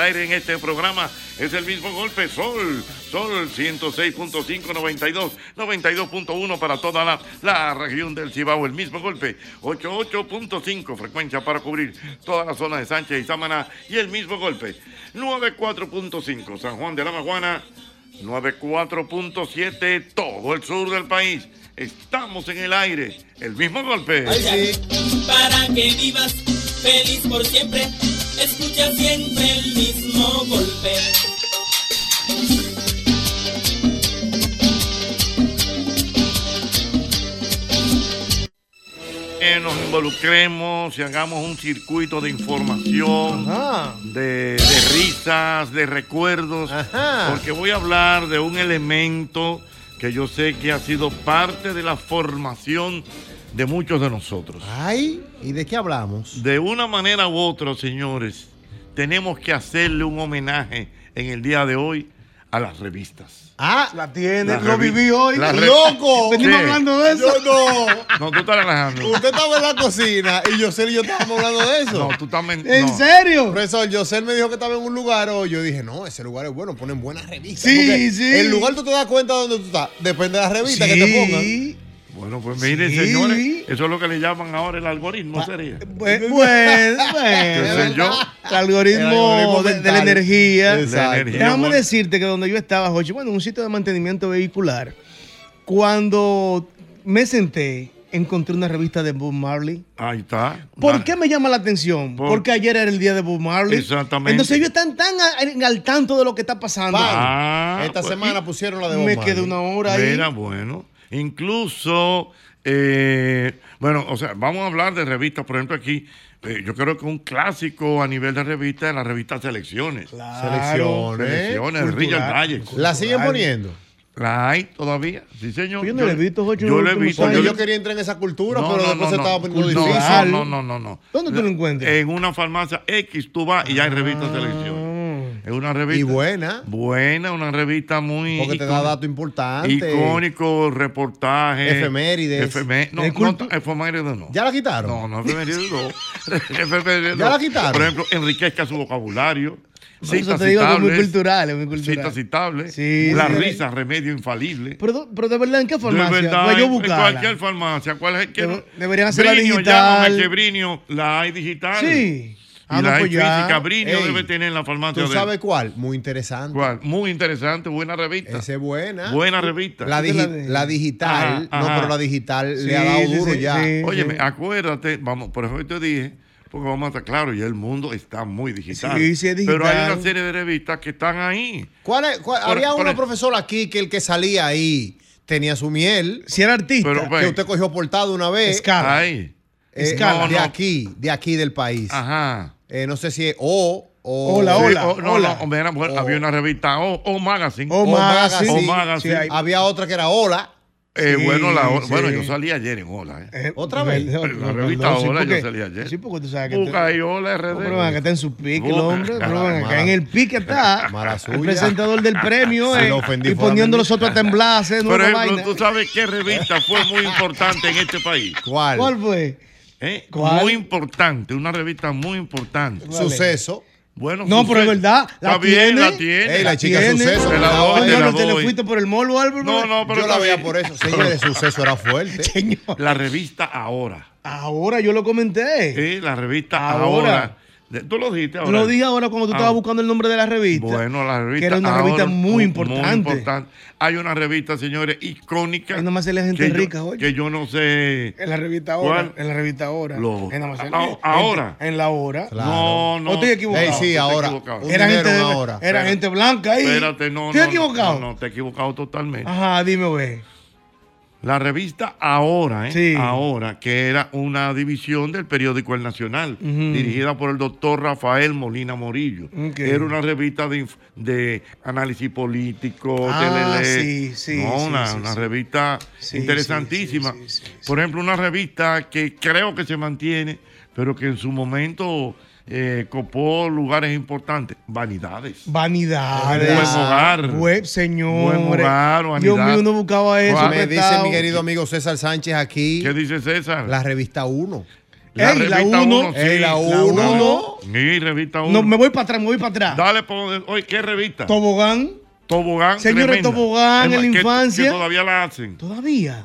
aire en este programa. Es el mismo golpe Sol. Sol 106.5, 92, 92.1 para toda la, la región del Cibao. El mismo golpe 88.5 frecuencia para cubrir toda la zona de Sánchez y Sámana. Y el mismo golpe 94.5 San Juan de la Maguana. 94.7 todo el sur del país. Estamos en el aire. El mismo golpe. Para que vivas feliz por siempre, escucha siempre el mismo golpe. que nos involucremos y hagamos un circuito de información, de, de risas, de recuerdos, porque voy a hablar de un elemento que yo sé que ha sido parte de la formación de muchos de nosotros. Ay, ¿y de qué hablamos? De una manera u otra, señores, tenemos que hacerle un homenaje en el día de hoy a las revistas. Ah, La tiene, La lo viví hoy. loco. Venimos Sí. hablando de eso. Yo no. No, tú estás relajando. Usted estaba en la cocina y Yosel y yo estábamos hablando de eso. No, tú estás men- ¿En no. serio? Profesor, Yosel me dijo que estaba en un lugar hoy. Yo dije, no, ese lugar es bueno, ponen buenas revistas. Sí, Porque sí. El lugar tú te das cuenta de dónde tú estás. Depende de la revista que te pongan. Bueno, pues miren, Sí. señores, eso es lo que le llaman ahora el algoritmo, sería. Bu- Bueno, ¿Qué sé bueno. yo? El algoritmo, El algoritmo de, de la energía. Exacto. La energía, Déjame bueno. decirte que donde yo estaba, Jochi, bueno, un sitio de mantenimiento vehicular, cuando me senté, encontré una revista de Bob Marley. Ahí está. ¿Por qué me llama la atención? Por- Porque ayer era el día de Bob Marley. Exactamente. Entonces ellos están tan a- al tanto de lo que está pasando. Ah, Esta pues, semana pusieron la de me Bob quedé Marley. una hora ahí. Mira, bueno. Incluso, eh, bueno, o sea, vamos a hablar de revistas, por ejemplo, aquí. eh, yo creo que un clásico a nivel de revista es la revista Selecciones. Claro. Selecciones. Selecciones, Cultural. Richard Dyer. ¿La siguen poniendo? La hay todavía, sí, señor. Yo no la he visto, Jocho, Yo he últimos visto. Porque yo quería entrar en esa cultura, No, pero no, después no, se no. estaba poniendo No, difícil. No, no, no, no. ¿Dónde tú lo encuentras? En una farmacia X tú vas y ya hay revistas Selecciones. Es una revista. Y buena. Buena, una revista muy. Porque te da datos importantes. Icónico, reportaje. Efemérides. Efemé- no, De no, efemérides no. ¿Ya la quitaron? No, no efemérides no. Efemérides ¿Ya no. la quitaron? Por ejemplo, enriquezca su vocabulario. Por eso te digo que es muy cultural, es muy cultural. Citas citables. Sí, La sí. risa, remedio infalible. Pero, pero de verdad, ¿en qué De farmacia? verdad, Pues yo en cualquier farmacia. ¿Cuál es? ¿Qué Debe- no? deberían hacerla Brinio, digital. llámame que Brinio la hay digital. Sí. Y Ah, no, la hay pues ya. física. Brinio Ey, debe tener en la farmacia. ¿Tú de- sabes cuál? Muy interesante. ¿Cuál? Muy interesante, buena revista. Esa es buena. Buena revista. La, digi- digital, Ajá, no, pero la digital Sí, le ha dado sí, duro sí, ya. sí. Óyeme, acuérdate, vamos, por eso te dije, porque vamos a estar claros, ya el mundo está muy digital. Sí, sí, es Pero hay digital. una serie de revistas que están ahí. ¿Cuál es- cuál- Por- había por una profesora aquí que el que salía ahí tenía su miel, Si era artista. Pero, pues, que usted cogió portada una vez. Escala. Ahí. eh, Escala. de no. aquí, de aquí del país. Ajá. Eh, no sé si es O o. Hola, hola, o- no, hola. no, O- había una revista O, o Magazine. O O Magazine. O Magazine. Sí, hay- Había otra que era Hola. Eh, Sí, bueno, la, sí. bueno, yo salí ayer en Hola. Eh. Eh, ¿Otra vez? La no, revista no, sí, Hola yo porque- salí ayer. Sí, porque tú sabes que. Busca ahí Hola RD. No, pero ven acá está en su pique el hombre. Pero ven acá, en el pique está. Mala El suya. presentador del premio. Si eh, lo ofendí y poniendo los otros a temblar. Por ejemplo, vaina. tú sabes qué revista fue muy importante en este país. ¿Cuál? ¿Cuál fue? ¿Eh? ¿Cuál? Muy importante, una revista muy importante. Suceso. Bueno, No, pero es verdad. La Está bien, tiene. la tiene. Ey, la chica tiene. suceso. Te la doy, te la Señor, te le fuiste por el morbo, Álvaro. No, no, pero Yo la veía bien. por eso. Señores, suceso era fuerte. Señor. La revista Ahora. Ahora yo lo comenté. Sí, la revista Ahora. Ahora. Tú lo dijiste ahora. Lo dije ahora cuando tú Ah. estabas buscando el nombre de la revista. Bueno, la revista Que era una Ahora, revista muy importante. Hay una revista, señores, icónica. Ahí nomás se lee gente que yo- rica, oye. Que yo no sé. En la revista ahora. ¿Cuál? En la revista ahora. Lo- En la más- Ah, ahora. En, en la hora. Claro. No, no. ¿O estoy equivocado? Sí, Estoy ahora. equivocado. Era gente, era Espérate. gente blanca ahí. Espérate, no, ¿Estoy no, equivocado? No, no, te he equivocado totalmente. Ajá, dime, ve. La revista Ahora, ¿eh? Sí. Ahora, que era una división del periódico El Nacional, dirigida por el doctor Rafael Molina Morillo. Ok. Era una revista de, análisis político, Ah, sí, sí, No, sí, una, revista interesantísima. Por ejemplo, una revista que creo que se mantiene, pero que en su momento eh, copó lugares importantes. Vanidades. Vanidades. Buen hogar. Web, señor. Buen hogar, Dios vanidad. mío, uno buscaba eso. ¿Cuál? Me dice mi querido amigo César Sánchez aquí, ¿Qué dice César? la revista 1. La Ey, la revista uno. Uno, sí. la La uno. uno. Sí, revista 1. No, me voy para atrás, me voy para atrás. Dale, oye, ¿qué revista? Tobogán. Tobogán. Señores, tremenda. Tobogán en la que- infancia. Que todavía la hacen. Todavía.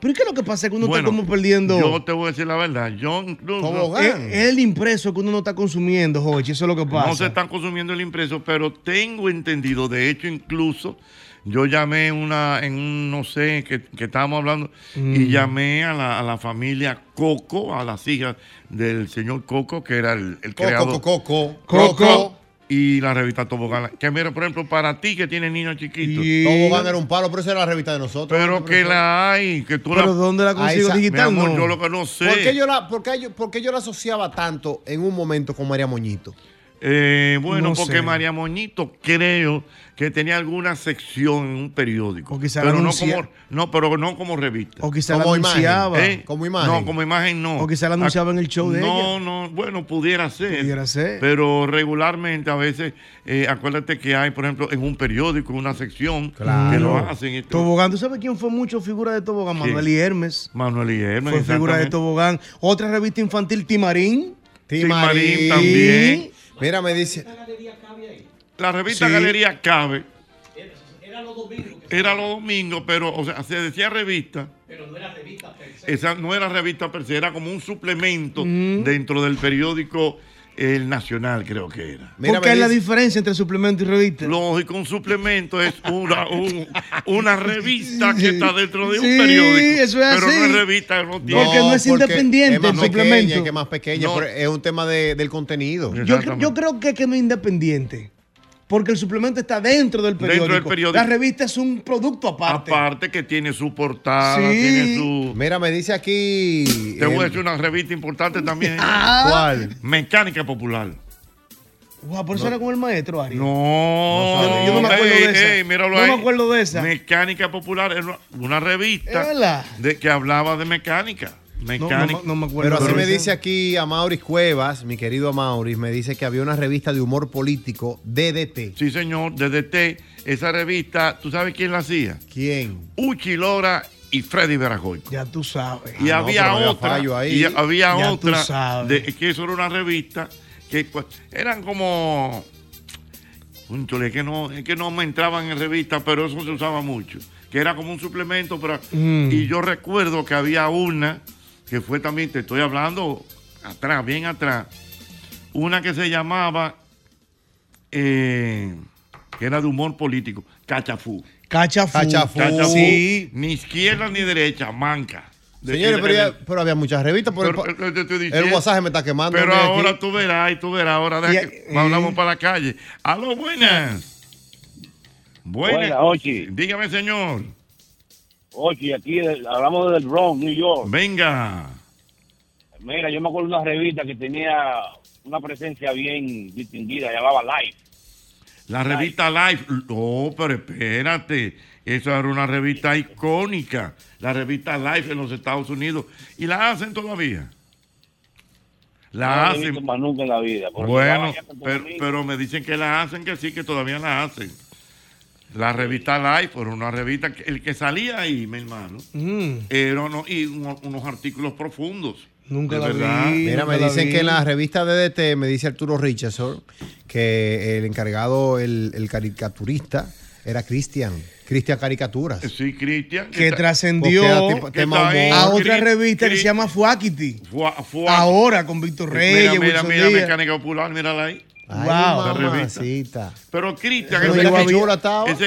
Pero ¿qué es lo que pasa? Que uno Bueno, está como perdiendo. Yo te voy a decir la verdad. Yo incluso. Es, es el impreso que uno no está consumiendo, Jochi. Eso es lo que pasa. No se están consumiendo el impreso, pero tengo entendido, de hecho, incluso yo llamé una, en un, no sé, que, que estábamos hablando, Mm. y llamé a la, a la familia Coco, a las hijas del señor Coco, que era el, el creador. Coco, Coco, Coco. Coco. Y la revista Tobogán. Que mira, por ejemplo, para ti que tienes niños chiquitos, Y- Tobogán era un palo, pero esa era la revista de nosotros. pero ¿no, que la hay, que tú Pero la. ¿dónde la consigo Mi digital? amor, no. yo lo que no sé. ¿Por qué, yo la, por, qué yo, por qué yo la asociaba tanto en un momento con María Moñito? Eh, bueno, No porque sé. María Moñito creo que tenía alguna sección en un periódico. O quizá pero la no como, no, pero no como revista. O quizá la Como imagen. anunciaba. ¿Eh? como imagen. No, como imagen no. O quizá la anunciaba en el show de no, ella. No, bueno, pudiera ser. Pudiera ser. Pero regularmente a veces, eh, acuérdate que hay, por ejemplo, en un periódico, una sección Claro. que lo hacen. y. Tobogán, ¿tú sabes quién fue mucho figura de Tobogán? Manuel y Hermes. Manuel y Hermes, Fue figura de. Tobogán. Otra revista infantil, Timarín. Timarín también. Mira, me dice. La revista Sí. Galería Cabe. Era los domingos, pero, o sea, se decía revista. Pero no era revista per se. Esa no era revista per se, era como un suplemento dentro del periódico El Nacional, creo que era. Mira, Porque me hay la diferencia entre suplemento y revista. Lógico, un suplemento es una, un- una revista que Sí. está dentro de un Sí, periódico. eso es pero no así. es revista, no tiene. Porque no es independiente Es más el pequeña, suplemento. es que es más pequeña, No. pero es un tema de- del contenido. Sí. Yo, yo creo que, que no es independiente. Porque el suplemento está dentro del Dentro periódico. del periódico. La revista es un producto aparte. Aparte que tiene su portada, Sí. tiene su. Mira, me dice aquí. Te voy a eh, decir una revista importante también. Ah. ¿Cuál? Mecánica Popular. Guau, por eso era con el maestro, Ari. No, Yo- yo no me acuerdo Ey, de esa. ey, míralo No me acuerdo de esa. Mecánica Popular era una, una ¿Es revista de, que hablaba de mecánica. No, Mecánica. no, no me acuerdo. Pero así me dice aquí Amauris Cuevas, mi querido Amauris, me dice que había una revista de humor político, DDT. Sí, señor, desde T, esa revista, ¿tú sabes quién la hacía? ¿Quién? Uchi Lora y Freddy Verajoy. Ya tú sabes. Y Ah, había otra, ahí. y había Ya tú otra, sabes. de, que eso era una revista que pues, eran como, es que no, es que no me entraban en revista, pero eso se usaba mucho, que era como un suplemento, pero, Mm. y yo recuerdo que había una, que fue también, te estoy hablando atrás, bien atrás, una que se llamaba, eh, que era de humor político, Cachafú. Cachafú. Cachafú. Cachafú, Sí. ni izquierda ni derecha, manca. De- Señores, de- pero, ya- de- pero había muchas revistas. Por pero, te el. WhatsApp me está quemando. Pero ahora aquí. tú verás, y tú verás, ahora deja Y- que y- hablamos para la calle. Aló, buenas. Buenas. Buenas, Ochi. Dígame, señor. Ochi, aquí hablamos del Bronx, New York. Venga. Mira, yo me acuerdo de una revista que tenía una presencia bien distinguida, llamaba Life. La revista Life. No, pero espérate. Esa era una revista icónica. La revista Life en los Estados Unidos. Y la hacen todavía. no La visto hacen. más nunca en la vida. Bueno, pero me dicen que la hacen, que sí, que todavía la hacen. La revista Life era una revista, que, el que salía ahí, mi hermano, Mm, era uno- y uno- unos artículos profundos. nunca De la verdad. vi. Mira, nunca me dicen vi. que en la revista DDT, me dice Arturo Richardson, que el encargado, el, el caricaturista, era Cristian. Cristian Caricaturas. Sí, Cristian. Que trascendió que humor. a otra revista que se llama Fuakiti. Fua- Fua- Ahora con Víctor Reyes, Mira, mira, mira. Mecánica Popular, mírala ahí. Ay, Wow. mamacita. Pero Cristian, ese,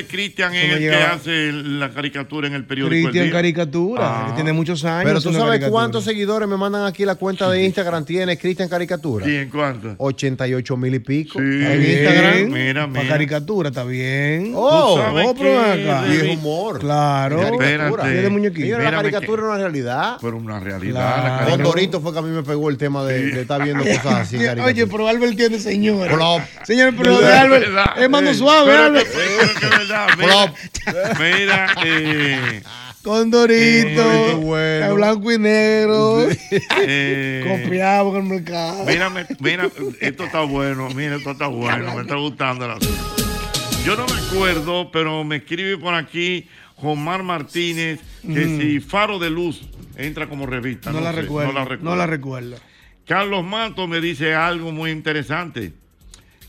Cristian- es el que hace la caricatura en el periódico. Cristian. Caricatura, Ah. que tiene muchos años. Pero tú sabes caricatura. cuántos seguidores me mandan aquí la cuenta de Instagram tiene Cristian Caricatura. Sí, ¿en cuánto? 88 mil y pico. Sí. En. Instagram. Mira, Para mira. caricatura, está bien. Oh, ¿Tú sabes oh, pero acá. Y es humor. Claro. Espérate. La caricatura es una realidad. Pero una realidad. Con. Dorito fue que a mí me pegó el tema de, de estar viendo cosas así. Oye, pero Albert tiene señor. Flop. Señor, pero de es mano suave, pero Albert. verdad, mira, mira, eh, Con Dorito. Bueno. blanco y negro. eh, Copiado en el mercado. Mira, mira, esto está bueno, mira, esto está bueno, me está gustando asunto. Yo no me acuerdo, pero me escribe por aquí Jomar Martínez que si Faro de Luz entra como revista. Mm. no, la sé, recuerdo, No la recuerdo. No la recuerdo. Carlos Mato me dice algo muy interesante.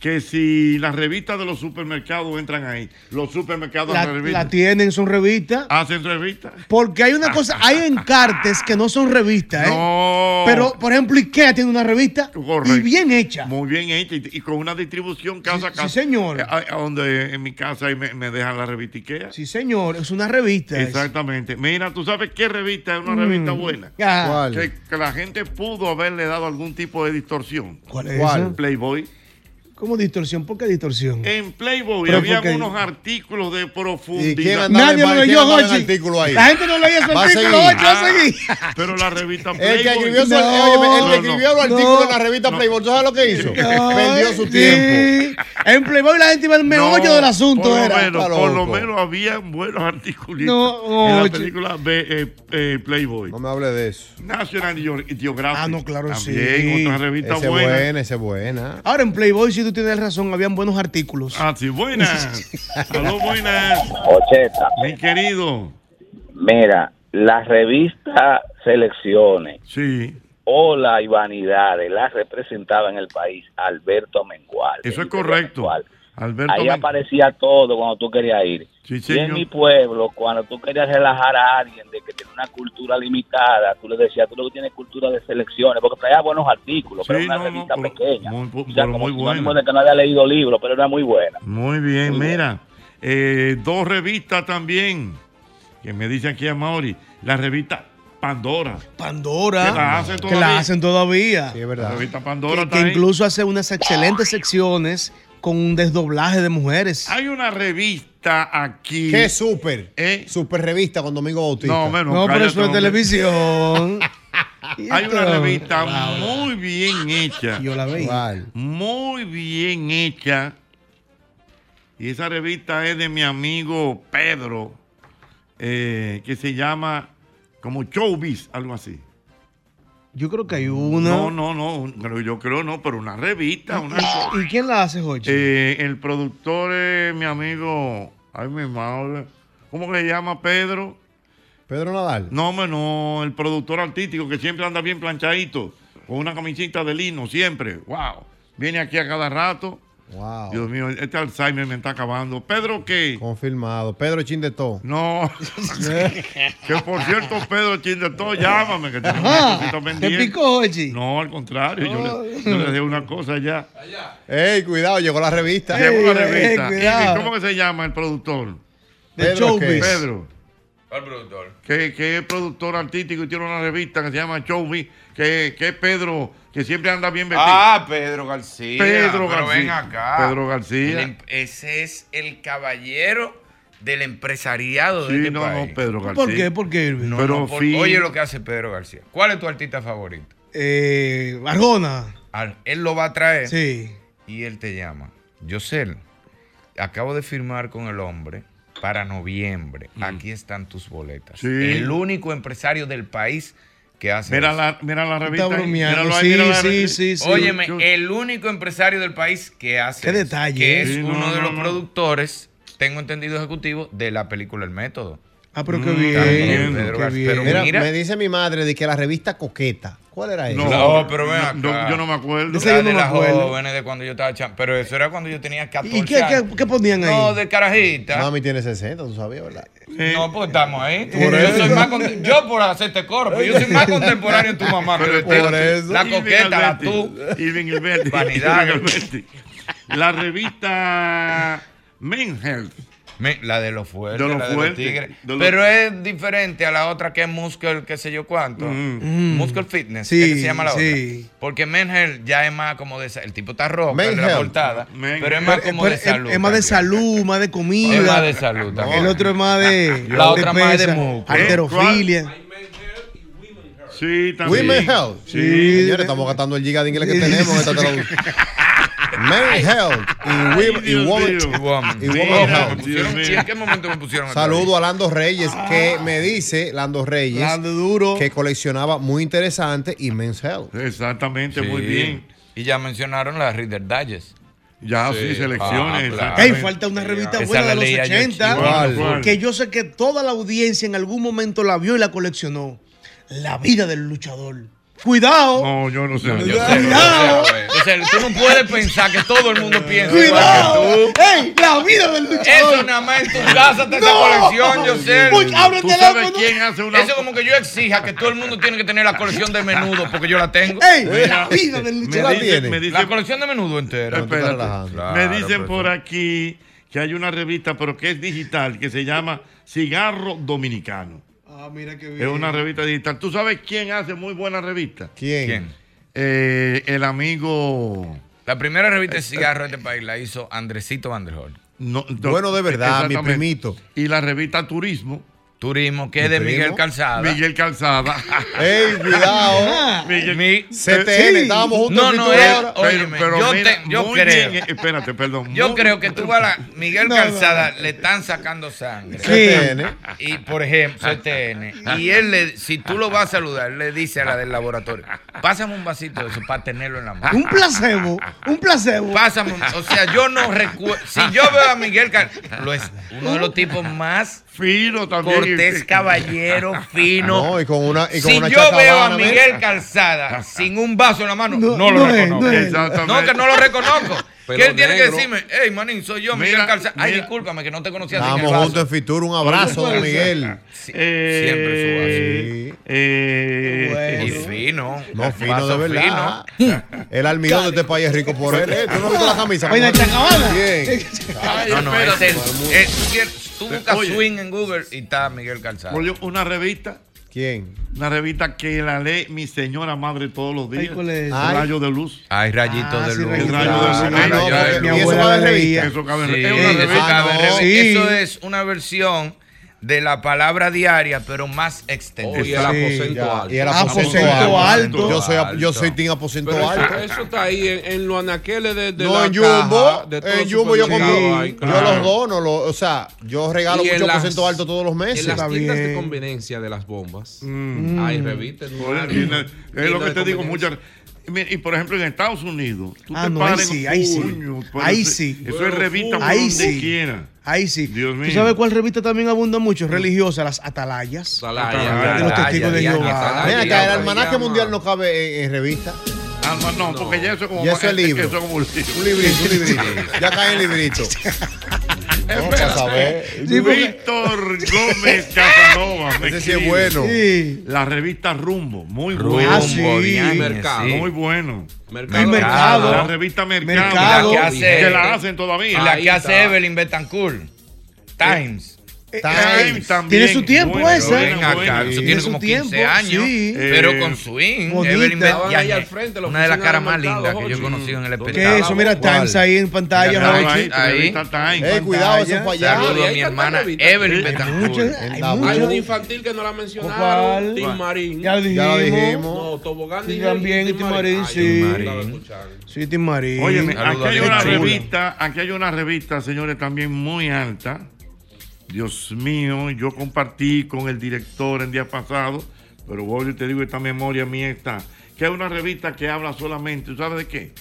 Que si las revistas de los supermercados entran ahí, los supermercados La, la tienen, son revistas. hacen revistas. Porque hay una cosa, hay encartes que no son revistas, ¿eh? No. Pero, por ejemplo, IKEA tiene una revista Correcto. y bien hecha. Muy bien hecha y, y con una distribución casa a sí, casa. señor. Eh, a- a donde en mi casa ahí me, me dejan la revista Ikea. Sí, señor, es una revista. esa. Exactamente. Mira, ¿tú sabes qué revista es una Mm. revista buena? Ah, ¿Cuál? Que, que la gente pudo haberle dado algún tipo de distorsión. ¿Cuál es ¿Cuál? esa? Playboy. ¿Cómo distorsión? ¿Por qué distorsión? En Playboy Pero había ¿por qué? unos artículos de ¿Y quién profundidad. Nadie lo leyó, Jochi. artículo ahí? La gente no leía ese artículo. Jochi, va a Ah, seguir. pero la revista El Playboy. que escribió, No, el que no, escribió no. los artículos No. en la revista No. Playboy, ¿tú sabes lo que hizo? Ay, Perdió su sí. tiempo. En Playboy la gente iba al meollo No, del asunto. Por lo, era. menos, por lo menos había buenos artículos No, en la película eh, eh, Playboy. No me hable de eso. National Geo- Geographic. Ah, no, claro, sí. También, otra revista Esa es buena. buena, esa es buena. Ahora en Playboy, si tú tienes razón, habían buenos artículos. Ah, sí, buenas. Aló, buenas. Ocheta, Mi querido. mira, la revista Selecciones, Sí, Hola y Vanidades, la representaba en el país Alberto Mengual. eso es correcto. intelectual. Alberto Ahí Men- aparecía todo cuando tú querías ir. Sí, y en mi pueblo, cuando tú querías relajar a alguien de que tiene una cultura limitada, tú le decías, tú lo que tienes cultura de selecciones, porque traía buenos artículos, Sí, pero una no, revista pequeña. muy- o sea, pero como muy buena. de que no había leído libros, pero era muy buena. Muy bien, Muy bien. mira. eh, dos revistas también. Que me dice aquí a Mauri. La revista Pandora. Pandora. Que la hacen Que todavía. la hacen todavía. Sí, es La verdad. revista Que, Pandora que está ahí. incluso hace unas excelentes secciones con un desdoblaje de mujeres. Hay una revista aquí. ¿Qué súper? ¿Eh? Super revista con Domingo Bautista. No, menos. no, pero eso es televisión. Hay una revista muy bien hecha. Yo la vi. ¿Cuál? Muy bien hecha. Y esa revista es de mi amigo Pedro. eh, que se llama como Showbiz, algo así. Yo creo que hay una. No, no, no, pero yo creo no, pero una revista, una cosa. ¿Y quién la hace, Jochi? Eh, el productor es mi amigo, ay mi madre, ¿cómo que se llama Pedro? Pedro Nadal. No, hombre, no, el productor artístico que siempre anda bien planchadito, con una camisita de lino, siempre, wow. Viene aquí a cada rato. Wow. Dios mío, este Alzheimer me está acabando. ¿Pedro qué? Confirmado. Pedro Chin de todo. No. que por cierto, Pedro Chindetó, llámame, que ¿Te pendientes. picó, Jochi? No, al contrario, yo le, yo le dejé una cosa ya. Ey, cuidado, llegó la revista. Llegó la eh, revista. cuidado. ¿Y ¿Cómo que se llama el productor? De Pedro, Showbiz. ¿qué? Pedro. ¿Cuál productor? Que, que es productor artístico y tiene una revista que se llama Showbiz, que, que es Pedro, que siempre anda bien vestido. Ah, Pedro García. Pedro Pero García. ven acá. Pedro García. El em- ese es el caballero del empresariado de sí, este no, país. no, Pedro García. ¿Por qué? ¿Por qué? No, Pero no, por- fin- Oye lo que hace Pedro García. ¿Cuál es tu artista favorito? Eh, Arjona. Al- él lo va a traer Sí. y él te llama. Yosel, acabo de firmar con el hombre para noviembre. Aquí están tus boletas. Sí. El único empresario del país que hace Mira la, mira la revista. Está ahí, bromeando. míralo ahí, Sí, sí, revista. sí, sí. Óyeme, el único empresario del país que hace Qué eso, detalle, que ¿eh? es Sí, no, uno de no, los no. productores, tengo entendido ejecutivo, de la película El Método. Ah, pero qué Mm, bien. también, Pedro qué García. bien. Pero Mira, mira. me dice mi madre de que la revista Coqueta. ¿Cuál era esa? No, No, pero ven no, yo no me acuerdo. Ese La yo no de me las acuerdo. jóvenes de cuando yo estaba cham- Pero eso era cuando yo tenía 14 ¿Y qué, qué, años. qué ponían ahí? No, de carajita. Mami tiene 60, tú sabías, ¿verdad? Eh, No, pues estamos ahí. Por yo, eso. soy más conte- yo por hacerte coro, pero yo soy más contemporáneo que tu mamá. Pero de por eso. La coqueta, la tú. Irving Alberti, Vanidad. La revista Men Health. Me- la de los fuertes, De los la de los tigres. de los- Pero es diferente a la otra que es Muscle, qué sé yo cuánto. Mm. Muscle Fitness, Sí, ¿es que se llama la sí. otra? Porque Menhel ya es más como de... El tipo está rojo en la portada, Men- pero es más Pero- como pero de es- salud. Es más de salud, más de comida. Es más de salud también. El otro es más de. La otra más de músculo. Alterofilia. Sí, también. Women Health. Sí. Señores, estamos gastando el giga de inglés que tenemos en esta traducción. Men Health y, Ay, Women- y Dios Woman, mío. Y woman. y Mira, Woman Me Health. pusieron- Dios sí, mío. ¿En qué momento me pusieron esta Saludo a Lando Reyes, que me dice, Lando Reyes, Grande, duro. que coleccionaba muy interesante y Men's Health. Exactamente, Sí. muy bien. Y ya mencionaron la Reader Digest. Ya, sí, Sí. selecciones. Ah, claro. falta una revista buena de los leía yo 80. chico. ¿Cuál, cuál? Que yo sé que toda la audiencia en algún momento la vio y la coleccionó. La vida del luchador. Cuidado. No, yo no sé. Yo Cuidado. sé, Cuidado. yo sé, tú no puedes pensar que todo el mundo piensa Cuidado. igual que tú. Ey, la vida del luchador. Eso nada más en tu casa está esa No. colección, yo sé. Uy, abre el ¿Tú sabes teléfono. quién hace una Eso es como que yo exija que todo el mundo tiene que tener la colección de menudo porque yo la tengo. Ey, Mira, la vida del luchador. la dice- tiene? me dice- La colección de menudo entera. Espérate. Claro, me dicen pero por aquí que hay una revista, pero que es digital, que se llama Cigarro Dominicano. Ah, mira qué bien. Es una revista digital. ¿Tú sabes quién hace muy buena revista? ¿Quién? ¿Quién? Eh, el amigo. La primera revista de cigarros de este país la hizo Andresito Vanderhol. No, no, Bueno, de verdad, mi primito. Y la revista Turismo. Turismo, que es ¿Mi de Miguel? Calzada. Miguel Calzada. ¡Ey, cuidado! Miguel- Mi- CTN, estábamos juntos No, en no, él- ahora. óyeme, yo, mira, te- yo muy creo. bien, espérate, perdón. Yo muy- creo que tú vas a la Miguel No, no, Calzada le están sacando sangre. CTN. Y por ejemplo, CTN. Y él le, si tú lo vas a saludar, le dice a la del laboratorio, pásame un vasito de eso para tenerlo en la mano. Un placebo, un placebo. Pásame, un- o sea, yo no recuerdo. Si yo veo a Miguel Calzada, lo es uno de los tipos más Fino también. Cortés, caballero, fino. No, y con una, y con si una yo veo a. Miguel Calzada sin un vaso en la mano, no, No, lo no es, reconozco. no es. Exactamente. No, que no lo reconozco. Que él tiene que negro. decirme, hey, manín, soy yo, Miguel Calzada. Ay, mira. discúlpame que no te conocía vaso. juntos en Fitur. Un abrazo, don Miguel. Sí, Eh, siempre su Sí. eh, vaso. Y Bueno. fino. No, fino Vaso de verdad. El almidón de este país es rico por él. ¿eh? ¿Tú no viste la camisa? Vaina chacabana. Bien. No, no, espérate. es el, eh, tú, buscas Oye. swing en Google y está Miguel Calzada. Oye, una revista, ¿Quién? una revista que la lee mi señora madre todos los Ay, días. ¿cuál es? Ay. Rayo de luz. Hay rayitos Ah, de sí, luz. rayitos de luz. Ah, Rayo no, luz. Mi ¿Y eso abuela revista? Eso cabe Sí, es una eso revista. cabe Ah, en no. revista. Sí. Eso es una versión de la palabra diaria, pero más extendida. Oye, el Sí, aposento Ya, alto. y el Aposento aposento alto. Yo soy, Alto. yo soy team aposento Pero alto. eso, eso está ahí en, en los anaqueles de, de No, la en Jumbo, caja, de todos en Jumbo yo compro, yo claro. los dono, lo- o sea, yo regalo Y mucho las- aposento alto todos los meses. En las Está tiendas de conveniencia de las bombas Mm. hay revistas. Es lo que te digo, muchas. Y mira, por ejemplo, en Estados Unidos, tú Ah, te no, ahí sí, ahí sí. puño, pero Ahí eso- sí. Eso es revista por Ahí donde sí. quiera. Ahí sí. Dios mío. ¿Tú sabes cuál revista también abunda mucho? Religiosa, las atalayas. Atalaya, De los testigos de Jehová. Ven acá, el almanaque mundial no cabe en, en revista. Ah, no, no, porque ya eso es como Ya eso es libro. Eso es como un libro. Un librito, un librito. Ya cae en librito. No, para saber. Sí, porque- Víctor Gómez Casanova. me Ese sí es escribe. bueno. Sí. La revista Rumbo, muy Rumbo, bueno. Ah, Mercado. sí. Muy bueno. Mercado. Mercado. La revista Mercado. Mercado. Y la que hace- Que la hacen Y todavía. la Ahí que hace está. Evelyn Betancourt. Times. Times también. Tiene su tiempo Buena, esa. buena, Ven acá, eso Tiene tiene su como 15 tiempo, años, sí. pero Eh, con swing. bonita. Evelyn Estaban ahí al frente, la una de las caras más lindas que yo he conocido en el ¿Dónde ¿Qué espectáculo. es eso? Mira, ¿Cuál? Times ahí en pantalla, Mira. Ahí, Ahí. Times. Eh, cuidado, eso es para allá. Saludo a Ahí mi hermana. Evelyn. Betancourt. Hay una infantil que no la mencionaron. ¿Cuál? Tim Marín. Ya lo dijimos. No, Tobogán también, Tim Marín, sí. Sí, Tim Marín. Oye, aquí hay una revista, aquí hay una revista, señores, también muy alta. Dios mío, yo compartí con el director el día pasado, pero voy y te digo, esta memoria mía está, que es una revista que habla solamente, ¿tú sabes de qué?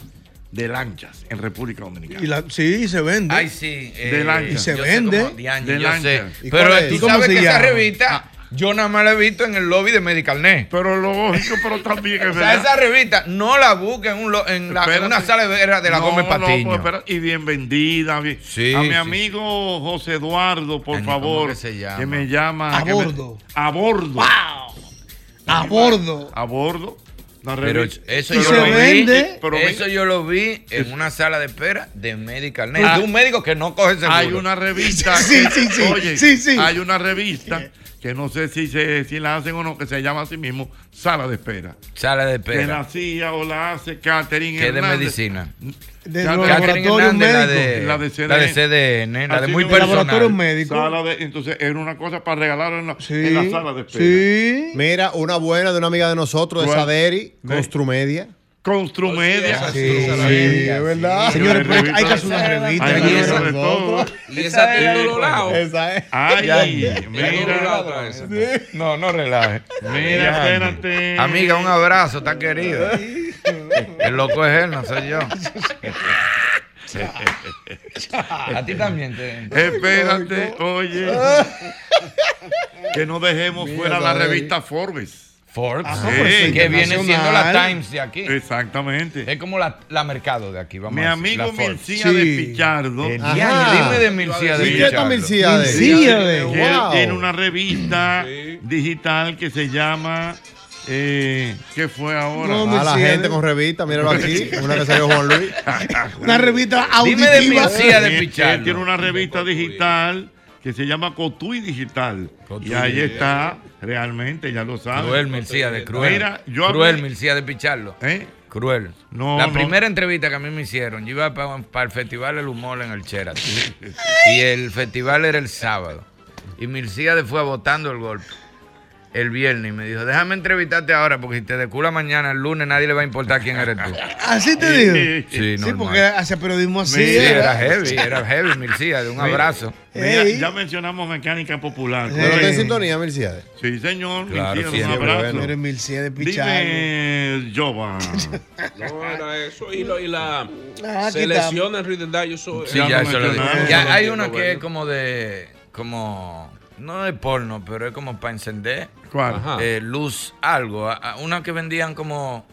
De lanchas en República Dominicana. Y la, sí, se vende. Ay, sí. eh, De lancha. Y se yo sé vende. cómo- De yo lancha. sé. ¿Y Pero tú ¿Y cómo sabes que esa llama? revista, yo nada más la he visto en el lobby de Medicalnet. Pero lógico, pero también es O sea, verdad. esa revista no la busquen en, un lo- en, la- en Espérate. una sala de vera de la No, Gómez no, pues, y bien vendida. bien. Sí, a mi sí. amigo José Eduardo, por Ay, ¿cómo favor, que se llama? que me llama. A me- bordo. a bordo. A bordo. A bordo. La Pero eso Y yo se lo vi. vende. Pero eso yo lo vi en una sala de espera de Medical Net. Ah. de un médico que no coge seguro. Hay una revista. Sí, que- sí, sí, Oye, sí, sí. hay una revista que no sé si, se, si la hacen o no, que se llama así mismo Sala de Espera. Sala de Que la espera. hacía o la hace Catherine Que es de medicina. De Catherine laboratorios Hernández, la médicos. de, La de la de CDN, la de muy mismo. personal. Laboratorios médicos. Sala de, entonces era una cosa para regalar en la, Sí. en la sala de espera. Sí. Mira, una buena de una amiga de nosotros, de ¿Cuál? Saderi, ¿De? Construmedia. Construmedia. Sí, sí, es verdad. Señores, pero hay que hacer una revista. Que esa- hacer de todo. Y esa tiene todos los lados. Esa es. Ay, mira, No, no relaje. mira, espérate. Amiga, un abrazo, está querido. El loco es él, no soy yo. A ti también te. Espérate, oye. que no dejemos fuera la revista Forbes. Forbes, Ah, pues, que viene siendo la. Times de aquí. Exactamente. Es como la, la mercado de aquí, vamos Mi a decir, amigo Sí. de Pichardo. El Ajá. dime de Milcía de ¿Y qué está Pichardo. Milcíades? Milcíades. que él Wow. tiene una revista Sí. digital que se llama. Eh, ¿Qué fue ahora? No, A la gente con revista, míralo aquí. Una que salió Juan Luis. Una revista Dime de auditiva. Milcía de Él- él Pichardo. tiene una revista digital que se llama Cotuí Digital. Cotuí y ahí está, realmente, ya lo sabe. Cruel Milcía de Cruel. Mira, yo Cruel hablé- Milcía de Pichardo. ¿Eh? Cruel. No, la no. primera entrevista que a mí me hicieron, yo iba para el Festival El Humor en el Sheraton. y el festival era el sábado. Y Milcíades fue votando el golpe el viernes y me dijo, déjame entrevistarte ahora porque si te decula mañana, el lunes, nadie le va a importar quién eres tú. Así te digo. Sí, Sí, porque hace periodismo así. Sí, era heavy, era heavy, Milcíades, un abrazo. mira, ya mencionamos mecánica popular. ¿Pero está en sintonía, Mercedes? Sí, señor. Claro, un abrazo. bueno. Eres de. Dime, Jovan. No era eso. Y, lo, y la Ah, selección en Reader Digest, eso Sí, Ya eso lo dije. Ya hay una que es como de, como, no de porno, pero es como para encender. Eh, luz algo. Una que vendían como,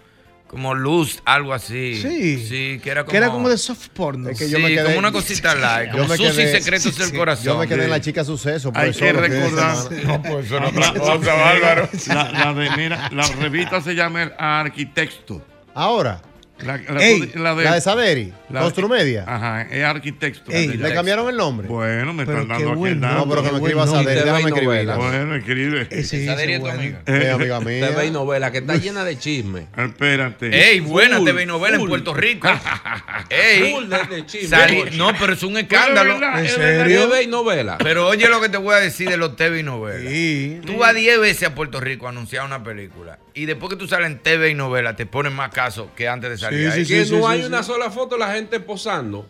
como luz, algo así. Sí. Sí, que era como. Que era como de soft porno. Es que sí, yo me quedé- como una cosita light, como me sus y quedé- secretos sí, del sí. corazón. Yo me quedé en la chica suceso. por Hay eso que recordar. No, pues eso no cosa, Bárbaro. la, la de, mira, la revista se llama Arquitecto. Ahora, La, la- Ey, la la de Saderi, la- Construmedia. Ajá, es Arquitecto. Ey, ¿Le cambiaron el nombre? Bueno, me Pero están dando aquí el dato. No, pero que me escriba Y déjame escribirla. novela. Bueno, escribe. Ese serie es tu bueno. amiga. Es amiga mía. TV y novela, que está llena de chisme. Espérate. Ey, buena TV y novela en. Puerto Rico. Ey. De, de no, pero es un escándalo. ¿En serio? TV y novela. Pero oye lo que te voy a decir de los TV y novelas. Sí. Tú vas 10 veces a Puerto Rico a anunciar una película y después que tú sales en TV y novela te ponen más caso que antes de salir Sí, ahí. sí, que sí, no sí, hay sí. una sola foto de la gente posando.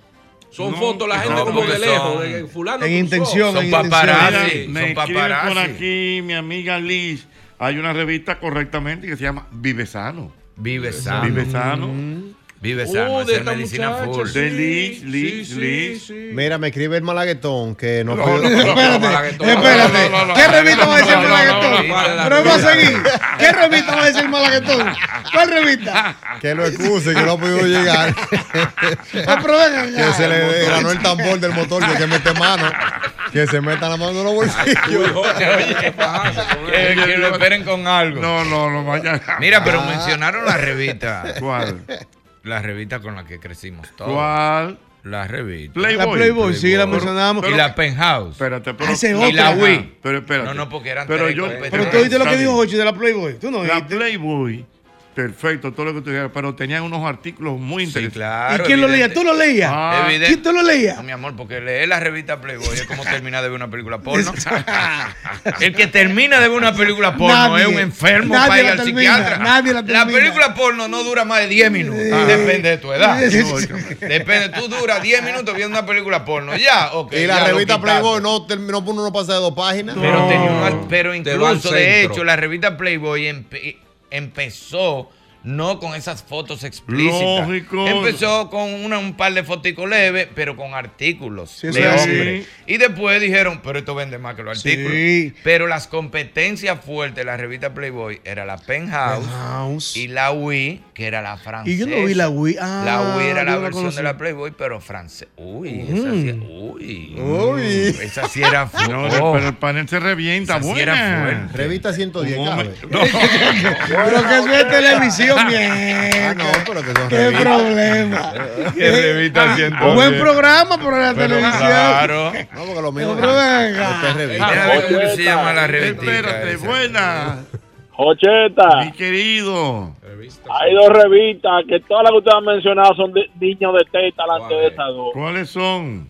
Son No, fotos la gente no, como de lejos. de fulano En intención, Son en paparazzi. Mira, son me paparazzi. por aquí mi amiga Liz. Hay una revista correctamente que se llama Vive Sano. Vive sano. Vive Sano. Oh, de esa es esta medicina muchacha, full. De sí, Liz, sí, Liz, sí, Liz. sí. Mira, me escribe el malaguetón que no, No, puede- no, no, Espérate, Malaguetón. espérate. No, no, no, ¿Qué no. revista va a decir No, el no, no, malaguetón? no, ¿cuál es la Pero vamos a seguir. ¿Qué revista va a decir el malaguetón? ¿Cuál revista? que lo excuse, que no ha podido llegar. Ah, que se le ganó el tambor del motor que, que mete mano. Que se meta la mano en los bolsillos. Jorge, oye, ¿qué pasa con Que, lo esperen con algo. No, no, no vaya. Mira, pero mencionaron la revista. ¿Cuál? La revista con la que crecimos todos. ¿Cuál? La revista. Playboy. La Playboy, sí, la Pero- mencionamos. y la Penthouse. Espérate, pero. Ah, ese es y la. Wii. Pero espérate. No, no, porque eran Pero tres yo-. Pero tú oíste lo que dijo. Jochi de la Playboy. Tú no La. Playboy, perfecto, todo lo que tú dijeras, pero tenían unos artículos muy Sí, interesantes. claro. ¿Y quién lo leía? evidente. ¿Tú lo leías? Ah, Evidente. ¿Quién tú lo leías? No, mi amor, porque leer la revista Playboy es como terminar de ver una película porno. El que termina de ver una película porno Nadie. es un enfermo para ir la al termina, psiquiatra. nadie la termina. película porno no dura más de 10 minutos. Depende de tu edad. Sí, sí, sí. Depende, tú duras 10 minutos viendo una película porno. Ya, ok. y la ya revista. Playboy no terminó por uno pasa de dos páginas. Pero, No. tenía un al- pero incluso, de hecho, la revista Playboy empe- empezó no con esas fotos explícitas. Lógico. Empezó con una- un par de foticos leves, pero con artículos Sí, de es así. hombre. Y después dijeron, pero esto vende más que los Sí. artículos. Pero las competencias fuertes de la revista Playboy era la Penthouse Penthouse. y la Wii, que era la francesa. Y yo no vi la Wii. Ah, la Wii era la versión de la Playboy, pero francés. Uy, esa sí, uy, Uy. esa sí era fu- No, oh. pero el panel se revienta, Esa sí era buena. fuerte. Revista 110 Un cabe. momento. No. Pero que eso es televisión, bien. Ah, no, pero que son Qué revistas. problema. Qué revista siento. Ah, Buen programa, pero la Pero televisión. claro. No, porque lo mío Pero venga. Esta es revista. Mira a ver cómo se llama la revista. Espérate, buena. Jocheta, Mi querido. hay dos revistas que todas las que ustedes han mencionado son de niños de teta delante ¿Cuál de es? esas dos. ¿Cuáles son?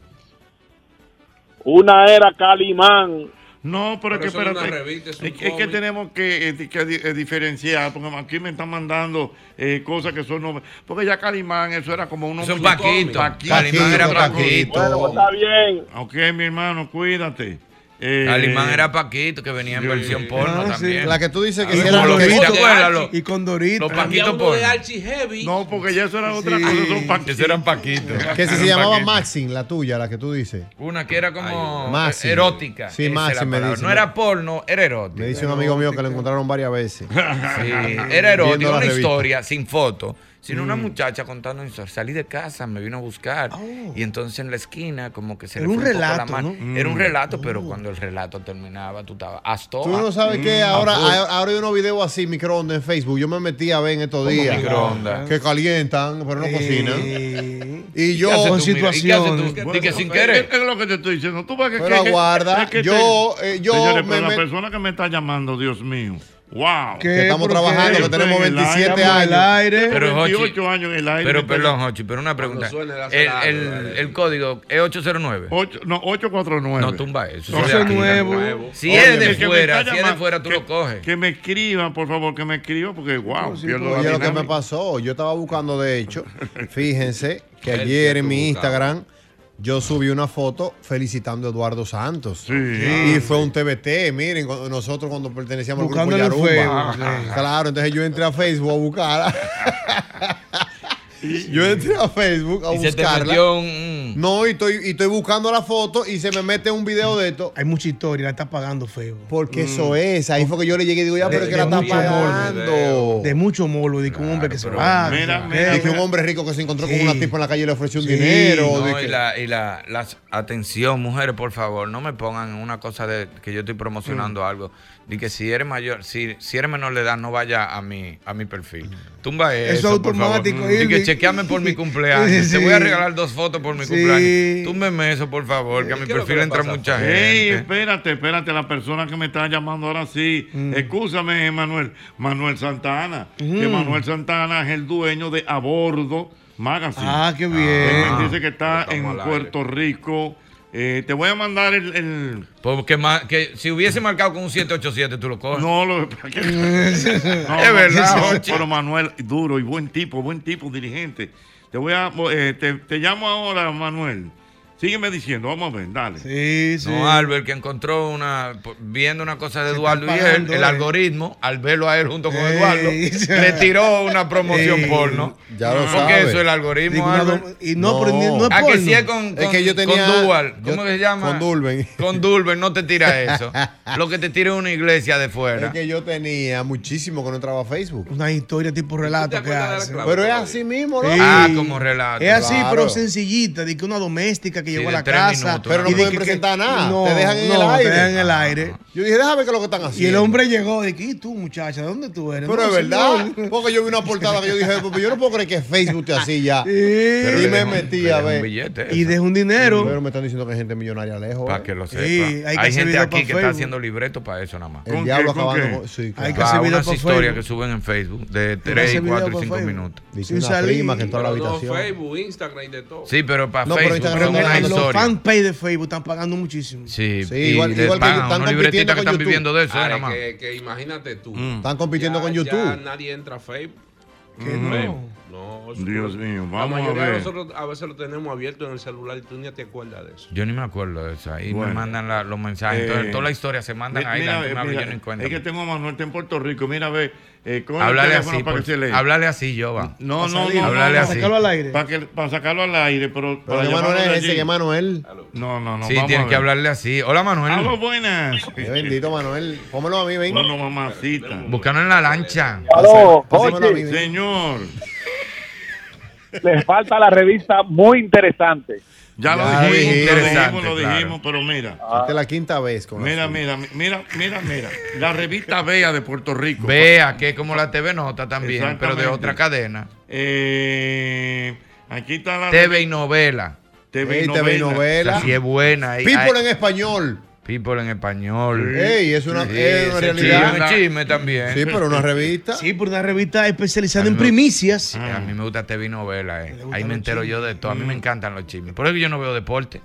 Una era Calimán. No, pero, Pero es que es espérate. es un es, que- es que tenemos que, eh, que eh, diferenciar, porque aquí me están mandando eh, cosas que son no- Porque ya Calimán, eso era como unos. Son Paquito. Paquito. Calimán era Paquito. Paquito. Bueno, pues está bien. Ok, mi hermano, cuídate. Eh, Calimán era Paquito, que venía en Sí. versión porno Ah, sí. también. La que tú dices que era los. Archie. Y con Dorito. Los Había Paquito uno de porno. Archie Heavy. No, porque ya eso era otra Sí. cosa, Paquitos. Esos eran Paquito. que si se Eran llamaba. Maxim, la tuya, la que tú dices. Una que era como erótica. Sí, esa es la Maxi me dice. No era porno, era erótica. Me dice un amigo mío que lo encontraron varias veces. Sí, era erótica, una historia sin foto, sino Mm. una muchacha contando una historia. Salí de casa, me vino a buscar y entonces en la esquina como que se Oh. Era le un fue poco relato, la mano. ¿no? Era un Mm. relato, pero cuando el relato terminaba tú estabas hasta Tú no sabes que ahora, full. ahora hay unos videos así, microondas en Facebook. Yo me metí a ver en estos días. microondas? Que calientan, pero no cocinan. Y yo. ¿Qué haces Con? ¿Y qué haces situaciones. Bueno, que sin es- querer. Es, lo que te estoy diciendo. Tú ves que, Pero que- aguarda, yo, eh, yo Señores, me- pero la me- persona que me está llamando, Dios mío. Wow. Que estamos trabajando, que tenemos 27 años. Pero, Jochi, 28 años en el aire. pero perdón, Jochi, pero una pregunta. El, el, el código es 809. Ocho- no, 849. No, tumba eso. No, eso es aquí. nuevo. Si Oye, es de el fuera, si es de fuera, tú que- lo coges. Que me escriban, por favor, que me escriban, porque wow, pierdo la Oye, lo que me pasó, yo estaba buscando, de hecho, fíjense que El ayer en mi. Instagram yo subí una foto felicitando a Eduardo Santos. Sí. Y fue un TBT, miren, cuando- nosotros cuando pertenecíamos al grupo Yarumba. Sí. Claro, entonces yo entré a Facebook a buscarla. yo entré a Facebook a Y se te buscarla. metió un- No, y estoy, y estoy buscando la foto y se me mete un video de esto. Hay mucha historia, la está pagando Facebook. Porque eso es, ahí fue que yo le llegué y digo, ya, pero es que la está mucho morbo. pagando. De mucho molo, de que un hombre que se va. mira, que un hombre rico que se encontró con una tipa en la calle y le ofreció un Sí. dinero. No, de y que- la, y la, las- atención, mujeres, por favor, no me pongan en una cosa de que yo estoy promocionando algo. Ni que si eres mayor, si, si eres menor de edad, no vaya a mi, a mi perfil. Tumba eso. Eso por favor. automático, Y que chequeame por mi cumpleaños. Sí. Te voy a regalar dos fotos por mi Sí. cumpleaños. Túmbeme eso, por favor, que a mi ¿Qué es lo perfil que entra pasa, mucha Fred? Ey, gente. espérate, espérate, la persona que me está llamando ahora sí. Escúchame, Manuel. Manuel Santana. Que Mm. Manuel Santana es el dueño de A Bordo Magazine. Ah, qué bien. Dice que está en. Puerto Rico. Eh, te voy a mandar el. el- Porque ma- que si hubiese marcado con un 787, tú lo coges. No, lo no, es verdad. Pero Manuel, duro y buen tipo, buen tipo, dirigente. Te voy a. eh, te, te llamo ahora, Manuel. Sígueme diciendo, vamos a ver, dale. Sí, sí. No, Albert, que encontró una, viendo una cosa de Eduardo y él, el eh. algoritmo, al verlo a él junto con Ey, Eduardo, le tiró una promoción Ey, porno. ya lo Porque sabe. eso es el algoritmo, Digo, y no, pero ni- no es Ah, que porno. si es con, con, Es que yo tenía- con Dual, ¿cómo yo- que se llama? con Dulben. Con Dulben, no te tira eso. Lo que te tira es una iglesia de fuera. Es que yo tenía muchísimo que no entraba a Facebook. Una historia tipo relato que hace. Pero es así mismo, ¿no? Sí. Ah, como relato. Es así, Claro. pero sencillita, de que una doméstica que Sí, a la casa. minutos, Pero no y de pueden que- presentar nada. No, te dejan en no, el aire. Te dejan en el aire. Yo dije, déjame ver qué es lo que están haciendo. Y el hombre llegó de que, ¿y tú, muchacha? ¿De dónde tú eres? Pero No, es verdad. señor. Porque yo vi una portada que yo dije, pues yo no puedo creer que Facebook te así ya. Pero y me metí a ver. un billete Y deja un dinero. Pero me están diciendo que hay gente millonaria lejos. Para ¿eh? que lo sepa. Sí, hay que gente aquí que está haciendo libreto para eso nada más. El ¿Con diablo acabando qué? con. Sí, Hay que unas historias que suben en Facebook de hacer 3, video 4 para y 5 Facebook. minutos. Dice Sin una prima que entró a la habitación. Facebook, Instagram y de todo. Sí, pero para No, pero Facebook Los fanpage de Facebook están pagando muchísimo. Sí, Sí, y igual- igual que pagan están unos compitiendo que con están viviendo de eso, Ahora, nada más. que, que imagínate tú. Están compitiendo Ya- con Ya YouTube. nadie entra a Facebook. Que no. No, Dios mío, La vamos a mayoría ver. nosotros a veces lo tenemos abierto en el celular y tú ni te acuerdas de eso. Yo ni me acuerdo de eso. Ahí Bueno. me mandan la- los mensajes. Entonces, Eh, toda la historia se mandan Mi- ahí. mira, la mira, yo cuenta. es que tengo a Manuel está en Puerto Rico. Mira, ve, eh, con el Háblale así, para por- que se lea. háblale así, Jova. No, Para no, salir, no. Háblale no, así. Sacarlo al aire. Para, que, para sacarlo al aire, pero, Pero para Manuel es ese, que Manuel. No, no, no. Sí, vamos a tienes que hablarle así. Hola, Manuel. Aló, buenas. Qué bendito Manuel. Pómelo a mí, ven. No, no, mamacita. Búscanos en la lancha. Aló. Señor, les falta la revista muy interesante. ya, lo Ya dijimos, lo dijimos, lo dijimos, pero mira. Esta es la quinta vez con Mira, mira, mira, mira, mira. La revista Bea de Puerto Rico. Vea que es como la TV Nota también, pero de otra cadena. Eh, aquí está la TV y novela. TV y Ey, TV y novela. novela. Así es buena. People ahí- en español. People en español. Ey, es una, Sí, es una realidad. Chisme, chisme también. Sí, pero una revista. Sí, por una revista especializada en me- primicias. Sí, A mí me gusta TV novela. eh. Ahí me entero yo de todo. A mí me encantan los chismes. Por eso yo no veo deporte.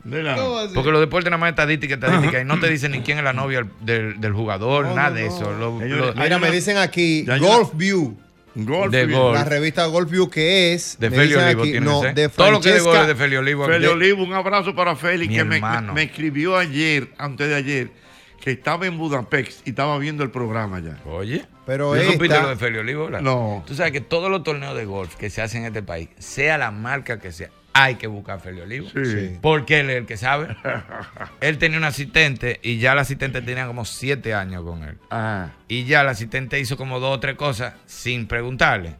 Porque los deportes nada más es estadística, estadística. Y no te dicen ni quién es la novia del, del jugador, No, nada no, de no. eso. Lo- Ellos- lo- Mira, me dicen aquí. Golf View. Golf. De golf. La revista Golf View que es. de Feli Olivo aquí, no, ese. de Todo lo que de gol es de Feli Olivo. Feli Olivo, un abrazo para Félix, Mi que me, escribió ayer, antes de ayer, que estaba en Budapest y estaba viendo el programa ya. Oye. Pero ¿Tú supiste esta- lo de Feli Olivo? verdad? No. Tú sabes que todos los torneos de golf que se hacen en este país, sea la marca que sea, hay que buscar a Feli Olivo. Sí. Porque él es el que sabe. él tenía un asistente y ya el asistente tenía como siete años con él. Ah. Y ya el asistente hizo como dos o tres cosas sin preguntarle.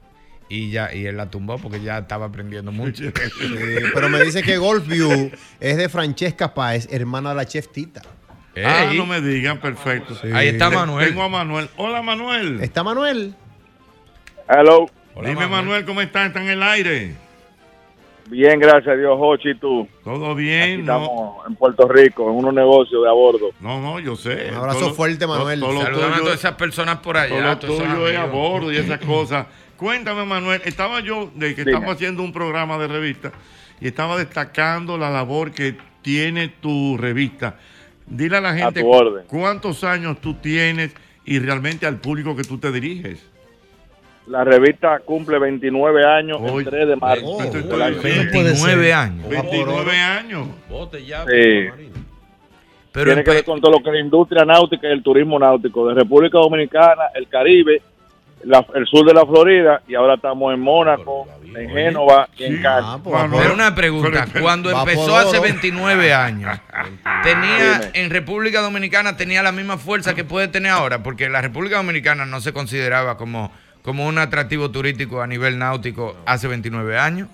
Y ya, y él la tumbó porque ya estaba aprendiendo mucho. Sí, pero me dice que Golf View es de Francesca Páez, hermana de la chef Tita. Ah, no me digan, perfecto. Ahí está Manuel. Tengo a Manuel. Hola, Manuel. ¿Está Manuel? Hello. Hola, Dime, Manuel. ¿cómo estás? ¿Está en el aire? Bien, gracias a Dios, Jochi, ¿y tú? Todo bien. Estamos en Puerto Rico, en unos negocios de a bordo. No, no, yo sé. Un abrazo Todo fuerte, Manuel. todo a todas esas personas por todo allá. esos tuyo es a bordo y esas cosas. Cuéntame, Manuel, estaba yo, de que Dime. estamos haciendo un programa de revista y estaba destacando la labor que tiene tu revista. Dile a la gente tu orden. cuántos años tú tienes y realmente al público que tú te diriges. La revista cumple 29 años Hoy- el 3 de marzo. Oh, del oh, año. oh, 29 años. 29 años. Bote ya. Sí. Pero Tiene que ver con todo lo que es la industria náutica y el turismo náutico de República Dominicana, el Caribe, la- el sur de la Florida y ahora estamos en Mónaco, en Génova y en Cannes. Ah, pues, Pero una pregunta, pero- cuando empezó hace oro. 29 años, tenía Dime. en República Dominicana tenía la misma fuerza que puede tener ahora, porque la República Dominicana no se consideraba como, como un atractivo turístico a nivel náutico hace 29 años.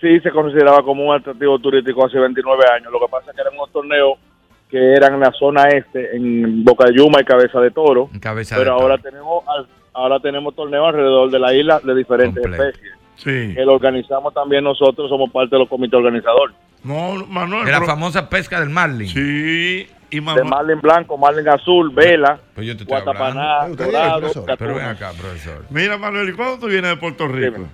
sí se consideraba como un atractivo turístico hace 29 años. Lo que pasa es que eran unos torneos que eran en la zona este, en Boca de Yuma y Cabeza de Toro. Cabeza Pero de ahora toro. tenemos al- ahora tenemos torneos alrededor de la isla de diferentes Completo. especies. Sí. Que lo organizamos también nosotros, somos parte de los comités organizadores. No, Manuel. De la pero- famosa pesca del marlin. Sí, y De marlin blanco, marlin azul, vela, Pues yo te estoy guatapaná, dorado. Pero ven acá, profesor. Mira, Manuel, ¿y cuándo tú vienes de Puerto Rico? Dime.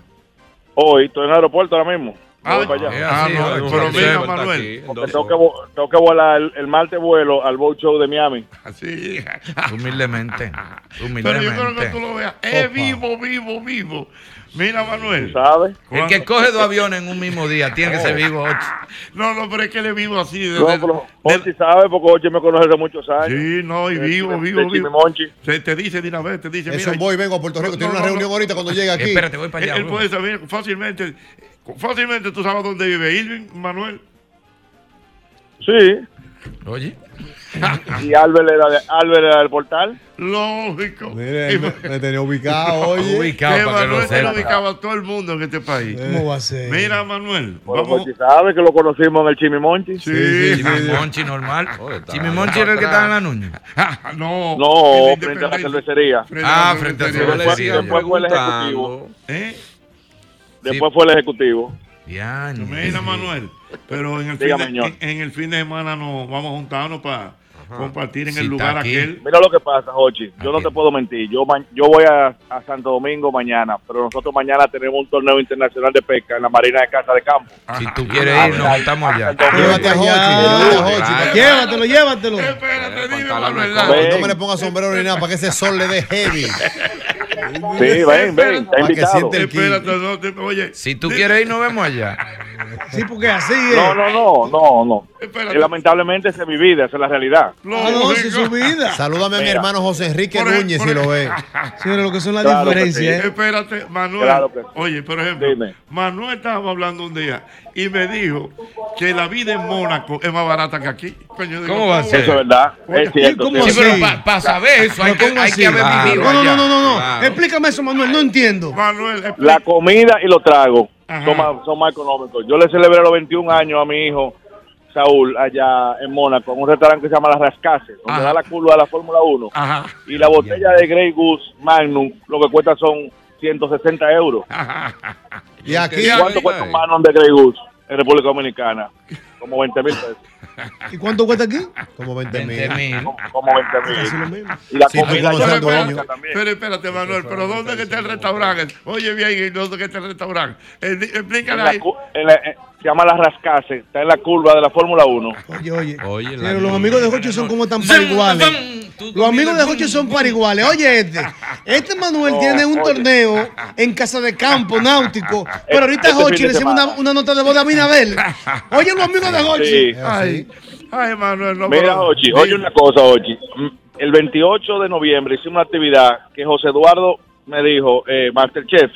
Hoy estoy en el aeropuerto ahora mismo. Ah. Ah, no, pero mira, Manuel. Porque tengo que, tengo que volar el, el martes vuelo al boat show de Miami. Así. Humildemente. Pero yo creo que Humildemente. tú lo veas. Es vivo, vivo, vivo. Mira, Manuel. ¿Sabes? El que coge dos aviones en un mismo día tiene que ser vivo. ocho. No, no, pero es que él es vivo así. de- No, de- pero de- Ochi sabe porque Ochi me conoce hace muchos años. Sí, no, y De vivo, Chime- vivo, de vivo. Se te dice de una vez, te dice, Eso mira. voy, vengo a Puerto Rico. No, Tiene no, una no, reunión no. ahorita cuando llegue aquí. Espérate, voy para Él, allá. él puede saber fácilmente, fácilmente tú sabes dónde vive Irving, Manuel. Sí. Oye, Y Albert era, de, Albert era del portal. Lógico. Mire, me, me tenía ubicado, oye. ubicado que para que Manuel se ubicaba a todo el mundo en este país. ¿Cómo va a ser? Mira, Manuel, Bueno, vamos. Sabe que lo conocimos en el Chimimonchi. Sí, Chimimonchi normal. Oh, está Chimimonchi era el que estaba en la nuña. no, No, en frente a la cervecería. Ah, frente a la cervecería. cervecería. Después fue el ejecutivo. ¿Eh? Después fue el ejecutivo. Ya, Mira, Manuel, pero en el, fin Dígame, de, señor. en, en el fin de semana nos vamos a juntarnos para compartir en Si el lugar aquí. aquel. Mira lo que pasa, Jochi. Yo no te puedo mentir. Yo ma- yo voy a, a Santo Domingo mañana, pero nosotros mañana tenemos un torneo internacional de pesca en la Marina de Casa de Campo. Si tú quieres ir, nos juntamos allá. Llévate a Hochi, llévate a Hochi. Ay, Llévatelo, llévatelo. Espérate, dime, la dale. Ven. No me le ponga sombrero ni nada para que ese sol le dé heavy. Sí, ven, ven, está invitado. Espérate, no, te- oye. Si tú quieres ir, nos vemos allá. Sí, porque así es. No, no, no, no, no. Lamentablemente esa es mi vida, esa es la realidad. Ah, no, esa es su vida. Salúdame a mi hermano José Enrique Por Núñez por si lo ve. Señores, lo que son las Claro diferencias. ¿eh? Espérate, Manuel. Claro sí. Oye, por ejemplo, Dime. Manuel estaba hablando un día y me dijo que la vida en Mónaco es más barata que aquí. Coño, yo digo, ¿Cómo va a ser? Eso es verdad, es cierto. ¿Cómo Sí, sí. pero para saber eso hay que, ¿cómo hay que haber vivido No, no, no, no, no. Claro. Explícame eso, Manuel. No entiendo. Manuel, expli- La comida y los tragos son más, son más económicos. Yo le celebré los 21 años a mi hijo Saúl allá en Mónaco, en un restaurante que se llama Las Rascases, donde Ajá. da la curva de la Fórmula 1. Ajá. Y la botella de Grey Goose Magnum lo que cuesta son 160 euros. Y aquí, Ya, ¿Cuánto cuesta un Magnum de Grey Goose en República Dominicana? Como 20 mil pesos. ¿Y cuánto cuesta aquí? como 20 20 mil. Como, como 20 Casi lo mil. mismo. Y la Sí, comida es dueño. económica también. Pero espérate, Manuel, pero ¿dónde que está el restaurante? Oye, bien, ¿y dónde que está el restaurante? Eh, Explícale la ahí. en la- en- se llama Las Rascases, está en la curva de la Fórmula 1. Oye, oye. Oye, la Señores, los amigos de Jochi son como tan pariguales. Los amigos de Jochi son pariguales. Oye, este. Este Manuel No, tiene un oye. torneo en casa de campo náutico. Pero ahorita Este Jochi le hicimos una, una nota de boda a Minabel. Oye, los amigos de Jochi. Sí. Ay, ay, Manuel, no Mira, pero- Ochi, oye una cosa, Ochi. Mm, El 28 de noviembre hicimos una actividad que José Eduardo me dijo, eh, Masterchef,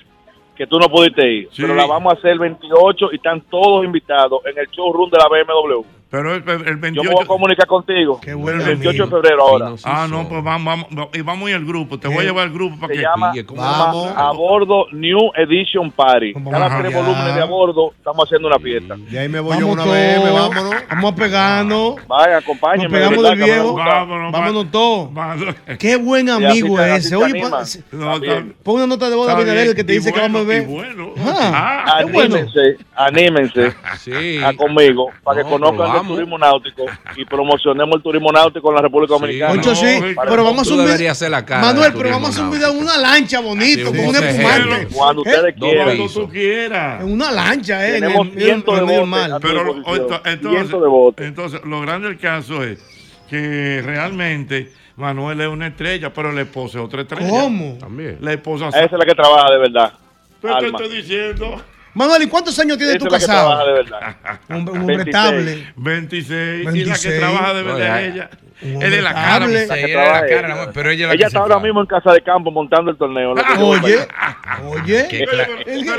que tú no pudiste ir. Sí. Pero la vamos a hacer el 28 y están todos invitados en el showroom de la BMW. Pero el, el Yo 28. me voy a comunicar contigo. Qué el bueno, 28 de febrero ahora. Ah, no, pues vamos, vamos, y vamos a ir al grupo. Te voy a llevar al grupo para Se que. llama, Pille, ¿cómo Vamos. a bordo New Edition Party. Cada tres Ya. volúmenes de a bordo estamos haciendo una fiesta. Y ahí me voy yo Vamos una vez, me vámonos. Vamos a pegarnos. Vaya, Nos acompáñenme. de pegamos del viejo. Vámonos, Vámonos todos. Qué buen amigo te- ese. Oye, No, pon una nota de voz a está Abinader que te Y dice que vamos a ver. bueno. Ah, Ah, qué bueno. Anímense, anímense Sí. a conmigo para que No, conozcan el vamos. turismo náutico y promocionemos el turismo náutico en la República Dominicana. Concho, sí, No, pero vamos a la cara Manuel, pero vamos a hacer un turismo video en una lancha bonito, Sí, con un espumante. Cuando ¿Eh? ustedes quieran. Cuando tú quieras. En una lancha, ¿eh? En Tenemos el, en cientos de el medio del botes. Pero entonces, Cientos de entonces, lo grande del caso es que realmente Manuel es una estrella, pero la esposa es otra estrella. ¿Cómo? También. La esposa Esa es la que trabaja de verdad. Pero te Alma. estoy diciendo Manuel, ¿y cuántos años Esa es que trabaja casado? de verdad. Un, un hombre 26. estable. 26, y la que 26. trabaja de verdad Oye, es ella. un Es de la cara. La que ella es la trabaja cara, pero ella es la Ella que está ahora mismo en casa de campo montando el torneo. para Oye, oye.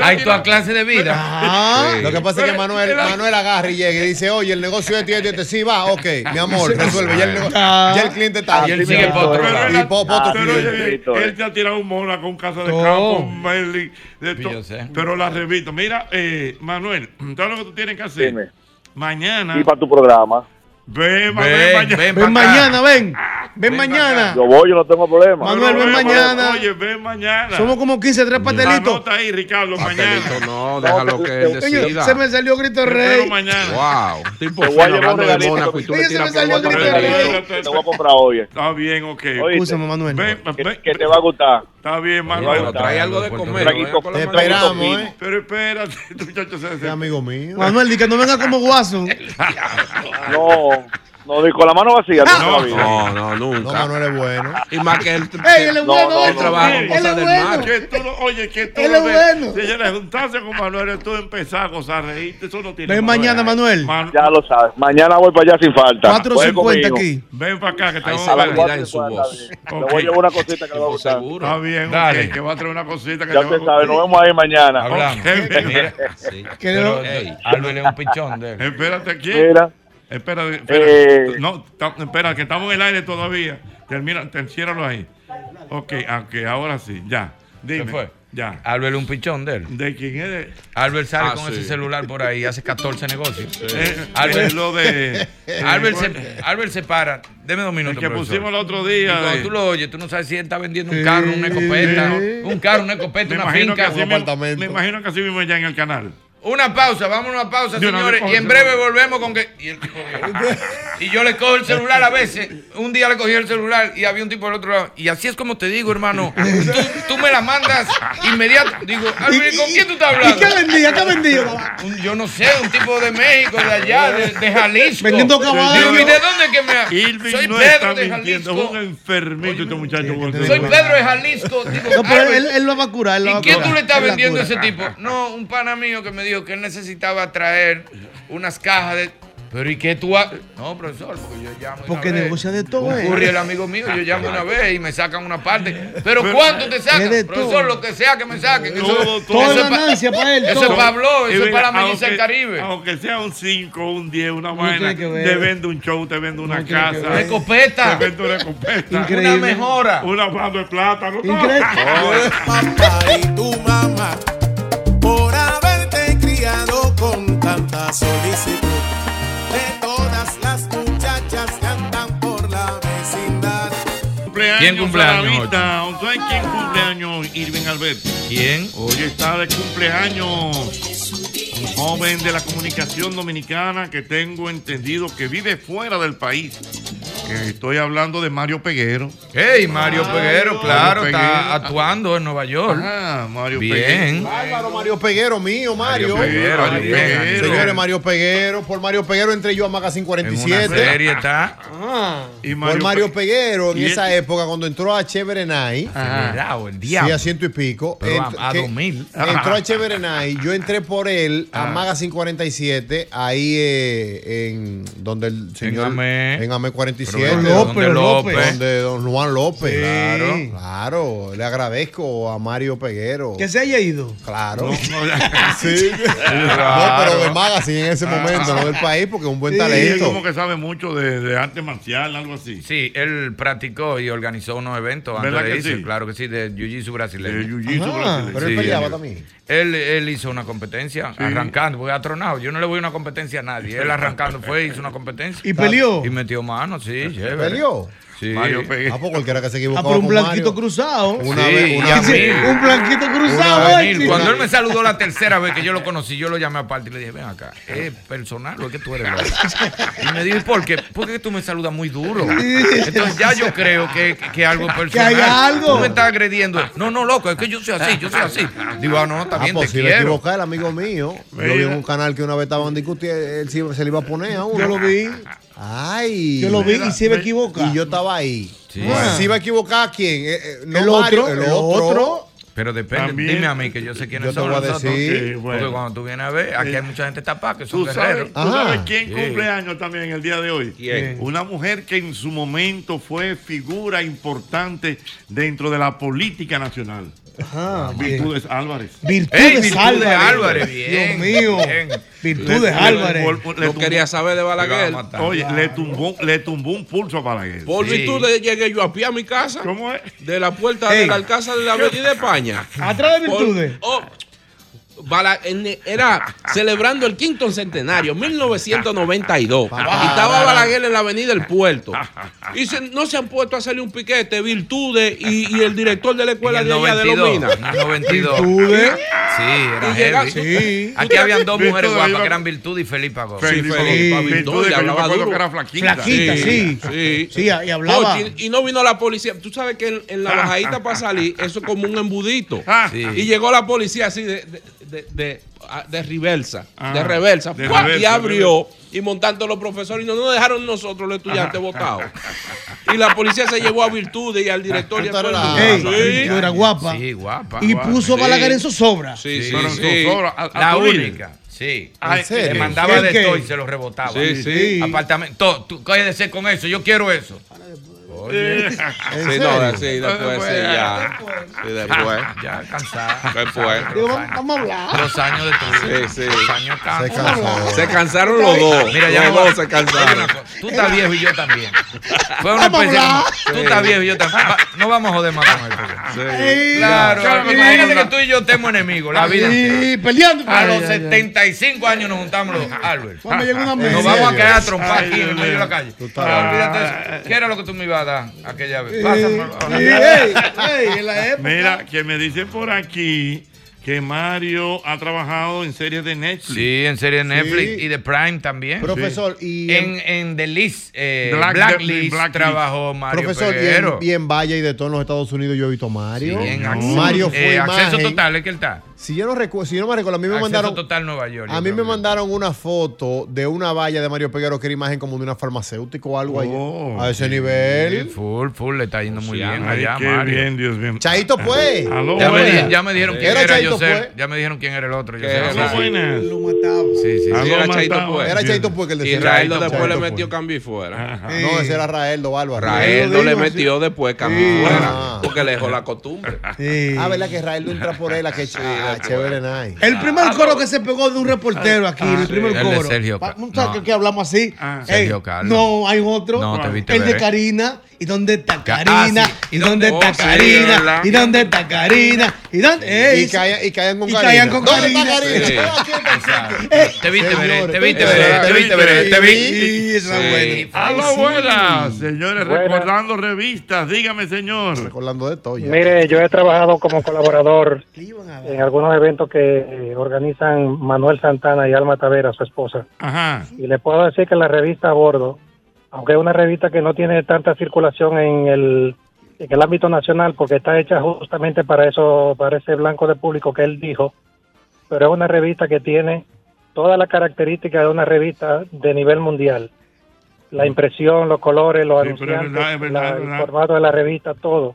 Hay toda clase de vida. Ah, Sí. Lo que pasa es que Manuel, Manuel agarra y llega y dice, oye, el negocio de ti, este, este, sí va, ok, mi amor, resuelve. Ya el, nego- Ah. ya el cliente está. Y él sigue por otro es. es. él te ha tirado un mola con casa de campo, Merlin, de todo. Pero la revista, mira, eh, Manuel, ¿sabes lo que tú tienes que hacer? Dime. Mañana, Y para tu programa. Ven, Manuel, Ven, mañana. ven, ven mañana, ven. Ven Ven pa' mañana. Yo voy, yo no tengo problema. Manuel, ven ven mañana. Oye, ven mañana. Somos como 15, tres pastelitos. Anota ahí, Ricardo, mañana. No, déjalo que él decida. se me salió grito rey. espero mañana. Wow, tipo Te voy a llevar un de Mónaco y tú Oye, le se me salió grito rey. Te voy a comprar hoy. Está bien, ok. Oye, Escúchame, Manuel. Ven, Que, ven, que te va a gustar. Está bien, Pero Manuel. trae algo de comer. La Te esperamos, ¿eh? Pero espérate, muchacho se Este amigo mío. Manuel, di que no venga como guaso. No, no, ni con la mano vacía. No, vida. No, no, No, nunca. Manuel es bueno. Y más que él. ¡Ey, él es No, bueno! no, él no, trabaja él con es cosas del bueno. mar. Que tú no- oye, que tú Él no es bueno. Señores, juntarse con Manuel, tú empezar a gozar, reírte, eso no tiene Ven Manuel. mañana, Manuel. Man- Ya lo sabes. Mañana voy para allá sin falta. 4.50 Cuente aquí. Ven para acá, que te vamos a A en su 4.50, voz. Le Ok. voy a llevar una cosita que le va a gustar. Seguro. Está bien, Dale. ok, que va a traer una cosita que Ya te va usted sabe, nos vemos ahí mañana. Hablamos. Ok. Mira, Sí. Que pero no- Ey. Albert es un pichón de él. Espérate, ¿quién? Mira, Espera, espera. Eh. No, ta- espera, que estamos en el aire todavía. Termina, terciéralo ahí. Ok, ok, ahora sí, ya. Dime. ¿Qué fue? Ya. Albert es un pichón de él. ¿De quién es? Albert sale Ah, con sí. ese celular por ahí, hace 14 negocios. Eh, Albert- es lo de. Albert se, Albert se para. Deme dos El minutos. que profesor. pusimos el otro Y día. cuando de- tú lo oyes, tú no sabes si él está vendiendo un carro, una escopeta, un carro, una escopeta, me una imagino, que finca. así un mismo, apartamento. me imagino que así mismo ya en el canal. Una pausa, vamos a una pausa, una señores, vez, y en breve volvemos con que. Y, el. Y yo le cojo el celular a veces. Un día le cogí el celular y había un tipo del otro lado. Y así es como te digo, hermano. Tú, tú me la mandas inmediato. Digo, ¿con quién tú estás ¿Y hablando? qué vendía? ¿Qué vendía? Un- yo no sé, un tipo de México, de allá, de, de Jalisco. Vendiendo caballos. Digo, ¿y de dónde que me Irving Soy no está Pedro de mintiendo, es Jalisco. un enfermito este muchacho. Soy. Pedro de Jalisco. Digo, No, pero él, él lo va a curar. él ¿Y quién curar. tú le estás vendiendo a ese tipo? No, un pana mío que me dijo que él necesitaba traer unas cajas de. Pero ¿y qué tú haces? No, profesor, porque yo llamo. una Porque vez. negocia de todo, eh. curry el amigo mío, yo llamo una vez y me sacan una parte. Pero ¿cuánto te sacan? todo. Profesor, lo que sea que me saquen. Eso, Todo, eso todo. Todo es es pa- ganancia para él. eso todo. es Pablo, eso es para la melliza del Caribe. Aunque sea un 5, un 10, una No vaina, te vende un show, te vende una No casa. escopeta. Te vende una escopeta. Increíble. Una mejora. Una mano de plátano. Increíble. papá y tu mamá por con tanta solicitud de todas las muchachas que andan por la vecindad. Cumpleaños, ¿Quién cumpleaños, Saravita. ¿Sabes quién cumpleaños, Irving Alberto? ¿Quién? Hoy está de cumpleaños un joven de la comunicación dominicana que tengo entendido que vive fuera del país. Que estoy hablando de Mario Peguero. Hey, Mario Peguero, claro, Mario está Peguero. actuando en Nueva York. Ah, Mario Bien. Peguero. Bárbaro, Mario Peguero mío, Mario. Mario Peguero, Mario. Peguero. Señores, Mario Peguero. Por Mario Peguero entré yo a Magazine En una 47. serie está. Ah. Y Por Mario Pe- Peguero, en esa época, cuando entró a Chévere Night, el sí, diablo. a ciento y pico, Pero a- ent- a que- 2000. entró a Chévere Night, yo entré por él a Ah. Magazine 47, ahí eh, en donde el señor... Amé. En Amé 47. 27. López, donde, López. donde don Juan López. Sí. Claro, claro. Le agradezco a Mario Peguero. Que se haya ido. Claro. No, sí. Claro. No, pero de Magazine en ese momento, no del país, porque es un buen Sí, él talento. como que sabe mucho de, de arte marcial, algo así. Sí, él practicó y organizó unos eventos antes ¿Verdad de irse, sí? claro que sí, de Jiu-Jitsu brasileño. De jiu-jitsu Ajá, brasileño. pero él Sí, peleaba también. Él, él hizo una competencia, arrancando, porque ha tronado. Yo no le voy a una competencia a nadie. Él arrancando fue, hizo una competencia. ¿Y peleó? Y metió mano, sí, chévere. ¿Peleó? Sí. Mario Peguero. Ah, pues cualquiera que se Ah, equivocó. por un blanquito Mario. cruzado. Una Sí, vez, una vez. Un blanquito cruzado. Vez, sí. Cuando él me saludó la tercera vez que yo lo conocí, yo lo llamé aparte y le dije, ven acá, ¿es personal o es que tú eres loco? Y me dijo, ¿y por qué? Porque tú me saludas muy duro. Entonces ya yo creo que, que, que algo personal. hay algo. Tú me estás agrediendo. No, no, loco, es que yo soy así, yo soy así. Digo, ah, no, está Ah, bien, te posible quiero. equivocar, el amigo mío. Yo vi en un canal que una vez estaban discutiendo, él se le iba a poner a uno. Yo lo vi. Ay. Yo lo vi y se iba a equivocar. Y yo estaba ahí. Sí. Bueno, ¿Se iba a equivocar quién? Eh, eh, no el Mario, otro, el el otro. otro. Pero depende, También- dime a mí que yo sé quiénes Yo te son voy a nosotros. decir. Ok, bueno. Porque cuando tú vienes a ver, aquí hay mucha gente tapada que son ¿Tú sabes, guerreros. tú sabes Ajá. quién Sí. cumple años también el día de hoy? ¿Quién? Una mujer que en su momento fue figura importante dentro de la política nacional. Ajá, bien. Virtudes Álvarez. Virtudes Ey, Virtudes Álvarez. Álvarez, bien, Dios mío. bien. Virtudes Le- Álvarez. le- le No quería saber de Balaguer. Matar. Oye, le tumbó, le tumbó un pulso a Balaguer. Por Sí. virtud de llegué yo a pie a mi casa. ¿Cómo es? De la puerta Ey. de la alcázar de la Avenida España. Atrás de Por- virtudes. oh, Era celebrando el quinto centenario, 1992. Y estaba Balaguer en la avenida El Puerto. Y se- no se han puesto a hacerle un piquete, Virtudes y, y el director de la escuela de allá de 92, Lomina. en el 92. Virtudes. Sí, era Y llega- heavy. Sí. Aquí habían dos mujeres iba- guapas que eran Virtud y Felipa Gómez. Sí, Felipe, Felipe, Virtudes, Virtudes, que yo me hablaba duro. que era flaquita. Flaquita, sí. Sí. Sí, y hablaba. Y no vino la policía. Tú sabes que en, en la bajadita para salir, eso es como un embudito. Ah, Sí. Y llegó la policía así de, de, de, de, ah, de reversa. Ah, de reversa. de ¡Pua! reversa, y abrió. Y montando los profesores. Y no nos dejaron nosotros, los estudiantes, votados. Y la policía se llevó a Virtudes y al director y a todo el mundo. Sí. yo era guapa. Sí, guapa. Y guapa. puso Sí. Balaguer en zozobra. Sí, sí, sí. zozobra, a- a La única. Sí. Ay, ¿En serio? Le mandaba ¿El de todo y se lo rebotaba. Sí, sí. Apartamento. Tú cállese con eso. Yo quiero eso. Oye. ¿En Sí, serio? no, sí, después, sí, ya. Sí, después. Ya cansada. Después. Digo, vamos, vamos a hablar. Los años de tu vida. Sí, sí. Los años Se cansó. Se cansaron los dos. Mira, ya los dos se cansaron. Tú estás viejo y yo también. Fue una especie. Tú estás viejo y yo también. No vamos a joder más con. Ey, Claro, imagínate que tú y yo estemos enemigos la vida peleando. A los Ay, ay, ay. 75 años nos juntamos los Albert. Nos vamos a quedar a trompar aquí en medio de la calle. Olvídate eso. ¿Qué era lo que tú me ibas a dar aquella vez? Pásamelo. sí, ey, ey, en la época. Mira, que me dicen por aquí que Mario ha trabajado en series de Netflix. Sí, en serie de Netflix Sí. y de Prime también. Profesor, y En, en The List, eh, Black- Blacklist, Blacklist. trabajó Mario profesor, y en, Peguero. y en Valle y de todos los Estados Unidos yo he visto a Mario. Sí, en No. Mario fue eh, acceso total, es que él está. Si yo no recuerdo, si yo no me recuerdo, a mí me acceso mandaron total Nueva York. yo a mí creo me mandaron una foto de una valla de Mario Peguero que era imagen como de una farmacéutica o algo Oh, ahí. A ese Sí, nivel. full, full, le está yendo muy Sí, bien Ay, allá, qué Mario. bien, Dios mío. Chaito pues. Aló, Ya me, ya me dijeron quién Era era, Chaito, yo sé. pues. Ya me dijeron quién era el otro. Yo ¿Qué sé. era? Sí, Aló, buenas. Lo mataba. Sí, sí. Aló, era Chaito, pues. Era Chaito pues que el de Y. Raeldo después le Chaito, metió pues. cambio y fuera. No, ese era Raeldo Bárbaro. Raeldo le metió después cambio y fuera. Ah. Porque le dejó la costumbre. Ah, ¿verdad que Raeldo entra por él a que a chévere? El primer coro que se pegó de un reportero aquí, el primer El de coro. Sergio Pa- Ca- ¿no sabes no. que, hablamos así? Ah. Sergio Carlos. No, hay otro. No, te viste El de. Karina. ¿Y dónde está ah, Karina? ¿Y dónde Oh, está Karina? ¿Y dónde está Karina? ¿Y dónde? Y caían, y caían con y Karina. caían con ¿Dónde está Karina. Te viste, Veré, te viste, Veré, te te viste, Veré, te vi. Sí. es buena. Señores, recordando revistas. Dígame, señor. Recordando de todo. Mire, yo he trabajado como colaborador ¿Qué iban a en algunos eventos que eh, organizan Manuel Santana y Alma Tavera, su esposa. Ajá. Y le puedo decir que la revista a bordo, aunque es una revista que no tiene tanta circulación en el, en el ámbito nacional, porque está hecha justamente para eso, para ese blanco de público que él dijo, pero es una revista que tiene todas las características de una revista de nivel mundial. La impresión, los colores, los Sí, anunciantes, verdad, es verdad, la- es el formato de la revista, todo.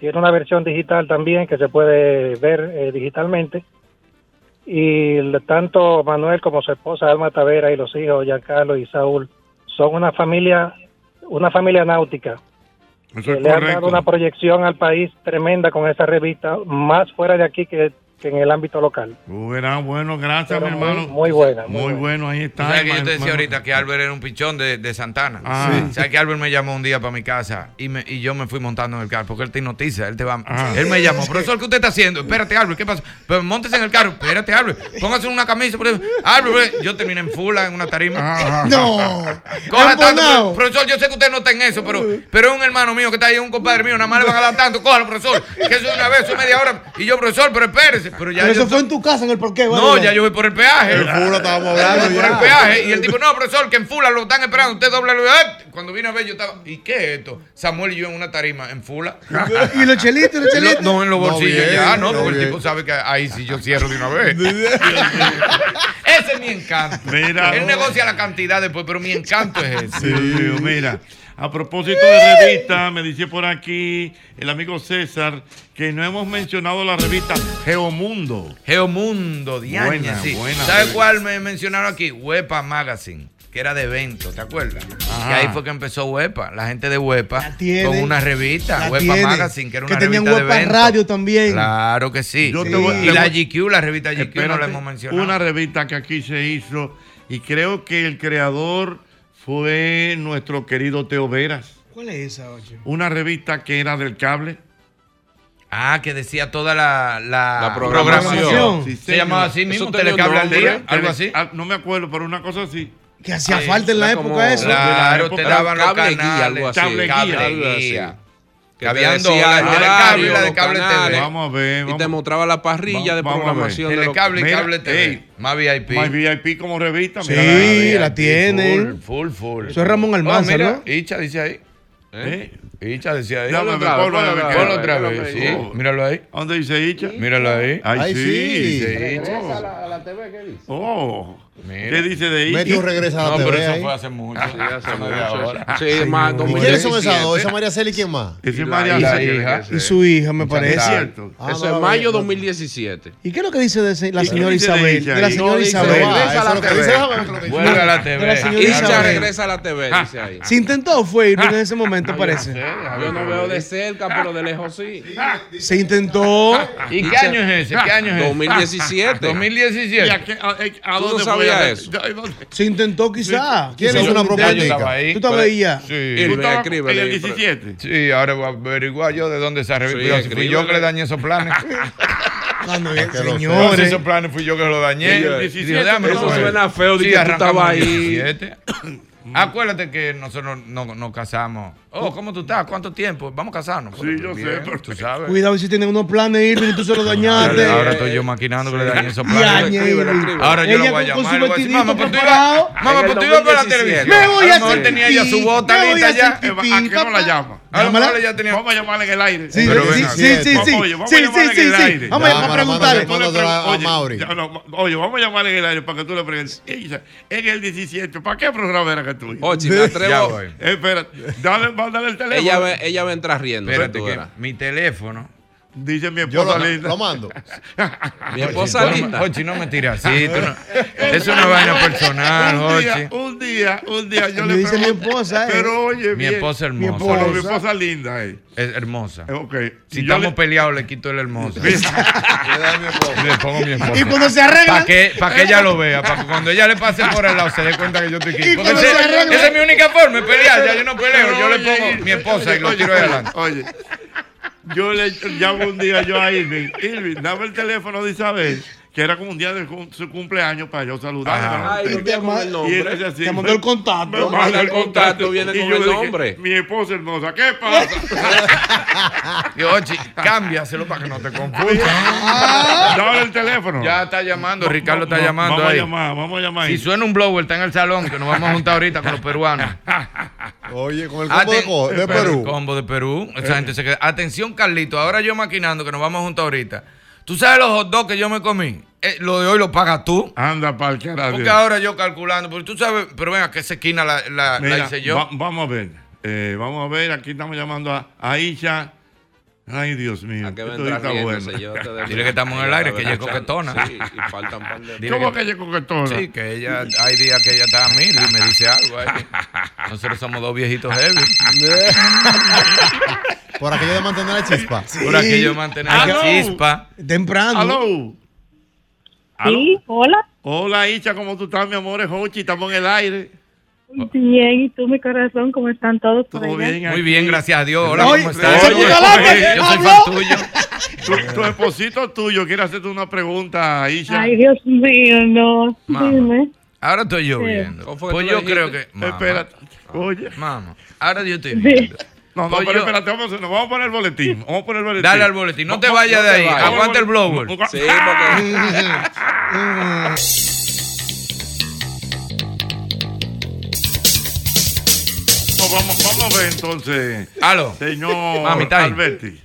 Tiene una versión digital también que se puede ver eh, digitalmente. Y tanto Manuel como su esposa Alma Tavera y los hijos Giancarlo y Saúl son una familia una familia náutica. Eso es le han correcto. dado una proyección al país tremenda con esa revista, más fuera de aquí que, que en el ámbito local. Bueno, bueno, gracias, Pero mi hermano. muy buena, Muy, muy bueno, ahí está. ¿Sabes que yo te hermano. decía ahorita que Albert era un pichón de, de Santana? Ah. Sí. ¿Sabes que Albert me llamó un día para mi casa y, me, y yo me fui montando en el carro? Porque él te hipnotiza, él te va. Ah. Él me llamó, profesor, ¿qué usted está haciendo? Espérate, Albert, ¿qué pasa? Pero montese en el carro, espérate, Albert, póngase una camisa. por ejemplo. Albert, yo terminé en fula en una tarima. Ah. No. Coja tanto, profesor, yo sé que usted no está en eso, pero, pero es un hermano mío que está ahí, un compadre mío, nada más le van a dar tanto, cójalo, profesor, que eso es una vez, eso es media hora. Y yo, profesor, pero espérese. Pero ya Pero yo eso fue en tu casa, en el porqué. no, ya yo voy por el peaje. El Fula estábamos Yo hablando voy por el peaje. Y el tipo, no, profesor, que en Fula lo están esperando. Usted doble Cuando vine a ver, yo estaba. ¿Y qué es esto? Samuel y yo en una tarima en Fula. ¿Y los chelitos, los chelitos? No, en los No, bolsillos bien, ya, no, no, porque el tipo sabe que ahí sí yo cierro de una vez. ese es mi encanto. Mira. Él negocia la cantidad después, pero mi encanto es ese. Sí, mira. A propósito de revista, me dice por aquí el amigo César que no hemos mencionado la revista Geomundo. Geomundo, diaña, Buena, sí. buena ¿Sabes revista. cuál me mencionaron aquí? Huepa Magazine, que era de eventos, ¿te acuerdas? Ajá. Que ahí fue que empezó Huepa, la gente de Huepa, La tiene. con una revista, Huepa tiene. Magazine, que era Que una tenían revista de Huepa eventos. Radio también. Claro que sí. Yo te voy- y la GQ, la revista GQ no la hemos mencionado. Una revista que aquí se hizo y creo que el creador fue nuestro querido Teo Veras. ¿Cuál es esa, oye? Una revista que era del cable. Ah, que decía toda la, la, La programación. Sí, Se llamaba así mismo, Telecable al día, algo así. ah, No me acuerdo, pero una cosa así. Que hacía falta en la época como- eso. Claro, época te daban los guía, canales. algo así. Cable guía. Cable Algo así. guía. Decía la el de cable y la de cable canales. TV. Vamos a ver. Y te vamos- mostraba la parrilla Va- de vamos a programación Telecable y cable TV. ey, Más VIP. My VIP como revista. Sí, mira, la tienen. Full, full, full. Eso es Ramón Almanza, Oh, mira, ¿no? Icha dice ahí. ¿Eh? Icha decía ahí. Dame, Ponlo otra vez, ponlo, otra vez. Ponlo otra Ponlo vez. otra Sí, míralo ahí. ¿Dónde dice Icha? Míralo ahí. Ay, sí. Sí, Icha. la TV, ¿qué dice? Oh. Mira. ¿Qué dice de Icha? Metro regresa a la No, pero eso ahí. fue hace mucho. Sí, hace mucho. Sí, más ¿Y quiénes son 2017. esas dos? ¿Esa María Celi y quién más? Y es María su hija, me Es parece. cierto. Ah, Eso no, es mayo no. 2017. ¿Y qué es lo que dice de la ¿Y qué señora Isabel? ella De la ahí? señora Isabel. regresa Ah, a la es TV. Vuelve a la TV. Isabel. regresa a la TV, dice ahí. Se intentó, fue Irving, en ese momento, parece. Yo no veo de cerca, pero de lejos sí. Se intentó. ¿Y qué año es ese? ¿Qué año es ese? 2017. ¿Y 2017. a, dónde sabías Se intentó quizá. ¿Quién hizo una ahí. ¿Tú ahí ya? Sí. ¿Tú Irving, estabas escríbele en el ahí, pero- 17? Sí, ahora voy a averiguar yo de dónde se arregló. Si fui yo que le dañé esos planes. No, que lo Cuidado, si señores. esos planes fui yo que los dañé. Sí, el Y 17, dijo, déjame, eso no, suena feo, de Sí, que tú estabas ahí. 17. Acuérdate que nosotros nos no, casamos. Oh, ¿cómo tú estás? ¿Cuánto tiempo? Vamos a casarnos. Sí, yo sé, pero- tú sabes. Cuidado si tienen unos planes, Irving, y tú se los dañaste. Ahora, ahora estoy yo maquinando que le dañé esos planes. Ahora yo Ella lo voy a llamar. voy a decir, Mamá, pues tú ibas, mamá, pues el tú ibas para la 2017. televisión. Me voy a hacer tenía ya su bota lista ya. ¿A qué no la llama? Tenía. Vamos a llamarle en el aire. Sí, Pero sí, sí, sí, sí, Vamos, sí. oye, vamos Sí, a sí, llamarle sí, en el sí. aire. Vamos a preguntarle. Oye, Mauri. ya, no, oye, vamos a llamarle en el aire para que tú le preguntes. En el 17, ¿para qué programa era que tú? Oye, me Ya atrevo. Espera, dale, teléfono. Ella, ella va a entrar riendo. Espérate que mi teléfono. Dice mi Yo esposa lo, linda. lo mando. Mi esposa Ochi, linda. Ochi, no me tires así. tú no- Es una vaina personal, un día, Ochi. un día, un día yo le dice mi pregunté, esposa, eh. Pero oye, Mi bien, esposa Mi hermosa. esposa. mi esposa linda, eh. Es hermosa. Eh, Ok. Si yo estamos le- peleados, le quito el hermoso. Le da a mi esposa. Le pongo mi esposa. Y cuando se arreglan. Para que, pa' que ella lo vea, para que cuando ella le pase por el lado se dé cuenta que yo estoy aquí. Porque se arregla- esa es mi única forma de pelear. Ya yo no peleo, yo le pongo mi esposa y lo tiro adelante. Oye, yo le llamo un día yo a Irving. Irving, dame el teléfono de Isabel, que era como un día de su cumpleaños para yo saludarla. Ay, te el nombre. dice así, Te mandó el contacto. me manda el contacto viene y con yo el dije, nombre. Mi esposa hermosa, ¿qué pasa? Ochi, cámbiaselo para que no te confundas. Dame el teléfono. Ya está llamando, Ricardo está llamando Vamos a llamar, vamos a llamar. Si suena un blower, está en el salón, que nos vamos a juntar ahorita con los peruanos. Oye, con el combo de, de El Perú. combo de Perú. Esa gente se queda. Atención, Carlito. Ahora yo maquinando que nos vamos a juntar ahorita. ¿Tú sabes los hot dogs que yo me comí? Eh, lo de hoy lo pagas tú. Anda para el carajo. Porque ahora yo calculando. Porque tú sabes, pero venga, ¿qué esquina la, la, la hice yo? va- vamos a ver. Eh, vamos a ver, aquí estamos llamando a, a Isha. Ay, Dios mío. A que esto vendrá bueno. yo te dejo. Dile que estamos en el aire, que ella es coquetona. Sí, y faltan par de- Dile ¿Cómo que ella es coquetona? Sí, que ella, hay días que ella está a mil y me dice algo ahí. Nosotros somos dos viejitos heavy. Por aquello de mantener la chispa. Por aquello de mantener la chispa. Temprano. Aló. Sí, hola. Hola, Icha, ¿cómo tú estás, mi amor? Es Hochi, estamos en el aire. Bien, ¿y tú, mi corazón? ¿Cómo están todos por Todo allá? bien. Muy bien, gracias a Dios. Hola, ¿cómo estás? oye, Oye, yo soy fan tuyo. Tu, tu esposito tuyo quiere hacerte una pregunta, Isha. Ay, Dios mío, no. Dime. Ahora estoy lloviendo. ¿Cómo fue que Pues yo creo que. Mamá, Espérate. Oye. Mamá, ahora yo estoy Sí. viendo. No, no, Pues pero yo- espérate, vamos a, hacer- vamos a poner el boletín. Vamos a poner el boletín. Dale al boletín, no te vayas no de te ahí. Aguanta el blower. Sí, porque vamos, vamos a ver entonces. Aló. Señor Mami, ahí. Alberti.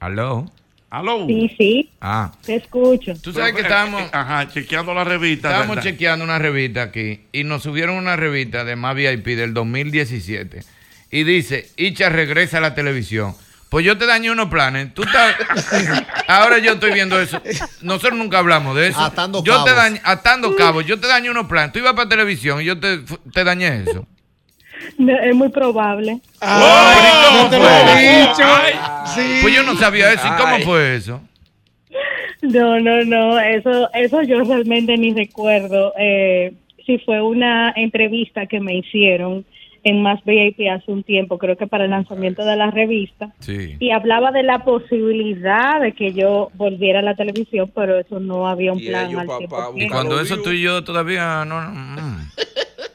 Aló. Aló. Sí, sí, Ah. te escucho. Tú sabes que estábamos. eh, Ajá, chequeando la revista. Estábamos ¿verdad? chequeando una revista aquí y nos subieron una revista de más VIP del 2017 y dice, Icha regresa a la televisión. Pues yo te dañé unos planes. Tú estás... Ahora yo estoy viendo eso. Nosotros nunca hablamos de eso. Atando yo te cabos. dañé, atando cabos. Yo te dañé unos planes. Tú ibas para televisión y yo te, te dañé eso. No, es muy probable. ¿Cómo no te fue? lo he dicho. Sí. Pues yo no sabía eso. ¿Y cómo Ay. fue eso? No, no, no, eso, eso yo realmente ni recuerdo. Eh, si fue una entrevista que me hicieron en Más VIP hace un tiempo, creo que para el lanzamiento de la revista, Sí. y hablaba de la posibilidad de que yo volviera a la televisión, pero eso no había un Y plan ellos, al papá, 100%. Y cuando eso tú y yo todavía no... no,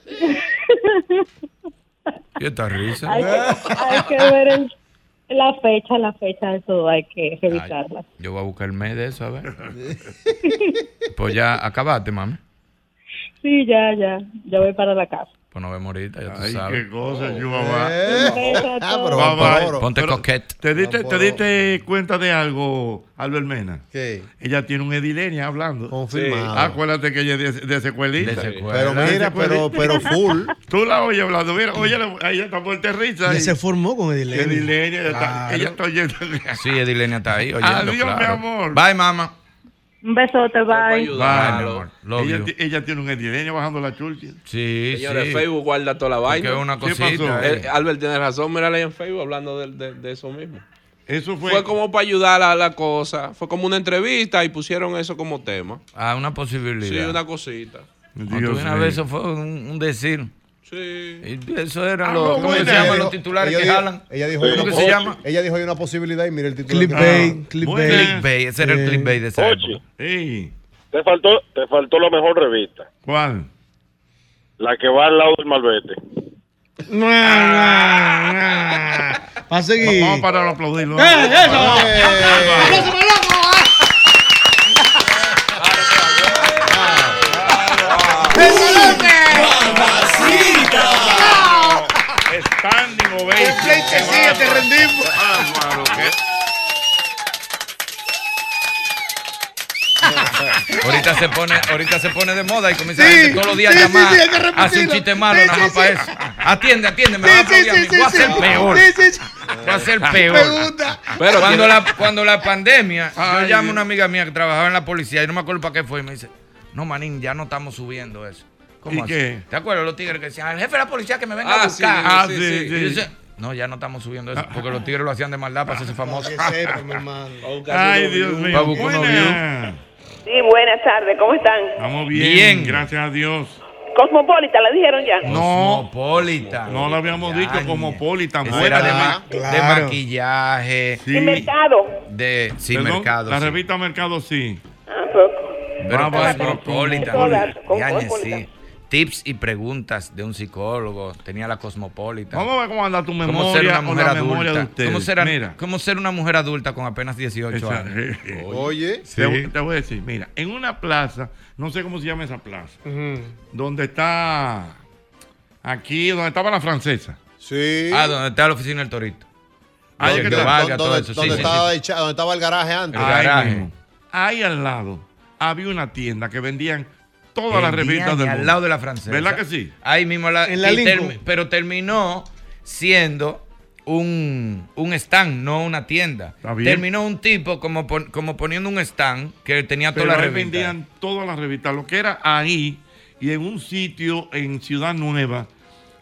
¿Y esta risa? hay, que, hay que ver el- la fecha, la fecha, eso hay que revisarla. Yo voy a buscar el mes de eso, a ver. pues ya acabaste, mami. Sí, ya, ya, ya voy para la casa. Pues nos vemos ahorita, ya tú Ay, sabes. qué cosa, yo mamá. Un beso a Ah, pero bye. por. Ponte Pero, coquete. ¿Te diste, ¿Te diste cuenta de algo, Albert Mena? ¿Qué? Ella tiene un edilenia hablando. Confirmado. Acuérdate que ella es de, de secuelita. De secuela. Pero mira, pero, pero full. Tú la oyes hablando. Mira, oye, ella está muerta de risa. Ahí. se formó con Edilene. Edilenia, ella, está, Claro. ella está oyendo. Sí, Edilenia está ahí oyendo, Adiós, claro. mi amor. Bye, mamá. Un besote, para bye. ayudar. Bye, Ella, ella tiene un edilenia bajando la Churchill. Sí, señores, sí. Facebook guarda toda la vaina. es una ¿Qué cosita. pasó? eh. Eh, Albert tiene razón, mírale ahí en Facebook hablando de, de- de eso mismo. Eso fue. Fue como para ayudar a la cosa. Fue como una entrevista y pusieron eso como tema. Ah, una posibilidad. Sí, una cosita. Dios una vez eso fue un, un decir. Sí. Eso eran Ah, los, no, ¿cómo se llaman los dijo- titulares ella que dijo- jalan? Ella dijo, ¿Cómo una que se llama? ella dijo hay una posibilidad y mira el título. Clickbait, clickbait. Buena. Clickbait, ese era el clickbait de esa Ochi, época. Te faltó, te faltó la mejor revista, ¿Cuál? la que va al lado del malvete. Va a seguir. Vamos a parar a aplaudirlo. ¡Eh, eso! Standing que sigue, te rendimos. Bárbaro, Ahorita se pone, ahorita se pone de moda y comienza Sí, a gente todos los días sí, a llamar. sí, hace un chiste malo Sí, nada sí, más para sí. eso. Atiende, atiende, me Sí, va a sí, aplaudir a Voy a sí. ser peor. Sí, sí, sí. Voy a ser peor. Pero cuando la, cuando la pandemia, yo llamo a una amiga mía que trabajaba en la policía y no me acuerdo para qué fue y me dice, no, manín, ya no estamos subiendo eso. ¿Cómo ¿Y así? qué? ¿Te acuerdas los tigres que decían, el jefe de la policía que me venga Ah, a sí, buscar? Ah, sí, sí, sí. Y yo sí. decía, no, ya no estamos subiendo eso, porque los tigres lo hacían de maldad para hacerse famosos. Mi hermano. Ay, Dios mío. Buena. Sí, buenas tardes, ¿cómo están? Estamos bien, Bien. gracias a Dios. Cosmopolita, ¿la dijeron ya? No. Cosmopolitan. No lo habíamos dicho. Eso era de, ma- de maquillaje, Sí. ¿Y mercado? de sí, Perdón, mercado. La sí. revista Mercado sí. Ah, pero- Pero Ah, va, Tips y preguntas de un psicólogo. Tenía la Cosmopolitan. Vamos a ver cómo anda tu ¿Cómo memoria ser una mujer la memoria de adulta? ustedes. ¿Cómo ser, Mira. cómo ser una mujer adulta con apenas 18 Esa- años? Oye. Te, te voy a decir, mira, en una plaza, no sé cómo se llama esa plaza, donde está, aquí, donde estaba la francesa. Sí. Ah, donde está la oficina del Torito. Ah, valga, donde, todo eso. Sí, donde sí, estaba sí. el garaje antes. El Ahí garaje. mismo. Ahí al lado había una tienda que vendían todas las revistas del al mundo. lado de la francesa. ¿Verdad que sí? Ahí mismo la, En la termi- pero terminó siendo un, un stand, no una tienda. bien. Terminó un tipo como, pon- como poniendo un stand que tenía todas las revistas. vendían todas las revistas, lo que era ahí y en un sitio en Ciudad Nueva,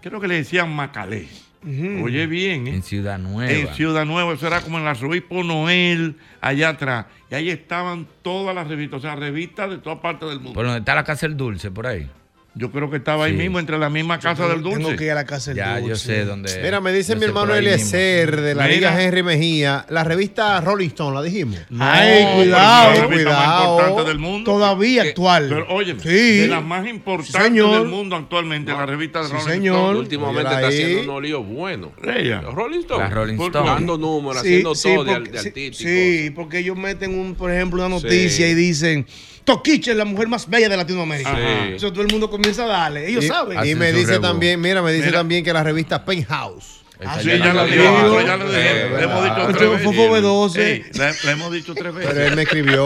creo que le decían Macalé. Oye bien, ¿eh? En Ciudad Nueva. En Ciudad Nueva, eso era como en la Arzobispo Noel, allá atrás. Y ahí estaban todas las revistas, o sea, revistas de todas partes del mundo. Por donde está la casa del dulce, por ahí. Yo creo que estaba ahí Sí. mismo, entre la misma casa del dulce. Tengo que ir a la casa del Ya, dulce. yo sé dónde. Mira, me dice mi hermano Eliezer de la Mira. Liga Henry Mejía, la revista Rolling Stone, ¿la dijimos? Ay, cuidado. la revista más Cuidado. importante del mundo. Todavía actual. Pero oye, Sí. de las más importantes señor. del mundo actualmente, la revista de Sí, Rolling señor. Stone. Últimamente está haciendo unos líos buenos. Ella. Rolling Stones. La Rolling ¿Por Stone. Dando números, Sí, haciendo sí, todo de, porque- de sí, artístico. sí, porque ellos meten, un, por ejemplo, una noticia Sí. y dicen, Toquiche es la mujer más bella de Latinoamérica. Ajá. Eso todo el mundo comienza a darle. Ellos y, saben. y me dice también, mira, me dice Mira. también que la revista Penthouse. Esa Sí, ya la lo dijo. ya lo dijo. Eh, Le hemos dicho tres veces. Fofo B12. Ey, le, le hemos dicho tres veces. Pero él me escribió.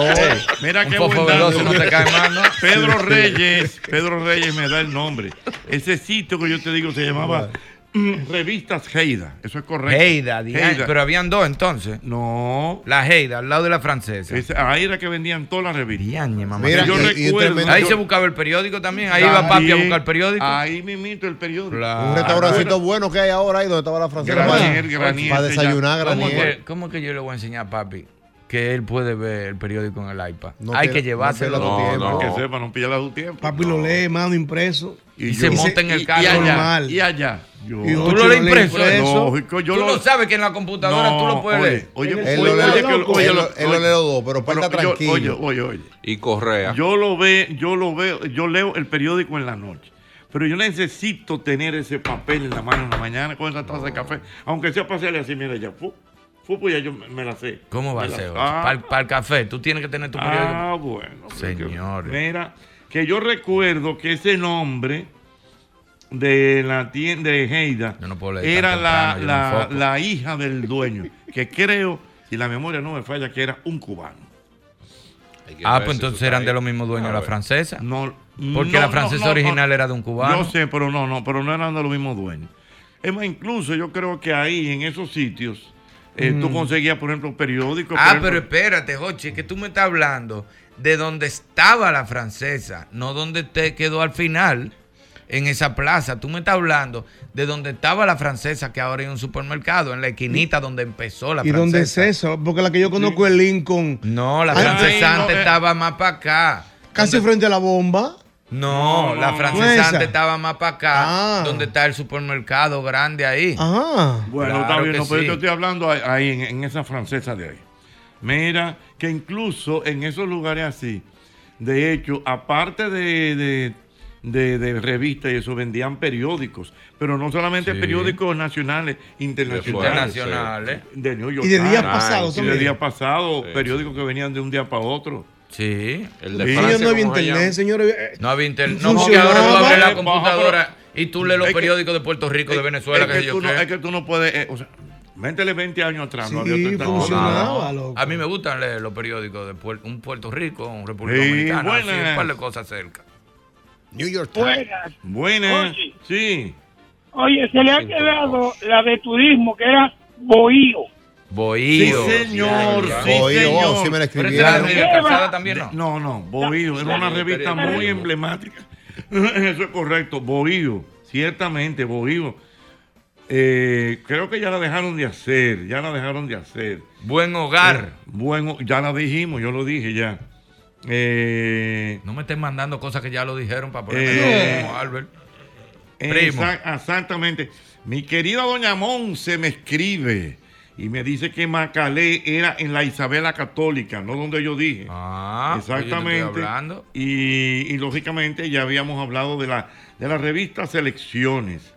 Mira qué fofo buen dato. veloz no te cae mal, ¿no? Pedro Reyes, Pedro Reyes me da el nombre. Ese sitio que yo te digo se llamaba Revistas Heida. Eso es correcto. Heida, Heida. pero habían dos entonces. No. La Heida, al lado de la francesa. Ahí era que vendían todas las revistas. Diañe, mamá. Mira, yo y- recuerdo. Ahí yo- se buscaba el periódico también. Ahí iba papi a buscar periódico. Ahí mismito el periódico. Claro. Un restaurancito bueno que hay ahora ahí donde estaba la francesa. Granier, para, Granier, desayunar, llama. ¿Cómo Granier. que, cómo que yo le voy a enseñar a papi que él puede ver el periódico en el iPad? No Hay que no llevárselo. No, tiempo. no. Que sepa, no a su tiempo. Papi lo lee, mano, impreso. Y se yo- monta en el carro. Y allá. normal. Y allá. Yo- ¿Tú lo lees lee impreso? Lógico, yo tú lo- no sabes que en la computadora tú lo puedes oye, leer. Oye, Él lo que- los dos, pero yo- tranquilo. Oye, oye, oye. Y Correa. Yo lo ve, yo lo veo, yo leo el periódico en la noche. Pero yo necesito tener ese papel en la mano en la mañana con esa taza de café. Aunque sea para hacerle así, mira ya. Fu, pues ya yo me, me la sé. ¿Cómo va a ser? Ah, Para el café, tú tienes que tener tu periódico. ah, bueno. Señores. Mira, que yo recuerdo que ese nombre de la tienda de Heida Yo no puedo leer era la, la, la hija del dueño, que creo, si la memoria no me falla, que era un cubano. Ah, pues entonces eran ahí. de los mismos dueños A de la francesa. No, Porque no, la francesa no, original no. era de un cubano. Yo sé, pero no, no, pero no eran de los mismos dueños. Es más, incluso yo creo que ahí, en esos sitios, eh, tú conseguías, por ejemplo, periódicos. Ah, ejemplo, pero espérate, Jochi, que tú me estás hablando de donde estaba la francesa, no donde te quedó al final, en esa plaza. Tú me estás hablando de donde estaba la francesa, que ahora hay un supermercado, en la esquinita donde empezó la ¿Y francesa. dónde es eso? Porque la que yo conozco es Lincoln. No, la Ay, francesa no, antes eh. estaba más para acá. Casi Donde- frente a la bomba. No, No, la no, no. francesa No esa. antes estaba más para acá, Ah. donde está el supermercado grande ahí. Ajá. Bueno, Claro está bien, no, pero sí. yo te estoy hablando ahí, en, en esa francesa de ahí. Mira, que incluso en esos lugares así, de hecho, aparte de, de, de- de revistas y eso, vendían periódicos, pero no solamente Sí. periódicos nacionales, internacionales. Internacionales. De New York Y de días pasados y de también. días pasados, periódicos que venían de un día para otro. Sí. El de Sí, Francia, no había ¿cómo se internet, señores. No había internet. No, porque ahora tú abres la computadora y tú lees los Es que- periódicos de Puerto Rico, de Venezuela, es, que que yo no, es que tú no puedes, eh, o sea, métele 20 años atrás. no Sí, había tanta cosa. funcionaba, loco. A mí me gustan leer los periódicos de Puer- un Puerto Rico, un República Sí, Dominicana, así, buenas. un par de cosas cerca. New York Times. Buenas. Buenas, Oye. sí. Oye, se le ha quedado la de turismo, que era Bohío. Bohío. Sí, señor, sí, wow, señor. sí me la Pero esa era escribieron. Calzada también, ¿no? No, no, Bohío, era una revista muy emblemática. Eso es correcto, Bohío, ciertamente, Bohío. Eh, creo que ya la dejaron de hacer, ya la dejaron de hacer. Buen hogar. Eh, bueno, ya la dijimos, yo lo dije ya. Eh, No me estén mandando cosas que ya lo dijeron para ponerme Eh. como Albert. Primo. Exa- exactamente. Mi querida doña Monse me escribe y me dice que Macalé era en la Isabela Católica, no donde yo dije. Ah, pues yo estoy Exactamente. hablando. Y, y, lógicamente ya habíamos hablado de la, de la revista Selecciones.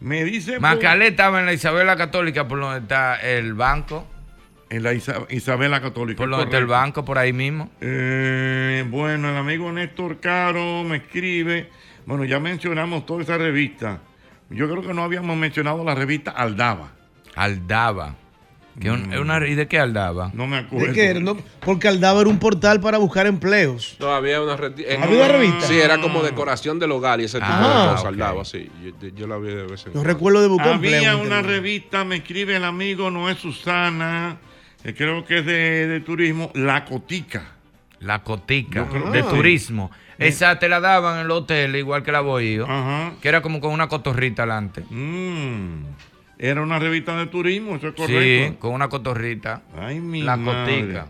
Me dice... Macalé estaba en la Isabela Católica, por donde está el banco. En la Isa- Isabela Católica. Por donde está el banco, por ahí mismo. Eh, bueno, el amigo Néstor Caro me escribe. Bueno, ya mencionamos toda esa revista. Yo creo que no habíamos mencionado la revista Aldaba. Aldaba. Que un- es una, ¿Y de qué aldaba? No me ¿De qué era? No, porque Aldaba era un portal para buscar empleos. No, había una, eh, ¿Había una revista? Sí, era como decoración del hogar y ese tipo Ah, de cosas. ok. Aldaba, sí. Yo, yo la vi de vez en Yo cuando. recuerdo de buscar Había una revista, me escribe el amigo Noé Susana, que creo que es de, de turismo, La Cotica. La cotica creo de turismo. Esa te la daban en los hoteles, igual que la Bohío, que era como con una cotorrita adelante. Mm. Era una revista de turismo, eso es Sí, correcto. con una cotorrita. Ay, mi La madre. cotica.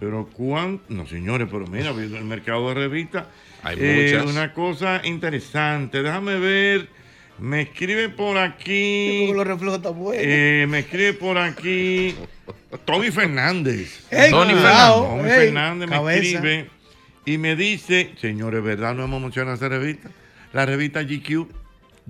Pero cuán, no señores, pero mira, viendo el mercado de revistas, Hay eh, muchas. una cosa interesante. Déjame ver, me escribe por aquí. Los reflejos están buenos. eh, me escribe por aquí Tony Fernández. Ey, Tony cuidado, Fernández, Tony ey, Fernández me cabeza. escribe y me dice, señores, ¿verdad? No hemos mencionado esa revista. La revista GQ.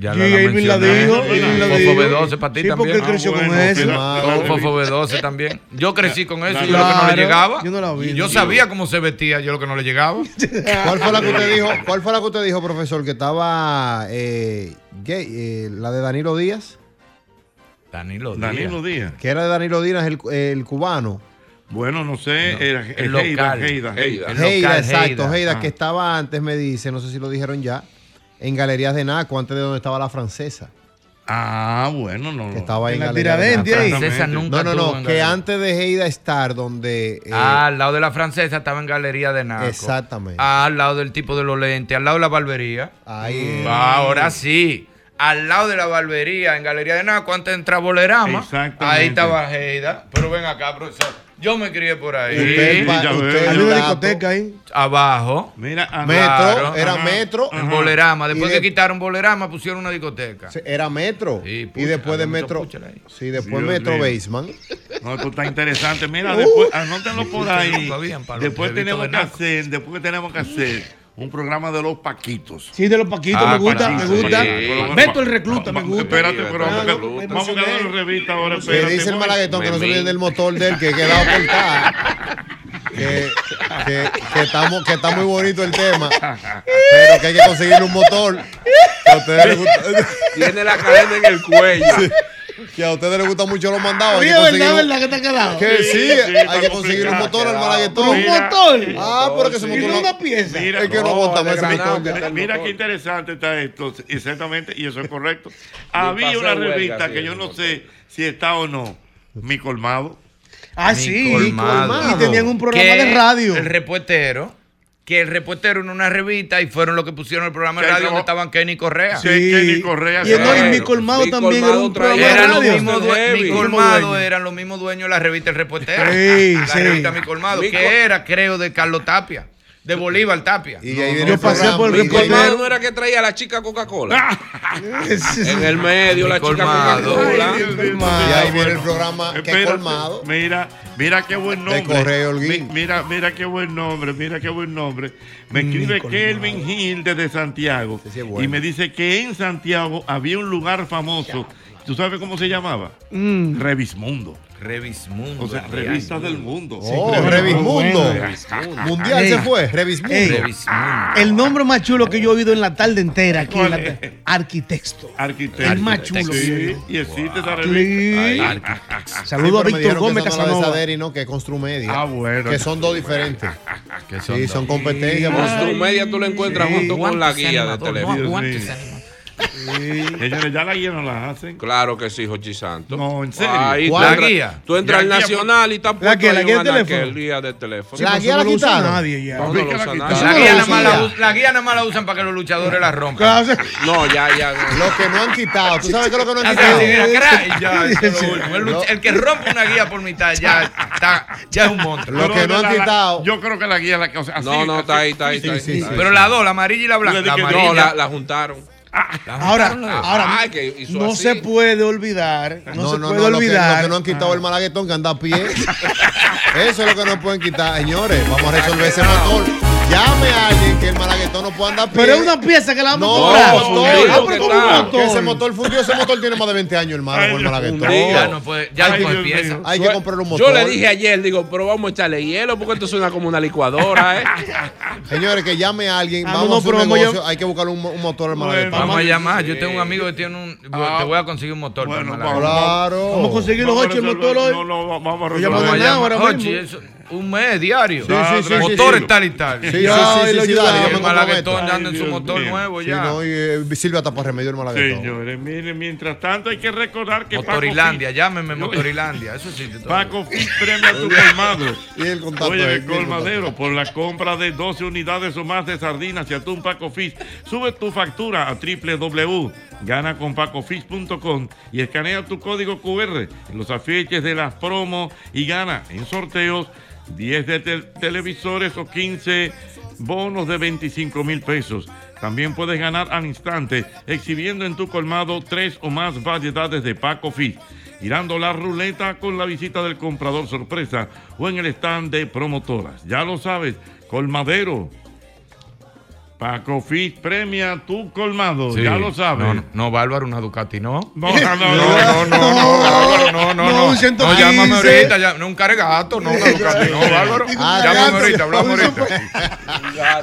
Ya la Irving la dijo. Fofo B12 para ti Sí, porque también. él creció con eso. Fofo- Fofo B12 también. Yo crecí con eso y yo lo que no le llegaba. yo no la vi. Yo sabía cómo se vestía, yo lo que no le llegaba. ¿Cuál fue la que usted dijo? ¿Cuál fue la que usted dijo, profesor? Que estaba eh, gay, eh, la de Danilo Díaz. Danilo Díaz. Danilo Díaz. Que era de Danilo Díaz, el, el cubano. Bueno, no sé, era el el local. Heida, Heida, Heida, exacto, Heida, Ah. que estaba antes, me dice, no sé si lo dijeron ya, en Galerías de Naco, antes de donde estaba la francesa. Ah, bueno, no. Que estaba ahí En en la Tiradentes. La francesa nunca No, no, no, que antes de Heida estar donde... eh, Ah, al lado de la francesa estaba en Galería de Naco. Exactamente. Ah, al lado del tipo de los lentes, al lado de la barbería. Ahí. Ah, ahora sí. Al lado de la barbería, en Galería de Naco, antes de entrar a Bolerama. Exactamente. Ahí estaba Heida. Pero ven acá, profesor. Yo me crié por ahí. Usted, pa- usted Había el una discoteca ahí. Abajo. Mira, ah, Metro, Claro. era Ajá. Metro. En Bolerama. Después Y de- que quitaron Bolerama, pusieron una discoteca. Era Metro. Sí, y pucha, después de Metro. Sí, después Dios Metro. Baseman. No, esto está interesante. Mira, Uh. después, anótenlo por ahí. Después tenemos que hacer, después que tenemos que hacer un programa de los Paquitos. Sí, de los Paquitos, Ah, me gusta, Paquitos, me gusta. sí. Beto el recluta, me gusta. Espérate, pero Ah, vamos, a- me vamos a emocioné. dar la revista ahora. Espérate, dice el malaguetón que no se olviden del motor de él, que queda ocultar. Que, que, que, estamos, que está muy bonito el tema, pero que hay que conseguirle un motor. Que a ustedes les gusta, Tiene la cadena en el cuello. Sí, que a ustedes les gustan mucho los mandados. Oye, que ¿verdad, verdad que te ha quedado? Que sí, Sí, sí, hay que conseguir un motor al malaguetón. ¿Un motor? Ah, pero que ese motor no una pieza. Mira, Es que no ese motor. Mira qué interesante está esto, exactamente, y eso es correcto. Había una huelga, revista sí, que yo no sé si está o no, Mi Colmado. Ah, Mi sí. colmado. Y tenían un programa Que de radio. El repuestero. Que el repuestero en una revista y fueron los que pusieron el programa de Que radio no- donde estaban Kenny Correa. Sí. Kenny Correa, Y, no, y mi colmado Mi también colmado era un programa de Eran los radio. Heavy. mi Mismo colmado eran los mismos dueños de la revista El Reportero. Sí, la sí. revista Mi Colmado, Mi que col- era, creo, de Carlos Tapia, de Bolívar Tapia. Y ahí viene Yo pasé por el colmado no era que traía la chica Coca-Cola. en el medio, la chica. Coca-Cola. Y ahí viene el programa que Espérate, colmado. Mira, mira qué buen nombre. Correo Holguín. Mi- Mira, mira qué buen nombre, mira qué buen nombre. Me Mi escribe colmado. Kelvin Gil desde Santiago. Sí bueno. Y me dice que en Santiago había un lugar famoso. ¿Tú sabes cómo se llamaba? Mm. Revismundo. Revismundo. O sea, revistas del mundo. Oh. Revismundo. Bueno. Mundial Ey. se fue. Revismundo. Ey. Revismundo. El nombre más chulo que yo he oído en la tarde entera aquí. en la. Arquitecto. Arquitecto. El más chulo Sí, y existe esa Sí. revista. Saludo a Sí, me Víctor Gómez que Casanova. Saderi, no, que es Construmedia. Ah, bueno. Que son dos diferentes. Que son Sí, dos. son competencias. por eso- Construmedia tú la encuentras junto con la guía de teléfono. Señores, ya la guía no la hacen. Claro que sí, Jochi Santos. No, en serio. La guía. Tú entras al Nacional y está ¿La qué? ¿La guía un de anaquel, teléfono? guía de teléfono. La guía la no lo usa quitaron. nadie ya. No, no ¿Por lo qué la. La guía, nada más la, la la usan para que los luchadores la rompan. No, ya, ya. Lo que no han quitado. ¿Tú sabes qué es lo que no han quitado? El, que rompe una guía por mitad ya está, ya es un monstruo. Lo que no han la- la- quitado. Yo creo que la guía la que. No, no, está ahí, está ahí. sí, sí. Pero las dos, la amarilla y la blanca. La La que-. No, la, la juntaron. La Ahora, dos. ahora Ay, que hizo no así. se puede olvidar, no, No, se no, puede no, lo que, lo olvidar. que no han quitado el malaguetón que anda a pie. Eso es lo que no pueden quitar, señores. Vamos a resolver ese motor. Llame a alguien que el malaguetón no pueda andar pie. Pero es una pieza que la vamos No, a comprar. motor. Ah, pero ¿cómo Que motor? ese motor fundió, ese motor tiene más de 20 años, hermano, con el malaguetón. Ya no puede, ya Ay, no puede pieza. Hay que comprar un motor. Yo le dije ayer, digo, pero vamos a echarle hielo porque esto suena como una licuadora, ¿eh? Señores, que llame a alguien. Ah, vamos no, a hacer un negocio. Hay que buscar un, mo- un motor al malaguetón. Vamos a llamar. Yo tengo un amigo que tiene un. te voy a conseguir un motor para el Malaguetón. Claro. Vamos a conseguir los ocho el motor hoy. No, no, vamos a resolver. Vamos a llamar. ahora mismo. Un mes diario. Sí, sí, sí, sí, Motores sí. tal y tal. Sí, sí, sí, sí, el. Malaguetón ya anda en su motor mío. nuevo Sí, ya. no, y, eh, sirve hasta para remedio el malaguetón. Señores, miren, mientras tanto hay que recordar que Motorilandia, llámeme Motorilandia. Eso sí. te- Paco Fit premia tu colmado. Y el contacto Oye, el colmadero, por la compra de 12 unidades o más de sardinas y atún Paco Fish, sube tu factura a www.ganaconpacofis.com y escanea tu código QR en los afiches de las promos y gana en sorteos 10 de tel- televisores o 15 bonos de 25 mil pesos. También puedes ganar al instante exhibiendo en tu colmado tres o más variedades de Paco Fish girando la ruleta con la visita del comprador sorpresa o en el stand de promotoras. Ya lo sabes, colmadero. Paco Fish premia tu colmado, Sí. ya lo sabes. No, no, no, Bárbaro, una Ducati, no. No, no, no, no, no, no, Bárbaro, no, no, No, no. No, 115. llámame ahorita, ya, no un cargato, no una Ducati, no, Bárbaro. Ah, Llámame ahorita, hablamos ahorita.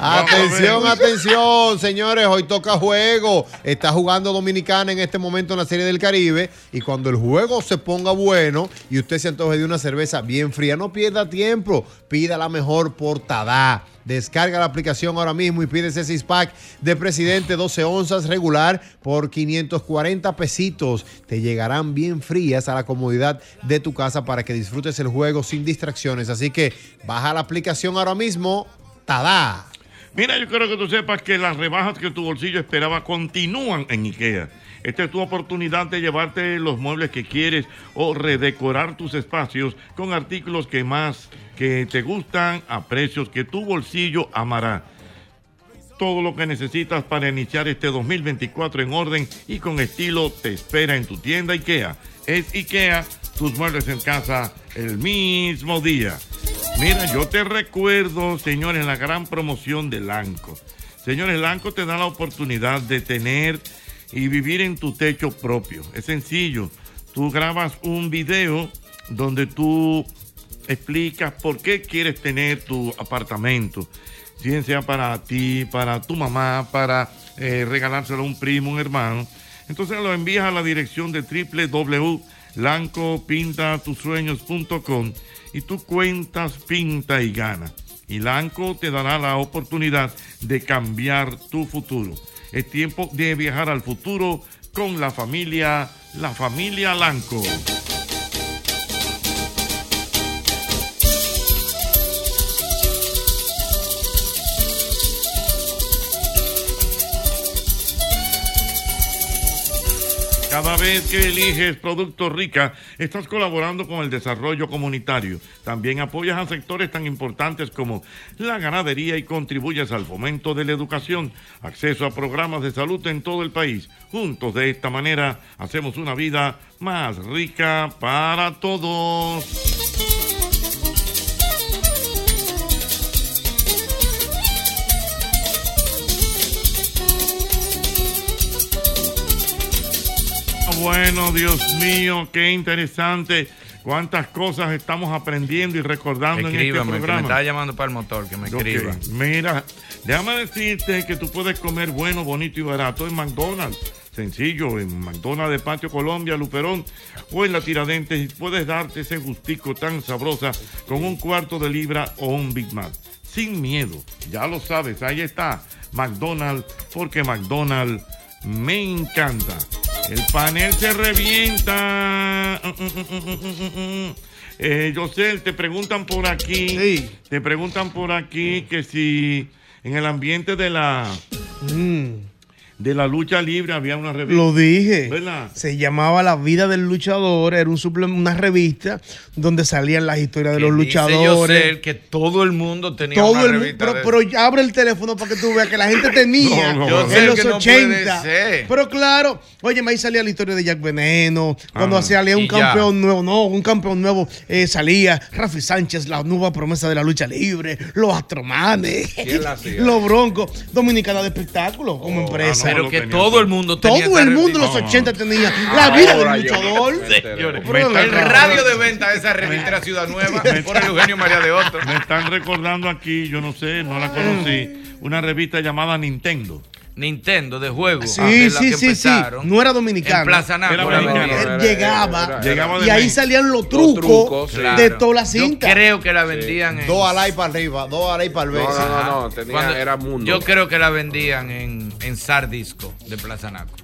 Atención, atención, señores, hoy toca juego. Está jugando Dominicana en este momento en la Serie del Caribe y cuando el juego se ponga bueno y usted se antoje de una cerveza bien fría, no pierda tiempo, pida la mejor portada. Descarga la aplicación ahora mismo y pide ese six pack de Presidente 12 onzas regular por 540 pesitos. Te llegarán bien frías a la comodidad de tu casa para que disfrutes el juego sin distracciones. Así que baja la aplicación ahora mismo. ¡Tada! Mira, yo quiero que tú sepas que las rebajas que tu bolsillo esperaba continúan en IKEA. Esta es tu oportunidad de llevarte los muebles que quieres o redecorar tus espacios con artículos que más que te gustan a precios que tu bolsillo amará. Todo lo que necesitas para iniciar este 2024 en orden y con estilo te espera en tu tienda IKEA. Es IKEA, tus muebles en casa el mismo día. Mira, yo te recuerdo, señores, la gran promoción de Lanco. Señores, Lanco te da la oportunidad de tener y vivir en tu techo propio. Es sencillo. Tú grabas un video donde tú explicas por qué quieres tener tu apartamento. Bien sea para ti, para tu mamá, para eh, regalárselo a un primo, un hermano. Entonces lo envías a la dirección de www.lancopintatusueños.com y tú cuentas, pinta y gana. Y Lanco te dará la oportunidad de cambiar tu futuro. Es tiempo de viajar al futuro con la familia, la familia Lanco. Cada vez que eliges Productos Rica, estás colaborando con el desarrollo comunitario. También apoyas a sectores tan importantes como la ganadería y contribuyes al fomento de la educación, acceso a programas de salud en todo el país. Juntos de esta manera hacemos una vida más rica para todos. Bueno, Dios mío, qué interesante. Cuántas cosas estamos aprendiendo y recordando en este Escríbame, que me programa. está llamando para el motor, que me escriba. Mira, déjame decirte que tú puedes comer bueno, bonito y barato en McDonald's. Sencillo, en McDonald's de Patio Colombia, Luperón o en la Tiradentes y puedes darte ese gustico tan sabrosa con un cuarto de libra o un Big Mac. Sin miedo, ya lo sabes, ahí está McDonald's porque McDonald's me encanta. El panel se revienta. Eh, José, te preguntan por aquí. Te preguntan por aquí que si en el ambiente de la de la lucha libre había una revista. Lo dije. ¿Verdad? Se llamaba La vida del luchador. Era un una revista donde salían las historias de los Dice luchadores. Yosel que todo el mundo tenía Todo una el mundo, revista pero, abre el teléfono para que tú veas que la gente tenía No, no, en los que no 80. puede ser. Pero claro, oye, ahí salía la historia de Jack Veneno, cuando Ah, salía un ya. campeón nuevo, no, un campeón nuevo eh, salía Rafi Sánchez, la nueva promesa de la lucha libre, los Astromanes, los Broncos, Dominicana de Espectáculos como Oh, empresa. Pero que todo el mundo tenía Todo el mundo en los revista. 80 tenía la vida del luchador. El radio de venta de esa revista era Ciudad Nueva por Eugenio María de Otto. Me están recordando aquí, yo no sé, no la conocí, una revista llamada Nintendo. Nintendo de juegos. Sí, de la sí, que sí, sí. empezaron No era dominicano. En Plaza Naco. Era la mexicano. vendían. Él llegaba, Llegaba de y ahí México. salían los trucos, trucos, sí. de Claro. toda la Yo cinta. creo que la vendían en. Dos alay para arriba, dos alay para el B. No, no, no, Ajá. no, tenía, Cuando- era mundo. Yo creo que la vendían en, en Sardisco de Plaza Naco.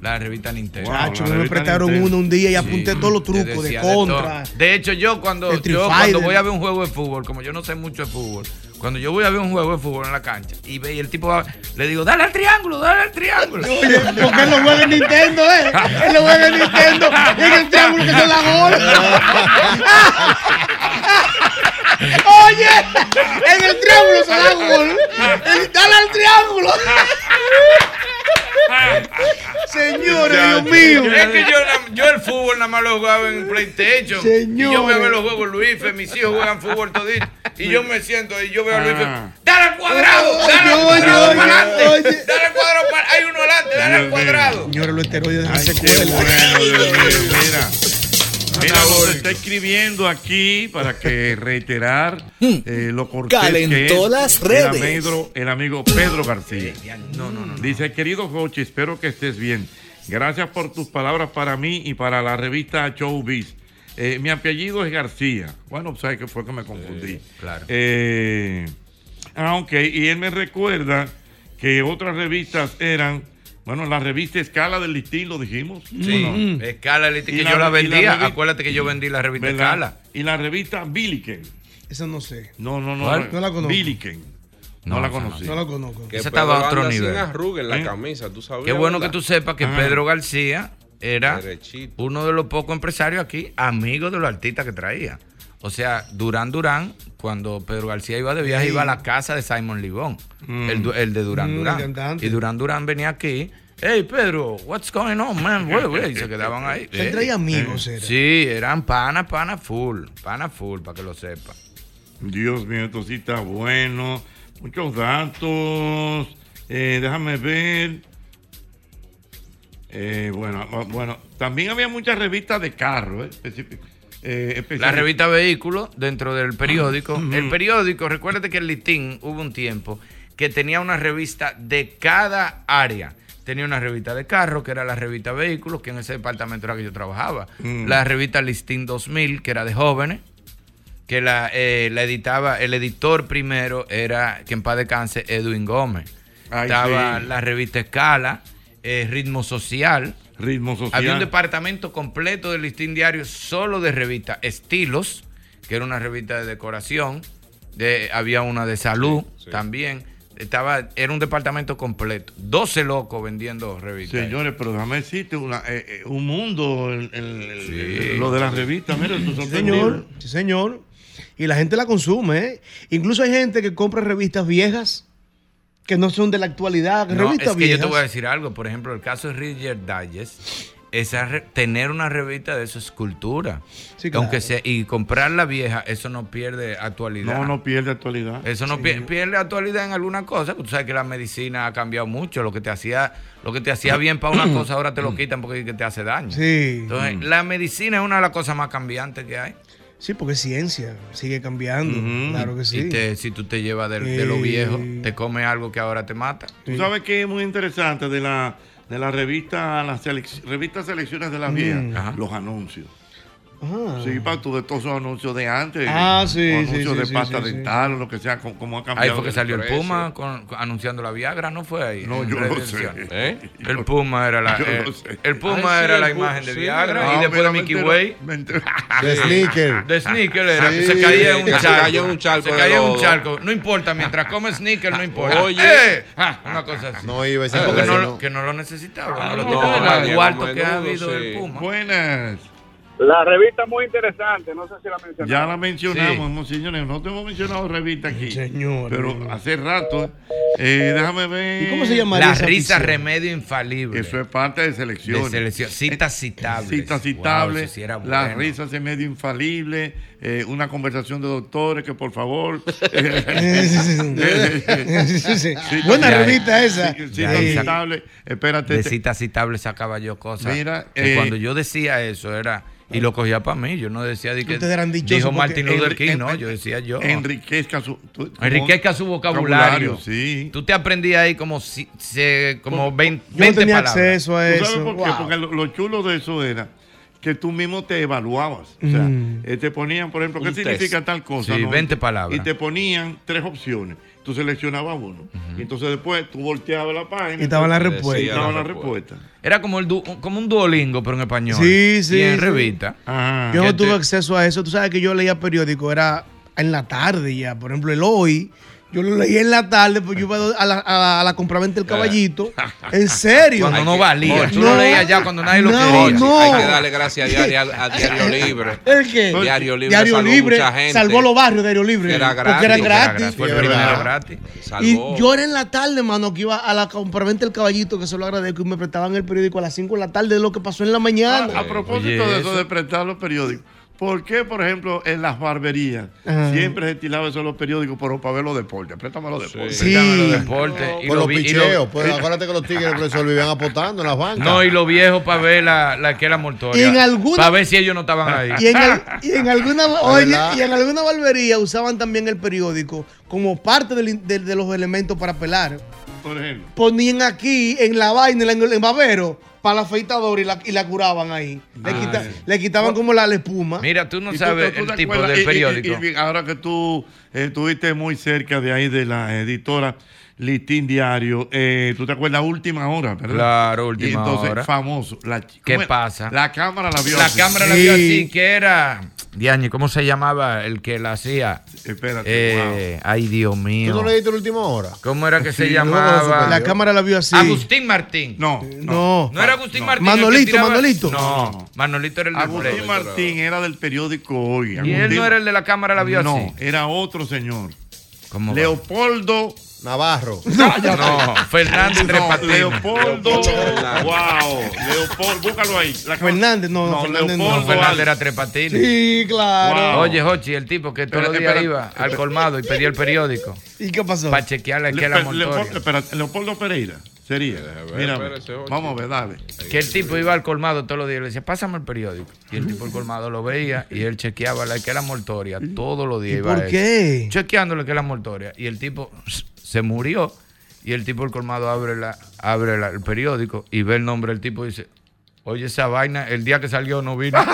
La revista Nintendo. Chacho, la me prestaron Nintendo. uno un día y Sí. apunté todos los trucos de contra. todo. De, hecho, yo cuando, De yo cuando voy a ver un juego de fútbol, como yo no sé mucho de fútbol, cuando yo voy a ver un juego de fútbol en la cancha y ve y el tipo va- le digo, dale al triángulo, dale al triángulo. Oye, porque él lo juega en Nintendo, ¿eh? Él lo juega en Nintendo. Y en el triángulo que se la gol. Oye, en el triángulo se da gol. El- Dale al triángulo. Señores, Dios mío. Es que yo, yo el fútbol nada más lo jugaba en PlayStation. Señores. Y yo voy a ver los juegos Luis, mis hijos juegan fútbol todito. Y yo me siento y yo veo a Luis. Ah. Dale al cuadrado, dale al cuadrado para adelante. Dale al cuadrado para Hay uno adelante, dale al Dios cuadrado. Señores, los esteroides mío, mira. Mira, nos está escribiendo aquí para que reiterar eh, lo cortés que Calentó es las el redes. amigo, el amigo Pedro García. No, no, no. Dice, querido Jochi, espero que estés bien. Gracias por tus palabras para mí y para la revista Showbiz. Eh, mi apellido es García. Bueno, sabes que fue que me confundí. claro. Eh, ah, ok. Y él me recuerda que otras revistas eran, bueno, la revista Escala del Listín, lo dijimos. Sí. Escala, Liti, Y que la- yo la vendía. Acuérdate que yo vendí la revista ¿Verdad? Escala. Y la revista Billiken. Eso no sé. No, no, no. ¿Cuál? No la conozco. Billiken. No, No, la esa no conocí. No la conozco. Que Esa estaba a otro sin nivel. arruga en la ¿Eh? camisa, tú sabías. Qué bueno que tú sepas que Ajá. Pedro García era Derechito. uno de los pocos empresarios aquí, amigo de los artistas que traía. O sea, Durán Durán, cuando Pedro García iba de viaje, Sí. iba a la casa de Simon Ligón, el, du- el de Durán Mm, Durán. Y Durán Durán venía aquí. Hey Pedro, what's going on, man? Güey, güey", Y se quedaban ahí. Él Eh, traía amigos, era. Sí, eran pana, pana full. Pana full, para que lo sepa. Dios mío, esto sí está bueno. Muchos datos. Eh, déjame ver. Eh, bueno, bueno, también había muchas revistas de carro, eh, eh, La revista Vehículo dentro del periódico. El periódico, recuérdate que el Listín hubo un tiempo que tenía una revista de cada área. Tenía una revista de carro, que era la revista Vehículos, que en ese departamento era que yo trabajaba. Mm. La revista Listín 2000, que era de jóvenes, que la, eh, la editaba, el editor primero era, que en paz descanse, Edwin Gómez. Ay, Estaba sí. la revista Escala, eh, Ritmo Social. Ritmo social. Había un departamento completo del listín diario solo de revistas. Estilos, que era una revista de decoración. De, había una de salud Sí, sí. también. Estaba, era un departamento completo. 12 locos vendiendo revistas. Señores, pero déjame decirte una, eh, eh, un mundo, el- el- el- Sí. lo de las revistas. Mira, tú Sí, señor. Sí, señor. Y la gente la consume, ¿eh? Incluso hay gente que compra revistas viejas que no son de la actualidad. No, revistas es que viejas. yo te voy a decir algo. Por ejemplo, el caso de Reader Digest. Esa re- tener una revista de eso es cultura. Sí, claro. Aunque sea, y comprar la vieja, eso no pierde actualidad. No, no pierde actualidad. Eso no pie- pierde actualidad en alguna cosa. Tú sabes que la medicina ha cambiado mucho. Lo que te hacía, lo que te hacía bien para una cosa, ahora te lo quitan porque te hace daño. Sí. Entonces, la medicina es una de las cosas más cambiantes que hay. Sí, porque es ciencia. Sigue cambiando. Claro que sí. Y te- si tú te llevas de, de lo Eh. viejo, te comes algo que ahora te mata. Tú sabes que es muy interesante de la, de la revista, las selec- revistas selecciones de las Mm. viejas, Ajá. los anuncios. Sí, para tú de todos esos anuncios de antes. Ah, sí, o sí, Anuncios sí, de sí, pasta dental o lo que sea, como, como ha Ahí cambiado. fue que salió el. Puma con- con- anunciando la Viagra, ¿no fue ahí? No, yo no sé. ¿Eh? El Puma era la, Yo eh, no sé. el Puma Ay, sí, era la imagen de Viagra ah, y después mira, de Mickey Way. De sneaker. De sneaker era, Sí. se caía en un charco. un charco Se caía en un charco. No importa, mientras come sneaker no importa. Oye. ¡Eh! Ah, una cosa así. No iba ese Ah, porque no, no. que no lo necesitaba. Ah, no lo no, tiene no, el no, cuarto no, que ha habido el Puma. Buenas. La revista muy interesante, no sé si la mencionaron. Ya la mencionamos, Sí. hemos- señores. No te hemos mencionado revista aquí. Señor. Pero hace rato. eh, déjame ver. ¿Y cómo se llamaría La esa risa afición? remedio infalible. Eso es parte de selección. de selección. Citas citables. Citas Wow, citables, eso sí era las bueno. risas en medio infalible, eh, una conversación de doctores que por favor. Sí, Buena Ya, revista esa. Citas citables, espérate. De citas citables sacaba yo cosas. Mira, que eh, cuando yo decía eso era. Y lo cogía para mí. Yo no decía de que. Ustedes eran dichosos Dijo Martin Luther King, en- no. Yo decía yo. Enriquezca su. tu- Enriquezca su vocabulario. Sí. Tú te aprendías ahí como, si, se- como 20, Yo no 20 tenía palabras. acceso a ¿Tú eso. sabes por qué? Wow. Porque lo, lo chulo de eso era que tú mismo te evaluabas. O sea, Mm. eh, te ponían, por ejemplo, ¿qué Un significa test. tal cosa? Sí, no? 20 palabras. Y te ponían tres opciones. Tú seleccionabas uno. Y entonces después tú volteabas la página. Y estaban las Decía respuestas. y estaban la las respuestas. Era como, el du- como un duolingo, pero en español. Sí, sí, Y en sí. revista. Ajá. Yo no tuve te- acceso a eso. Tú sabes que yo leía periódico, era en la tarde ya. Por ejemplo, el hoy. Yo lo leía en la tarde, pues yo iba a la, a la, a la compraventa del caballito. En serio. Cuando no valía. Tú no. lo leías ya cuando nadie lo No, quería. no. Hay que darle gracias a Diario, a Diario Libre. ¿El qué? Diario Libre Diario salvó Libre mucha gente. salvó los barrios, Diario Libre. Era gratis. Porque Era gratis. Fue el primero gratis. Y Salvó. yo era en la tarde, mano, que iba a la compraventa del caballito, que se lo agradezco, y me prestaban el periódico a las 5 de la tarde de lo que pasó en la mañana. A, a propósito Oye, de eso, eso. de prestar los periódicos, ¿por qué, por ejemplo, en las barberías Ajá. siempre se estilaba eso en los periódicos, pero para ver los deportes? Préstame los deportes. Sí. Préstame los deportes. y Por lo los y lo- picheos. Pues acuérdate que los tigres profesor vivían apostando en las bancas. No, y los viejos para ver la, la que era mortoria. Alguna- Para ver si ellos no estaban ahí. Y en, el- y en alguna oye, y en alguna barbería usaban también el periódico como parte del de los elementos para pelar. Por ejemplo. Ponían aquí en la vaina, en el en babero, para la afeitadora y la, y la curaban ahí. Le, Ah, quita- sí. le quitaban como la, la espuma. Mira, tú no tú- sabes tú el tipo acuerdas- de y- y- periódico. Y, y ahora que tú eh, estuviste muy cerca de ahí de la editora Listín Diario, eh, tú te acuerdas Última Hora, ¿verdad? Claro, Última y entonces, Hora. famoso. La, ¿Qué pasa? La cámara la vio. La así. cámara la vio así, que era. Diañe, ¿cómo se llamaba el que la hacía? Espérate, Eh, Ay, Dios ¿Tú mío. no leíste la última hora? ¿Cómo era que se llamaba? la cámara la vio así. Agustín Martín. No, No. No era Agustín Martín. Manolito, tiraba- Manolito. No, Manolito era el de Agustín. Martín era del periódico Hoy. Y él no era el de la cámara la vio No, así. era otro señor. ¿Cómo va? Leopoldo. Navarro. No, Fernando Tres No, Patines. Leopoldo. Fernández. wow. Leopoldo, búscalo ahí. La- Fernández, no, no, Fernández no. No, Leopoldo Fernández era Tres Patines. Sí, claro. Wow. Oye, Jochi, el tipo que todos los días iba al colmado y pedía el periódico ¿Y qué pasó? para chequearle que Le- era Leopoldo, mortoria. espera, Leopoldo Pereira. Sería. ver, Mira, vamos a ver, dale. Que el tipo iba al colmado todos los días y le decía, pásame el periódico. Y el tipo del colmado lo veía y él chequeaba la que era mortoria todos los días. ¿Y iba por qué? Chequeándole que era mortoria. Y el tipo se murió. Y el tipo del colmado abre, la, abre la- el periódico y ve el nombre del tipo y dice, oye, esa vaina, el día que salió no vino.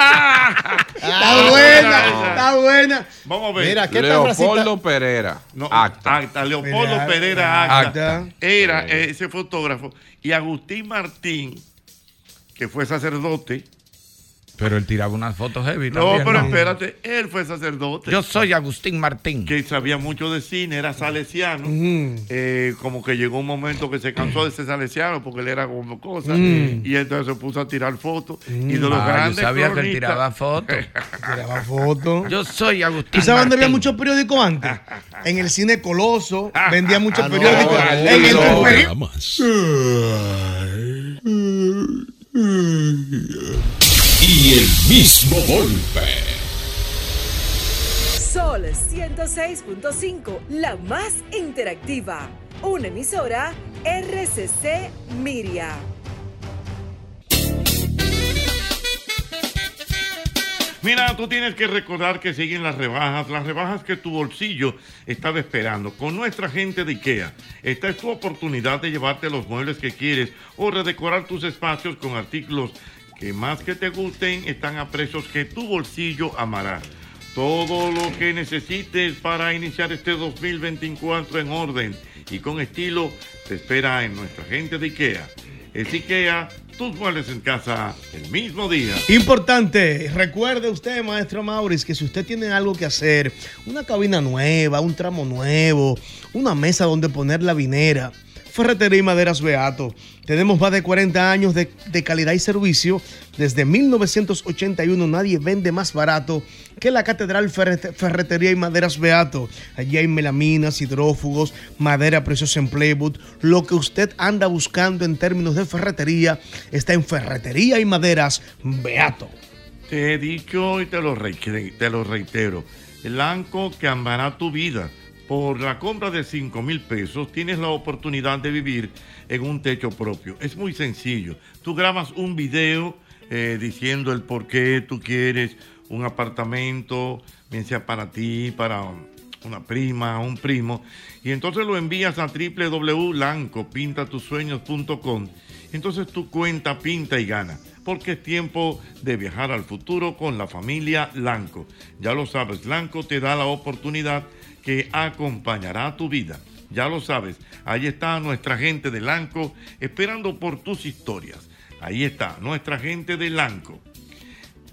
Está buena, está buena. Vamos a ver. Mira, ¿qué Leopoldo Pereira. No, Acta. acta. Leopoldo Pereira, Pereira Acta. Acta. Era eh, ese fotógrafo. Y Agustín Martín, que fue sacerdote. Pero él tiraba unas fotos heavy No, también, pero ¿no? espérate, él fue sacerdote. Yo soy Agustín Martín. que sabía mucho de cine, era salesiano. Mm. Eh, como que llegó un momento que se cansó de ser salesiano porque él era como cosa. Mm. Y entonces se puso a tirar fotos. Y de los Ah, yo grandes sabía que él tiraba fotos. Tiraba foto. Yo soy Agustín ¿Tú sabes dónde había Martín. muchos periódicos antes? En el cine Coloso vendía muchos Ah, no, periódicos. no, en el no. Y el mismo golpe. Sol 106.5, la más interactiva. Una emisora RCC Miria. Mira, tú tienes que recordar que siguen las rebajas, las rebajas que tu bolsillo estaba esperando. Con nuestra gente de IKEA, esta es tu oportunidad de llevarte los muebles que quieres o redecorar tus espacios con artículos que más que te gusten están a precios que tu bolsillo amará. Todo lo que necesites para iniciar este 2024 en orden y con estilo te espera en nuestra gente de IKEA. Es IKEA, tus muebles en casa el mismo día. Importante, recuerde usted, maestro Maurice, que si usted tiene algo que hacer, una cabina nueva, un tramo nuevo, una mesa donde poner la vinera, Ferretería y Maderas Beato. Tenemos más de 40 años de, calidad y servicio. Desde 1981 nadie vende más barato que la Catedral Ferret- Ferretería y Maderas Beato. Allí hay melaminas, hidrófugos, madera preciosa en Playwood. Lo que usted anda buscando en términos de ferretería está en Ferretería y Maderas Beato. Te he dicho y te lo, re- te lo reitero. Que tu vida. Por la compra de 5 mil pesos tienes la oportunidad de vivir en un techo propio. Es muy sencillo. Tú grabas un video eh, diciendo el por qué tú quieres un apartamento, bien sea para ti, para una prima, un primo, y entonces lo envías a www.lancopintatusueños.com. Entonces tu cuenta pinta y gana, porque es tiempo de viajar al futuro con la familia Lanco. Ya lo sabes, Lanco te da la oportunidad que acompañará tu vida. Ya lo sabes, ahí está nuestra gente de Lanco esperando por tus historias. Ahí está nuestra gente de Lanco.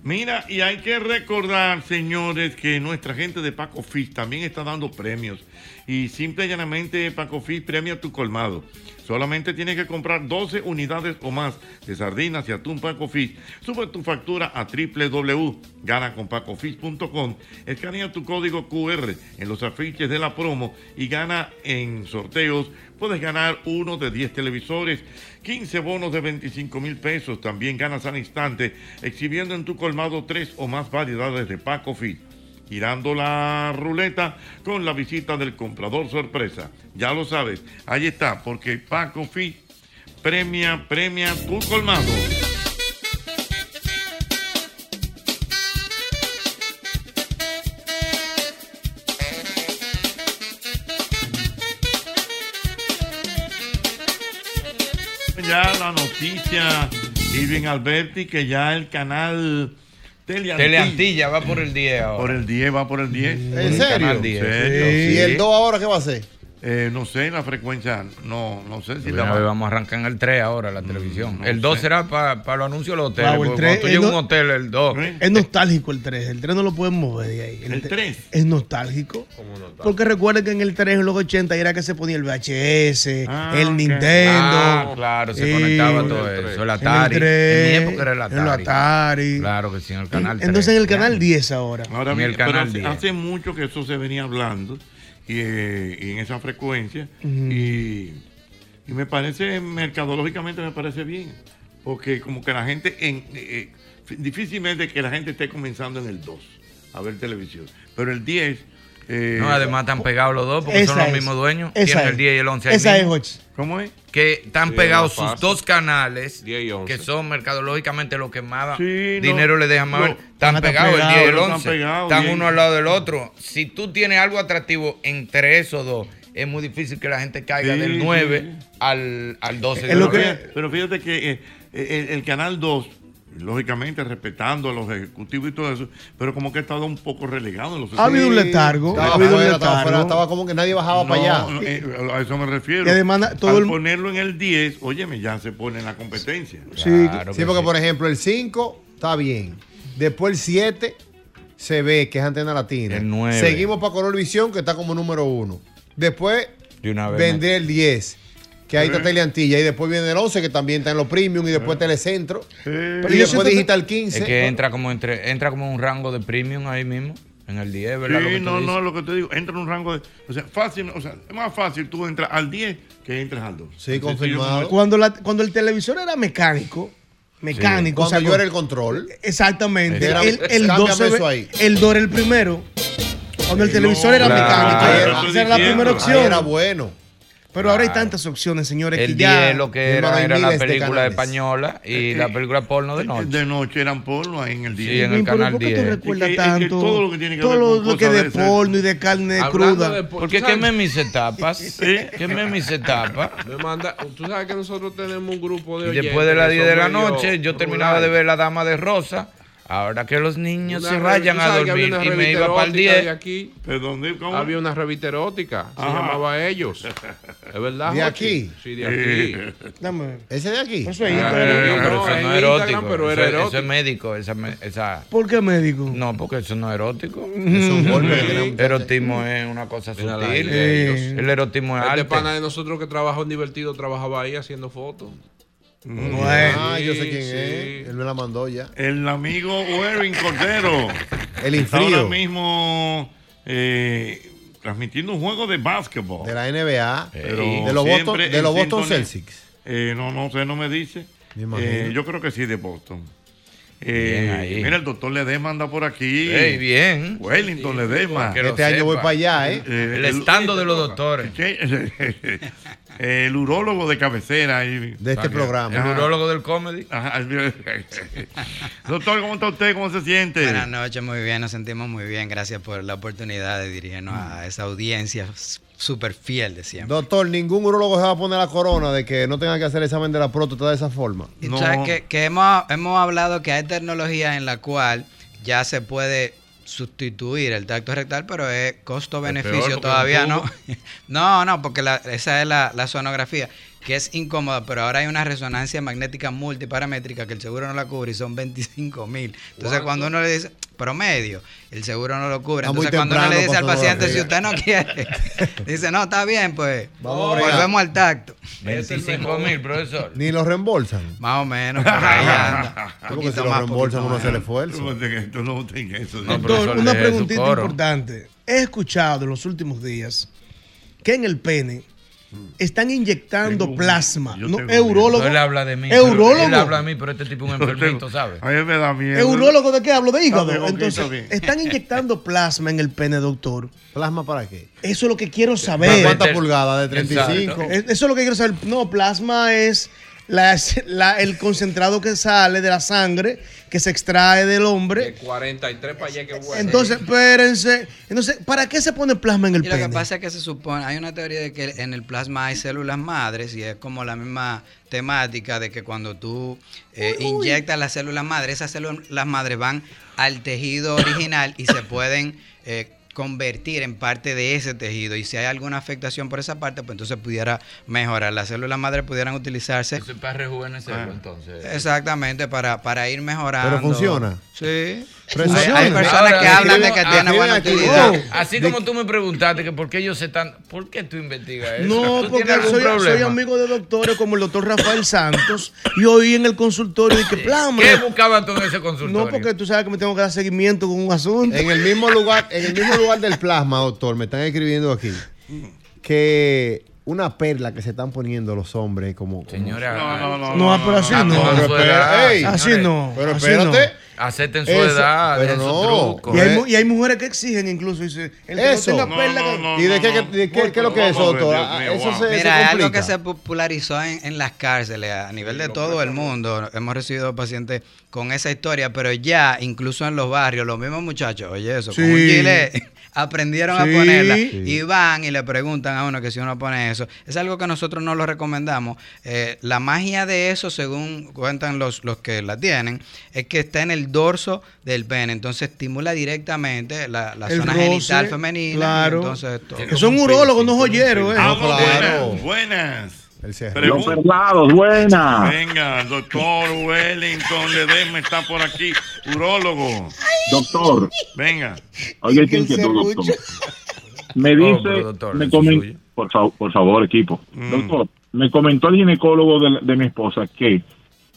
Mira, y hay que recordar, señores, que nuestra gente de Paco Fish también está dando premios. Y simple y llanamente Paco Fish premia tu colmado. Solamente tienes que comprar 12 unidades o más de sardinas y atún Paco Fish. Sube tu factura a www.ganaconpacofish.com. Escanea tu código QR en los afiches de la promo y gana en sorteos. Puedes ganar uno de 10 televisores, 15 bonos de 25 mil pesos. También ganas al instante exhibiendo en tu colmado tres o más variedades de Paco Fish girando la ruleta con la visita del comprador sorpresa. Ya lo sabes, ahí está, porque Paco Fi premia, premia tu colmado. Ya la noticia, Irving Alberti, que ya el canal Teleantilla, Teleantilla va por el 10 ahora. Por el 10, va por el 10. ¿En Por el serio? canal 10. Sí. ¿Serio? ¿Y el 2 ahora qué va a hacer? Eh, no sé, la frecuencia, no, no sé si la va- vamos a arrancar en el 3 ahora, la televisión. el 2 sé. será para los anuncios de los hoteles. Wow, el porque tres, cuando tú el llegas a no- un hotel, el 2. Es nostálgico el 3. El 3 no lo pueden mover de ahí. ¿El te- 3? Es nostálgico. Porque recuerden que en el 3 en los 80 era que se ponía el VHS, el Nintendo. Ah, claro, se Sí. conectaba todo eso. El Atari. En, el 3, en mi época era el Atari. El Atari. Claro que sí, en el canal 3. Entonces en el canal 10 ahora. Ahora En el pero canal hace, 10. hace mucho que eso se venía hablando y, eh, y en esa frecuencia. Y, y me parece, mercadológicamente me parece bien, porque como que la gente, en, eh, eh, difícilmente que la gente esté comenzando en el 2 a ver televisión, pero el 10... eh, No, además están pegados los dos porque son los es. mismos dueños. Esa Tienen es. el 10 y el 11 ahí Esa es, mismo. Jochi. ¿Cómo es? Que están Sí, pegados sus dos canales, 10 y 11. que son mercadológicamente lo que más Sí, no, dinero le dejan más. no, están pegados el 10 y el pegados, 11. están uno al lado del otro. Si tú tienes algo atractivo entre esos dos, es muy difícil que la gente caiga Sí, del sí, 9 sí. al, al 12. Es de lo que-. Pero fíjate que eh, el, el canal 2, lógicamente respetando a los ejecutivos y todo eso, pero como que ha estado un poco relegado en los Ha habido un letargo. Estaba Ha habido un afuera, estaba letargo. afuera, estaba como que nadie bajaba No, para allá. no, eh, a eso me refiero. Y además, todo Al el- ponerlo en el 10, óyeme, ya se pone en la competencia. Sí, Claro Sí, que porque sí. por ejemplo el 5 está bien. Después el 7 se ve que es antena latina. El nueve. Seguimos para Colorvisión que está como número 1. Después De una vez vendré el 10. Que ahí está Sí. Teleantilla. Y después viene el 11 que también está en los premium. Y después Telecentro. Pero y yo después Digital 15. Es que entra como entre entra como un rango de premium ahí mismo, en el 10, ¿verdad? Sí, no, dices. no, lo que te digo, entra en un rango de. O sea, fácil, o sea, es más fácil tú entras al 10 que entres al 2. Sí, confirmado. Cuando, la- cuando el televisor era mecánico, mecánico. Cuando o sea, yo era el control. Exactamente. Era- el, el cámbiame 12 eso ahí. el 2 era el primero. Cuando el televisor era claro. mecánico. Ahí era- esa era la primera Ahí opción. era bueno. Pero ahora hay tantas opciones, señores, El que ya... 10 lo que era, era la de película canales. española y Eh, la película porno de noche. De noche eran porno ahí en el día. Sí, en el Pero canal ¿por qué 10. tú recuerdas Es que- es que tanto? todo lo que tiene que todo ver lo, con lo que cosas de de porno y de carne Hablando cruda. de por- Porque queme mis etapas. Queme mis etapas. Me manda, tú sabes que nosotros tenemos un grupo de oyentes después de las que 10 son de la noche, yo terminaba de ver La Dama de Rosa. Ahora que los niños Una se tú a dormir y me iba para el erótica de 10. aquí. ¿Perdón? ¿Cómo? Había una revista erótica, se Ajá. llamaba Ellos. ¿Es verdad? ¿De Jochi? aquí? Sí, de aquí. Dame. ¿Ese de aquí? Eso es Ah, pero No, eso no es erótico. pero era eso, eso erótico. es médico. Esa, esa- ¿Por qué médico? no, porque eso no es erótico. Es un golpe Erotismo es una cosa sutil. El erotismo es Este arte. pana de nosotros que trabajó en Divertido trabajaba ahí haciendo fotos. Bueno. Ah, yo sé quién Sí. es. Él me la mandó ya. El amigo Werin Cordero. El Está ahora infrío mismo eh, transmitiendo un juego de básquetbol. de la NBA. Pero de los Boston, de los Boston. Celtics. Eh, no, no sé, no me dice. Me. Eh, yo creo que sí, de Boston. Eh, mira, el doctor Ledesma anda por aquí. Ey, bien. Wellington Ledesma. Que Este año voy para allá, ¿eh? Eh, El estando de los doctores. ¿Qué? el urólogo de cabecera. De este El programa. urólogo del comedy. Ajá. Doctor, ¿cómo está usted? ¿Cómo se siente? Buenas noches, muy bien, nos sentimos muy bien. Gracias por la oportunidad de dirigirnos a esa audiencia súper fiel de siempre. Doctor, ningún urologo se va a poner la corona de que no tenga que hacer el examen de la próstata de esa forma. Y No. tú sabes que, que hemos, hemos hablado que hay tecnología en la cual ya se puede sustituir el tacto rectal, pero es costo-beneficio todavía no. No, no, porque la- esa es la, la sonografía, que es incómoda, pero ahora hay una resonancia magnética multiparamétrica que el seguro no la cubre y son 25 mil. Entonces, ¿Cuánto? cuando uno le dice promedio, el seguro no lo cubre. Entonces, cuando uno le dice al paciente, si usted no quiere, dice, no, está bien, pues Vamos volvemos al tacto. 25 mil, profesor. Ni lo reembolsan. Más o menos, por ahí anda. Porque si Poquito lo más, reembolsan, uno. No tenga eso. No, Doctor, una preguntita importante. He escuchado en los últimos días que en el pene están inyectando Tengo plasma. No, eurólogo. No, él habla de mí. Eurólogo. Él habla de mí, pero este tipo es un enfermito, ¿sabes? A mí me da miedo. ¿Eurólogo de qué hablo? De hígado. Entonces, están inyectando plasma en el pene, doctor. ¿Plasma para qué? Eso es lo que quiero ¿Para saber. cuántas pulgadas? ¿De Exacto. 35? Es- Eso es lo que quiero saber. No, plasma es la- la- el concentrado que sale de la sangre, que se extrae del De hombre. 43 para allá que bueno. Entonces, espérense. Entonces, ¿para qué se pone plasma en el Y lo que pene? pasa es que se supone, hay una teoría de que en el plasma hay células madres y es como la misma temática de que cuando tú eh, inyectas las células madres, esas células madres van al tejido original y se pueden eh, convertir en parte de ese tejido. Y si hay alguna afectación por esa parte, pues entonces pudiera mejorar. Las células madres pudieran utilizarse Eso es para rejuvenecerlo, Ah. entonces. exactamente para, para ir mejorando. Pero funciona. Sí. Hay, personas Ahora, que hablan de que tiene escribe buena oh, Así de- como tú me preguntaste que por qué ellos se están. ¿Por qué tú investigas eso? No, ¿Tú porque soy, soy amigo de doctores como el doctor Rafael Santos y oí en el consultorio y que plasma. ¿Qué buscabas tú en ese consultorio? No, porque tú sabes que me tengo que dar seguimiento con un asunto. En el mismo lugar, en el mismo lugar del plasma, doctor, me están escribiendo aquí que una perla que se están poniendo los hombres como, como- Señora, No, no, no. No, pero así Ah, no. Pero edad, ey, Así no. Pero así espérate. Acepten su Eso, edad, pero no. su truco. no. Y hay, ¿Eh? y hay mujeres que exigen incluso. Dice, el que Eso. no tenga No, perla. no, que- no, ¿Y de qué, no, de qué- qué es lo que es eso, Ah, mío, Eso wow. se, Mira, es algo que se popularizó en, en las cárceles a nivel de todo el mundo. Hemos recibido pacientes con esa historia, pero ya incluso en los barrios, los mismos muchachos, oye eso, con un gilet, aprendieron Sí. a ponerla Sí. y van y le preguntan a uno que si uno pone eso. Es algo que nosotros no lo recomendamos. Eh, la magia de eso, según cuentan los, los que la tienen, es que está en el dorso del pene. Entonces estimula directamente la, zona roce, genital femenina. claro. entonces, todo. Son urólogos, no joyeros. eh. Vamos, claro. buenas, buenas. El cierre. Pregunta. perlados, buena. Venga, doctor Wellington Ledesma está por aquí, urólogo. Doctor, Venga. oiga el inquietud, doctor. Me dice, doctor, me comen- por, fa- por favor, equipo. Mm. Doctor, me comentó el ginecólogo de, de mi esposa que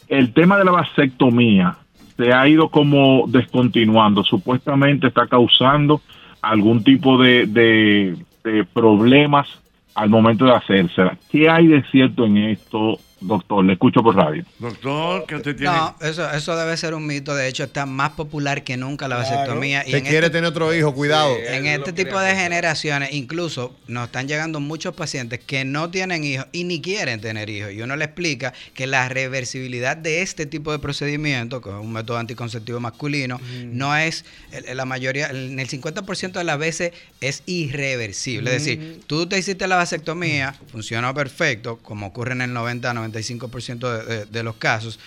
el tema de la vasectomía se ha ido como descontinuando. Supuestamente está causando algún tipo de, de- de problemas al momento de hacérsela. ¿Qué hay de cierto en esto? Doctor. Le escucho por radio. Doctor, que usted tiene. No, eso, eso debe ser un mito. De hecho, está más popular que nunca la vasectomía. Te en quiere este- tener otro hijo, cuidado. En este tipo de generaciones, incluso nos están llegando muchos pacientes que no tienen hijos y ni quieren tener hijos. Y uno le explica que la reversibilidad de este tipo de procedimiento, que es un método anticonceptivo masculino, no es, la mayoría, en el 50% de las veces es irreversible. Es decir, tú te hiciste la vasectomía, funcionó perfecto, como ocurre en el 90-95% de, de- de los casos.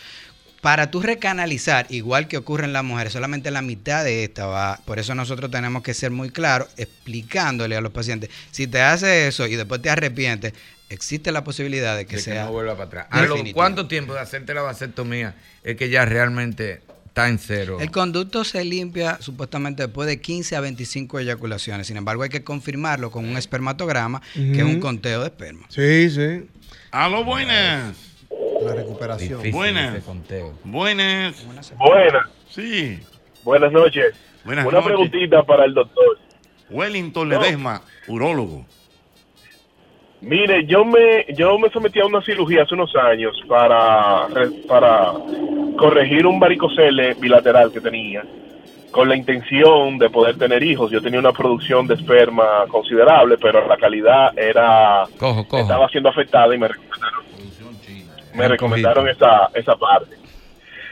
Para tú recanalizar, igual que ocurre en las mujeres, solamente la mitad de esta va. Por eso nosotros tenemos que ser muy claros explicándole a los pacientes. Si te hace eso y después te arrepientes, existe la posibilidad de que de que no vuelva para atrás. ¿A lo-. ¿Cuánto tiempo de hacerte la vasectomía es que ya realmente está en cero? El conducto se limpia supuestamente después de 15 a 25 eyaculaciones. Sin embargo, hay que confirmarlo con un espermatograma, que es un conteo de esperma. Sí, sí. Aló, buenas. La recuperación. Buenas. Buenas. Buenas. Sí. Buenas noches. Buenas Una noches. preguntita para el doctor. Wellington Ledesma, urólogo. Mire, yo me yo me sometí a una cirugía hace unos años para para corregir un varicocele bilateral que tenía con la intención de poder tener hijos. Yo tenía una producción de esperma considerable, pero la calidad era Cojo, cojo. estaba siendo afectada y me recomendaron me recomendaron esa esa parte.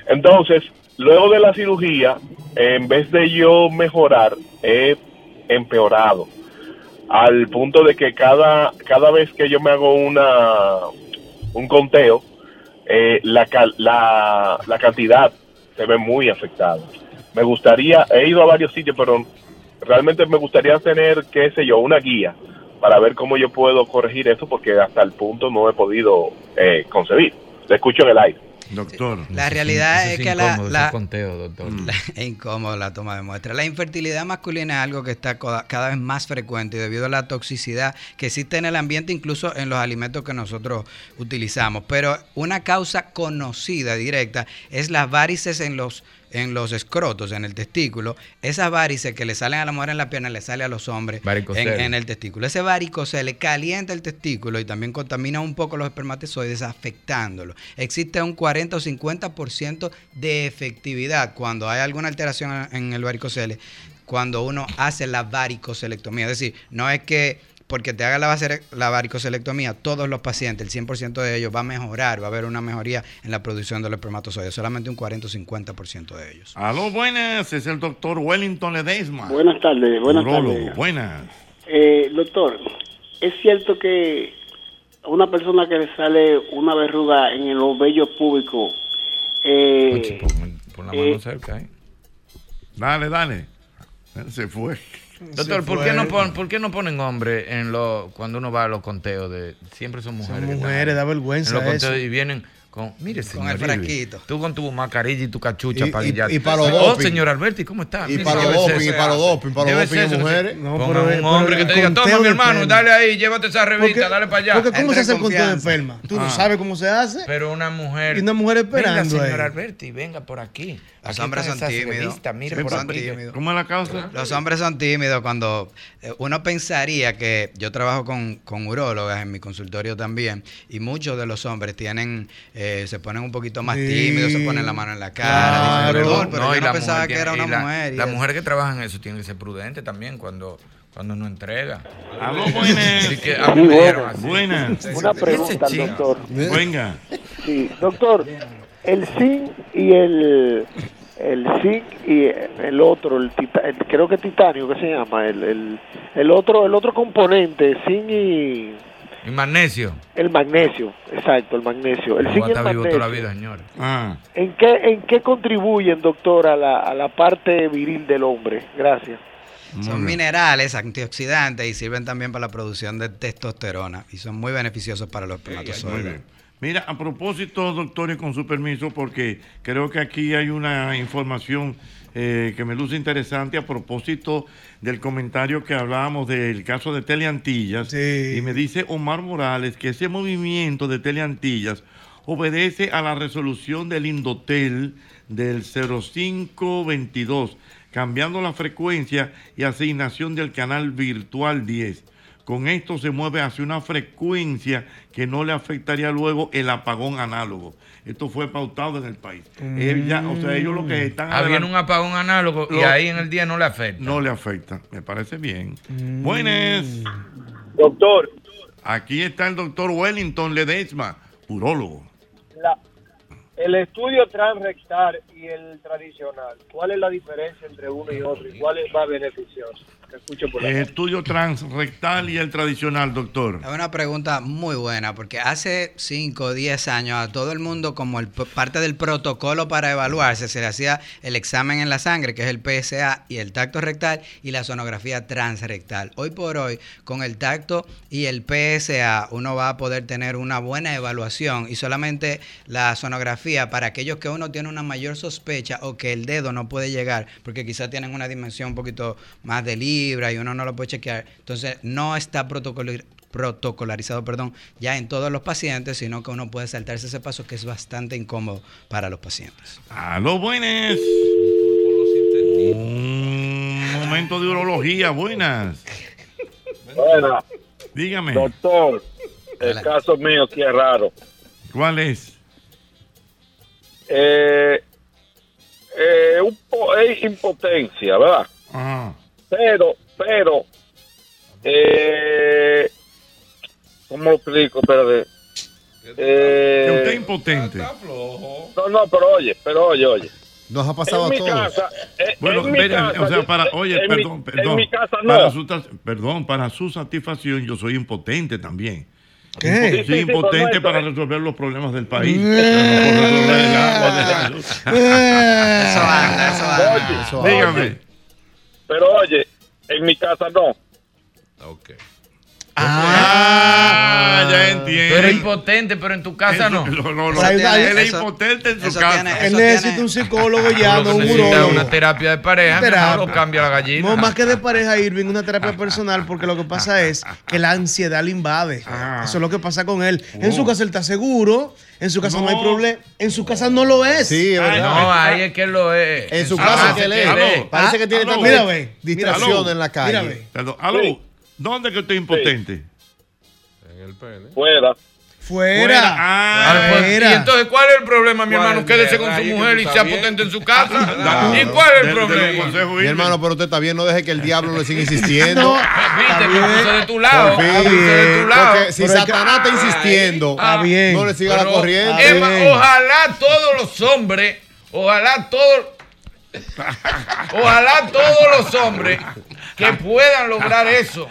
Entonces, luego de la cirugía, en vez de yo mejorar, he empeorado al punto de que cada, cada vez que yo me hago una un conteo, eh, la, la, la cantidad se ve muy afectada. Me gustaría, he ido a varios sitios, pero realmente me gustaría tener, qué sé yo, una guía para ver cómo yo puedo corregir eso, porque hasta el punto no he podido eh, concebir. Le escucho en el aire. Doctor. La realidad es que la, incómodo, la- conteo, doctor. La- es incómodo la toma de muestra. La infertilidad masculina es algo que está cada vez más frecuente y debido a la toxicidad que existe en el ambiente, incluso en los alimentos que nosotros utilizamos. Pero una causa conocida, directa, es las varices en los en los escrotos, en el testículo, esas varices que le salen a la mujer en la pierna, le sale a los hombres en, el testículo. Ese varicocele calienta el testículo y también contamina un poco los espermatozoides, afectándolo. Existe un 40 o 50% de efectividad cuando hay alguna alteración en el varicocele, cuando uno hace la varicocelectomía. Es decir, no es que porque te haga la, la varicocelectomía, todos los pacientes, el 100% de ellos va a mejorar, va a haber una mejoría en la producción de los espermatozoides, solamente un 40 o 50% de ellos. Aló, buenas. Es el doctor Wellington Ledesma. Buenas tardes, buenas Urólogo. tardes. Buenas. Eh, doctor, ¿es cierto que a una persona que le sale una verruga en los vellos públicos, eh, Pon la eh, mano cerca, ¿eh? Dale, dale. Se fue. Doctor, ¿por qué, no pon- ¿por qué no ponen hombres en lo, cuando uno va a los conteos? de Siempre son mujeres. están mujeres, da vergüenza En los conteos eso. y vienen con, mire, Con señor el Irving, frasquito. Tú con tu mascarilla y tu cachucha Y- para y- guillarte. y para los Oh, doping. señor Alberti, ¿cómo está? Y para los doping, y para los doping, para los doping mujeres. No, pero- un pero hombre que el te diga, toma mi hermano, dale ahí, llévate esa revista, Porque- dale para allá. Porque ¿cómo se hace el conteo de esperma? Tú no Ah. sabes cómo se hace. Pero una mujer. Y una mujer esperando Venga, señor ahí. Alberti, venga por aquí. Los Aquí hombres son tímidos. revistas, mire Sí, por son aquí. tímidos. ¿Cómo es la causa? Los hombres son tímidos cuando eh, uno pensaría que yo trabajo con, con urólogas en mi consultorio también y muchos de los hombres tienen eh, se ponen un poquito más Sí. tímidos, se ponen la mano en la cara, dicen, "Doctor, pero No, y yo no la pensaba mujer que era y una la- mujer. y La eso". mujer que trabaja en eso tiene que ser prudente también cuando, cuando no entrega. Aló, buenas. Así que a mí me dieron así. Buenas. Una pregunta al doctor. Venga. Sí, doctor, el zinc y el el zinc y el otro, el, tita- el- creo que titanio, ¿qué se llama? El, el, el otro el otro componente, zinc y Y magnesio. el magnesio, exacto, el magnesio. El zinc y el toda la magnesio. vida, señores. Ah. ¿En qué en qué contribuyen, doctor, a la, a la parte viril del hombre? Gracias. Son minerales, antioxidantes y sirven también para la producción de testosterona y son muy beneficiosos para los Muy espermatozoides. Mira, a propósito, doctor, y con su permiso, porque creo que aquí hay una información eh, que me luce interesante a propósito del comentario que hablábamos del caso de Teleantillas. Y me dice Omar Morales que ese movimiento de Teleantillas obedece a la resolución del Indotel del 0522, cambiando la frecuencia y asignación del canal virtual 10 con esto se mueve hacia una frecuencia que no le afectaría luego el apagón análogo. Esto fue pautado en el país. Él ya- o sea, ellos lo que están Había un apagón análogo y Lo- ahí en el día no le afecta. No le afecta, me parece bien. Buenas. Doctor. Aquí está el doctor Wellington Ledesma, urólogo. La- el estudio transrectal y el tradicional, ¿cuál es la diferencia entre uno y otro? ¿Y cuál es más beneficioso? Te escucho por la El estudio transrectal y el tradicional, doctor. Es una pregunta muy buena porque hace 5 o 10 años a todo el mundo como el, parte del protocolo para evaluarse se le hacía el examen en la sangre que es el PSA y el tacto rectal y la sonografía transrectal. Hoy por hoy con el tacto y el PSA uno va a poder tener una buena evaluación y solamente la sonografía para aquellos que uno tiene una mayor sospecha o que el dedo no puede llegar porque quizás tienen una dimensión un poquito más de libra y uno no lo puede chequear. Entonces no está protocolar- protocolarizado perdón, ya en todos los pacientes, sino que uno puede saltarse ese paso que es bastante incómodo para los pacientes. A los buenas. Un momento de urología, buenas. Buena. Dígame. Doctor, el caso mío sí es raro. ¿Cuál es? Eh, eh, un po- es impotencia, ¿verdad? Ajá. Pero, pero, eh, ¿cómo lo explico? Espérate. Eh, Que usted es impotente. No, no, pero oye, pero oye, oye. Nos ha pasado en a mi todos. casa, eh, Bueno, en mi mira, casa, o sea, para, oye, en mi- perdón, perdón. En mi casa no. Para su, perdón, para su satisfacción, yo soy impotente también. ¿Qué? Sí, impotente para eso- resolver los problemas del país. Anda. Dígame. Pero oye, en mi casa no. Ah, ya entiendo. Pero impotente, pero en tu casa no. No, Él es impotente en su casa. tiene- Él necesita un psicólogo ya, no un necesita es urólogo. una terapia de pareja, Terapia. o cambia la gallina. No, más que de pareja, Irving, una terapia personal, porque lo que pasa es que la ansiedad le invade. Eso es lo que pasa con él. En su casa él está seguro, en su casa no, hay problema, en su casa no lo es. Sí, es Ay, verdad. no, ahí es que lo es. En su casa casa se que lee. quiere. Parece que tiene Mira, ve. distracción en la Mira, calle. ve. Perdón, aló, ¿dónde que usted es impotente? Fuera. Fuera. Ah, pues, Fuera. y entonces, ¿cuál es el problema, mi ¿Cuál hermano? es Quédese el con su que mujer y sea bien? potente en su casa. Claro. ¿Y cuál es el problema? Mi Irving. hermano, pero usted está bien, no deje que el diablo le siga insistiendo. Viste, puse de tu lado. De tu lado. Porque si Pero que- Satanás está insistiendo, Ah, bien. no le siga la Pero, corriente. Emma, bien. ojalá todos los hombres, ojalá todos, ojalá todos los hombres que puedan lograr eso,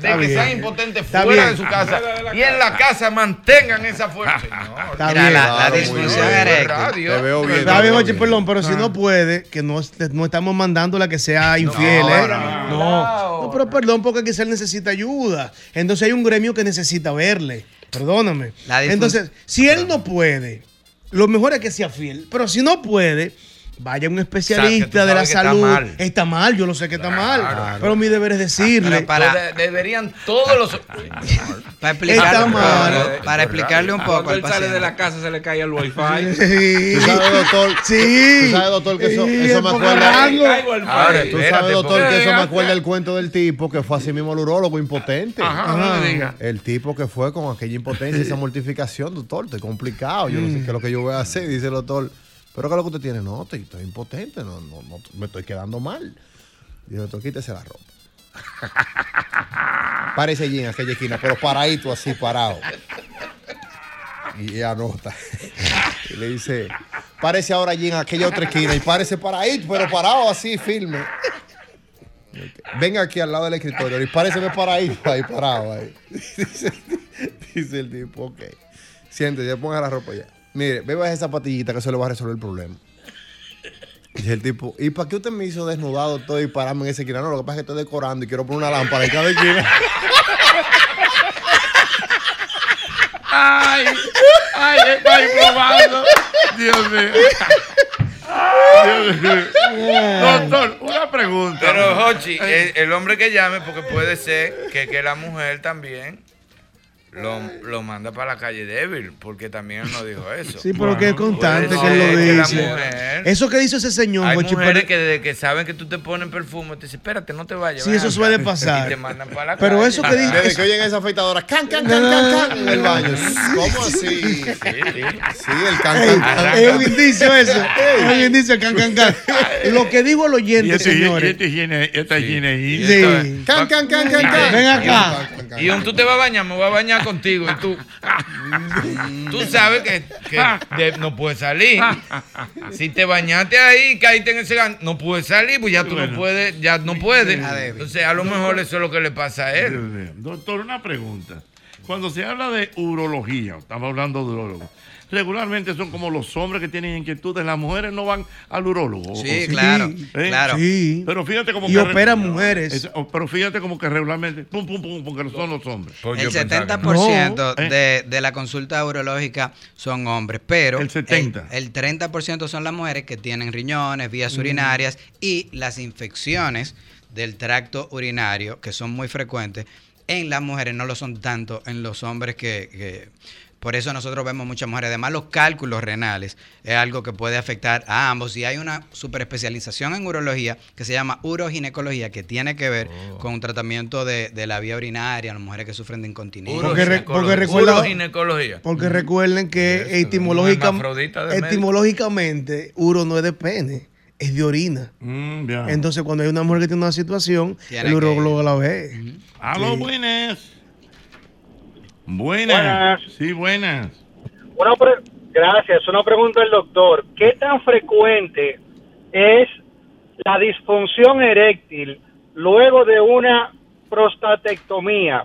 de Está que sean impotentes Está fuera bien. de su casa y en la casa mantengan esa fuerza. Señor. Está Mira, bien. la, la Claro. Te veo bien. Está bien, oye, perdón, pero si no puede, que no, no estamos mandándola que sea infiel, ¿eh? no, No, no, pero perdón, porque quizá él necesita ayuda. Entonces hay un gremio que necesita verle. Perdóname. Entonces, si él no puede, lo mejor es que sea fiel. Pero si no puede, vaya un O sea, que especialista de la que está salud. mal. Está mal, yo lo sé que está mal. Pero mi deber es decirle. Para- deberían todos los Para explicarle Está un poco, mal. para explicarle un poco Cuando él sale de la casa se le cae el wifi. Sí. Tú sabes, doctor. Sí. Tú sabes, doctor, que eso, Sí, eso es me acuerda. Ahora, wifi. Tú Espérate, sabes, doctor, que eso me acuerda el cuento del tipo que fue así mismo al urólogo impotente. Ajá, no me diga. El tipo que fue con aquella impotencia y esa mortificación, doctor, estoy complicado. Yo no sé qué es lo que yo voy a hacer. Dice el doctor, pero ¿qué es lo que usted tiene? No, estoy, estoy impotente, no, no, no, me estoy quedando mal. El doctor, quítese la ropa. Parece en aquella esquina, pero paradito así, parado. Y ella anota. Y le dice, parece ahora en aquella otra esquina y parece paradito, pero parado así, firme. Venga aquí al lado del escritorio y parece paradito ahí, parado ahí. Dice, dice el tipo, ok. Siéntese, ponga la ropa ya. Mire, beba esa patillita que eso le va a resolver el problema. Dice el tipo, ¿y para qué usted me hizo desnudado todo y pararme en esa esquina? No, lo que pasa es que estoy decorando y quiero poner una lámpara en cada esquina. Ay, ay, estoy probando. Dios mío. Dios mío. Doctor, una pregunta. Pero, Hochi, el, el hombre que llame, porque puede ser que, que la mujer también lo, lo manda para la calle débil, porque también él no dijo eso. Sí, pero que es constante Puede que él lo ser que la dice. mujer Eso que dice ese señor, Hay mujeres pero- que desde que saben que tú te pones perfume, te dicen, espérate, no te vayas. Sí, ven eso acá". suele pasar. Y te mandan para la Pero calle. eso que dice- Desde que oyen esa afeitadora, can, can, can, can, can, en el baño. ¿Cómo así? Sí, el can, can, can. es un indicio eso. Es un indicio, can, can, can. Lo que digo el Y oyente, este, y señores. este higiene, esta higiene. Sí. Can, can, can, can, can. Ven acá. Y un tú te vas a bañar, me voy a bañar contigo. Y tú, tú sabes que, que de- no puedes salir. Si te bañaste ahí, caíste en ese gan- no puedes salir, pues ya tú no puedes, ya no puedes. Entonces, a lo mejor eso es lo que le pasa a él. Doctor, una pregunta. Cuando se habla de urología, estamos hablando de urólogos, regularmente son como los hombres que tienen inquietudes, las mujeres no van al urólogo. ¿o Sí, sí? claro, ¿Eh? claro. Sí. Pero fíjate como Y que operan mujeres. Es- pero fíjate como que regularmente, pum, pum, pum, porque son los hombres. Pues El 70% ¿Eh? de, de la consulta urológica son hombres, pero El 70. el, el 30% son las mujeres que tienen riñones, vías Mm. urinarias y las infecciones del tracto urinario, que son muy frecuentes, en las mujeres no lo son tanto en los hombres que... que- por eso nosotros vemos muchas mujeres. Además, los cálculos renales es algo que puede afectar a ambos. Y hay una superespecialización en urología que se llama uroginecología, que tiene que ver Oh. con un tratamiento de, de la vía urinaria, las mujeres que sufren de incontinencia. Porque, re- porque recuerda, Uroginecología. porque recuerden que etimológica- etimológicamente, uro no es de pene, es de orina. Mm. Entonces, cuando hay una mujer que tiene una situación, Tiene el que urólogo la ve. Aló, Sí. Buenas. Buenas. Sí, buenas. Una pre- Gracias. Una pregunta del doctor. ¿Qué tan frecuente es la disfunción eréctil luego de una prostatectomía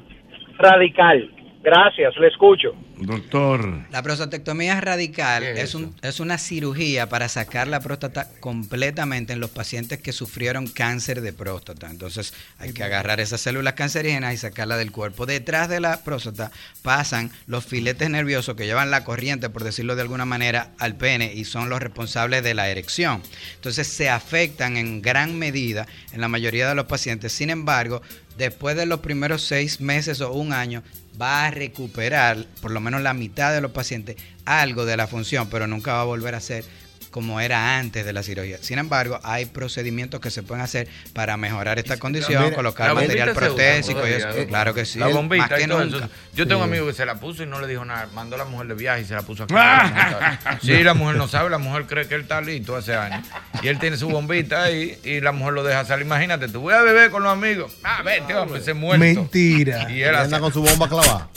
radical? Gracias, le escucho. Doctor. La prostatectomía radical es, un- es una cirugía para sacar la próstata completamente en los pacientes que sufrieron cáncer de próstata. Entonces hay que agarrar esas células cancerígenas y sacarla del cuerpo. Detrás de la próstata pasan los filetes nerviosos que llevan la corriente, por decirlo de alguna manera, al pene y son los responsables de la erección. Entonces se afectan en gran medida en la mayoría de los pacientes. Sin embargo, después de los primeros seis meses o un año, va a recuperar, por lo menos la mitad de los pacientes, algo de la función, pero nunca va a volver a ser como era antes de la cirugía. Sin embargo, hay procedimientos que se pueden hacer para mejorar esta condición, Mira, colocar material bombita se usa protésico y eso. Claro que sí. La bombita Más que nunca. eso. Yo tengo un amigo que se la puso y no le dijo nada. Mandó a la mujer de viaje y se la puso aquí. sí, la mujer no sabe, la mujer cree que él está listo hace años. Y él tiene su bombita ahí y la mujer lo deja salir. Imagínate, tú voy a beber con los amigos. Ah, vete, hombre, se muerto. Mentira. Y él anda con su bomba clavada.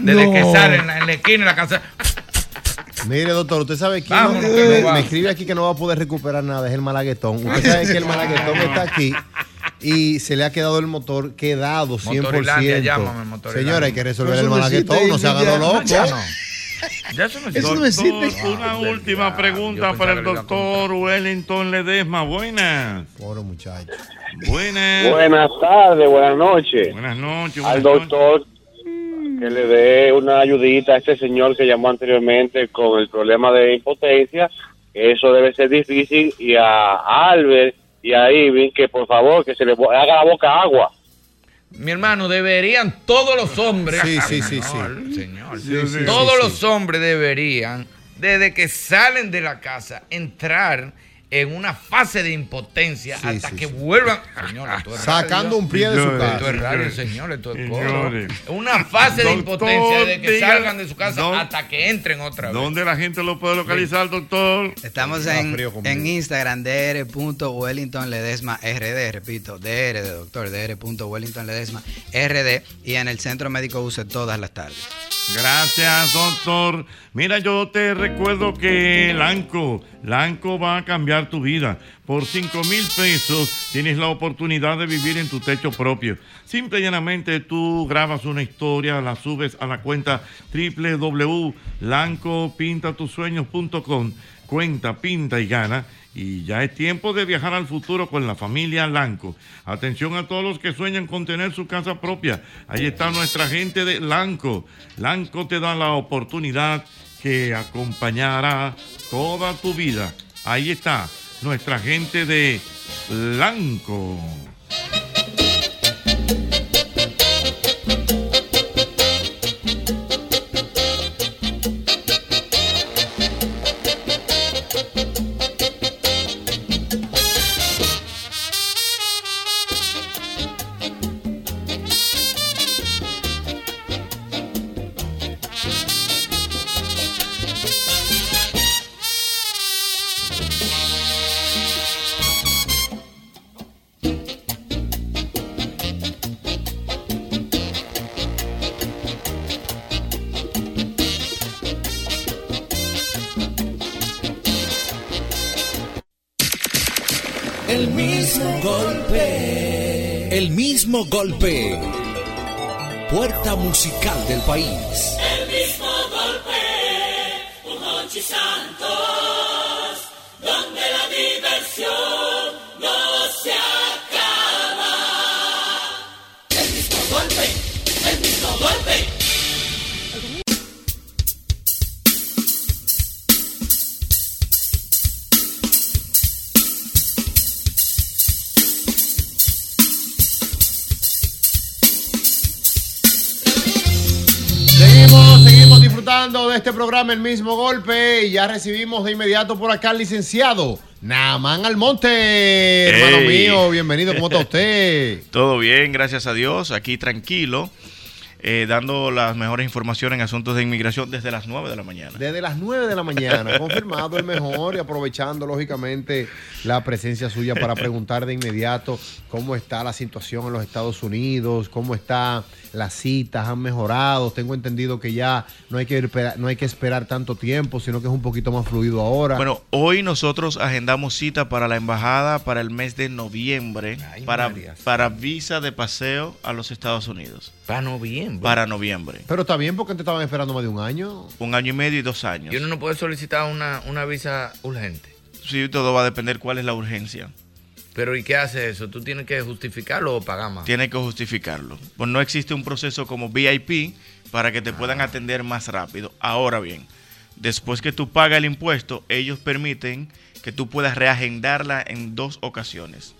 desde que sale en la, en la esquina de la casa. Mire, doctor, usted sabe quién Vámonos, no- que me, no escribe aquí que no va a poder recuperar nada, es el malaguetón. Usted sabe que el malaguetón está aquí y se le ha quedado el motor quedado 100%. Motorilandia, llámame, Motorilandia. Señora, hay que resolver el no malaguetón, no se haga loco. ya no. Ya eso no existe. Doctor, existe. Una última pregunta para el doctor Wellington Ledesma. Buenas. Pobre muchacho. Buenas. Buenas tardes, buenas noches. Buenas noches. Al buenas noches. Que le dé una ayudita a este señor que llamó anteriormente con el problema de impotencia. que Eso debe ser difícil. Y a Albert y a Ivy que por favor que se le haga la boca agua. Mi hermano, deberían todos los hombres. Sí, sí, sí, Señor, sí. Señor. Sí, sí, todos sí, los hombres deberían, desde que salen de la casa, entrar en una fase de impotencia Sí, hasta sí, que sí. vuelvan. Señor, esto es Sacando un pie de su casa. Esto es radio, señor, esto es coro. Señores. Una fase de impotencia desde que diga- salgan de su casa don- hasta que entren otra vez. ¿Dónde la gente lo puede localizar, doctor? Estamos en, en Instagram, dr.wellingtonledesma rd, repito, dr doctor, dr.wellingtonledesma rd y en el Centro Médico UCE todas las tardes. Gracias, doctor. Mira, yo te recuerdo que Lanco, Lanco va a cambiar tu vida. Por 5 mil pesos tienes la oportunidad de vivir en tu techo propio. Simple y llanamente tú grabas una historia, la subes a la cuenta www.lancopintatusueños.com. Cuenta, pinta y gana. Y ya es tiempo de viajar al futuro con la familia Lanco. Atención a todos los que sueñan con tener su casa propia. Ahí está nuestra gente de Lanco. Lanco te da la oportunidad que acompañará toda tu vida. Ahí está nuestra gente de Lanco. El mismo golpe. Puerta musical del país. Disfrutando de este programa El mismo golpe y ya recibimos de inmediato por acá al licenciado Naman Almonte, hermano mío, bienvenido, ¿cómo está usted? Todo bien, gracias a Dios, aquí tranquilo, eh, dando las mejores informaciones en asuntos de inmigración desde las 9 de la mañana. Desde las 9 de la mañana, confirmado el mejor y aprovechando lógicamente la presencia suya para preguntar de inmediato cómo está la situación en los Estados Unidos, cómo está las citas, han mejorado. Tengo entendido que ya no hay que esperar, no hay que esperar tanto tiempo, sino que es un poquito más fluido ahora. Bueno, hoy nosotros agendamos cita para la embajada para el mes de noviembre para, María. para visa de paseo a los Estados Unidos. Para noviembre. Para noviembre. Pero está bien porque te estaban esperando más de un año. Un año y medio y dos años. Y uno no puede solicitar una, una visa urgente. Sí, todo va a depender cuál es la urgencia. Pero ¿y qué hace eso? ¿Tú tienes que justificarlo o pagar más? Tiene que justificarlo. Pues no existe un proceso como VIP para que te puedan atender más rápido. Ahora bien, después que tú pagas el impuesto, ellos permiten que tú puedas reagendarla en dos ocasiones.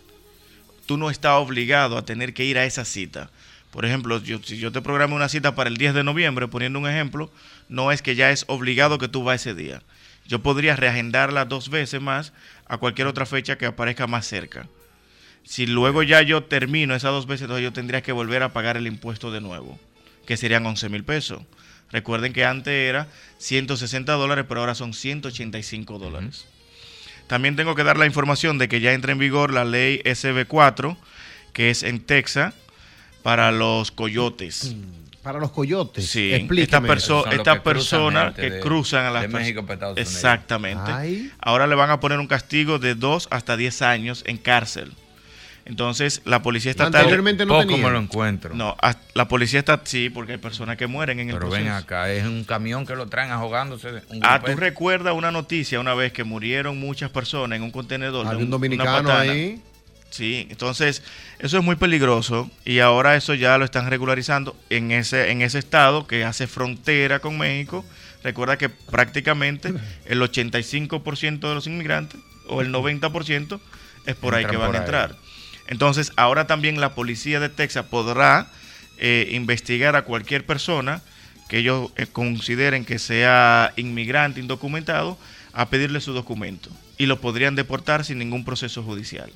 Tú no estás obligado a tener que ir a esa cita. Por ejemplo, yo- si yo te programo una cita para el 10 de noviembre, poniendo un ejemplo, no es que ya es obligado que tú vayas ese día. Yo podría reagendarla dos veces más a cualquier otra fecha que aparezca más cerca. Si luego ya yo termino esas dos veces, entonces yo tendría que volver a pagar el impuesto de nuevo, que serían 11 mil pesos. Recuerden que antes era 160 dólares, pero ahora son 185 dólares. También tengo que dar la información de que ya entra en vigor la ley SB4, que es en Texas, para los coyotes. Para los coyotes. Sí, esta, Explíqueme. perso- esta que cruzan persona gente que de- cruzan a las de México para Estados Unidos. Exactamente. Ay. Ahora le van a poner un castigo de 2 hasta 10 años en cárcel. Entonces, la policía estatal. Anteriormente no Poco tenía. me lo encuentro. No, la policía está. Sí, porque hay personas que mueren en el Pero proceso. ven acá, es un camión que lo traen ahogándose. Un Ah, tú recuerdas una noticia una vez que murieron muchas personas en un contenedor. de Había un dominicano ahí. Sí, entonces eso es muy peligroso y ahora eso ya lo están regularizando en ese, en ese estado que hace frontera con México. Recuerda que prácticamente el 85% de los inmigrantes o el 90% es por ahí que van a entrar. Entonces ahora también la policía de Texas podrá eh, investigar a cualquier persona que ellos eh, consideren que sea inmigrante indocumentado a pedirle su documento y lo podrían deportar sin ningún proceso judicial.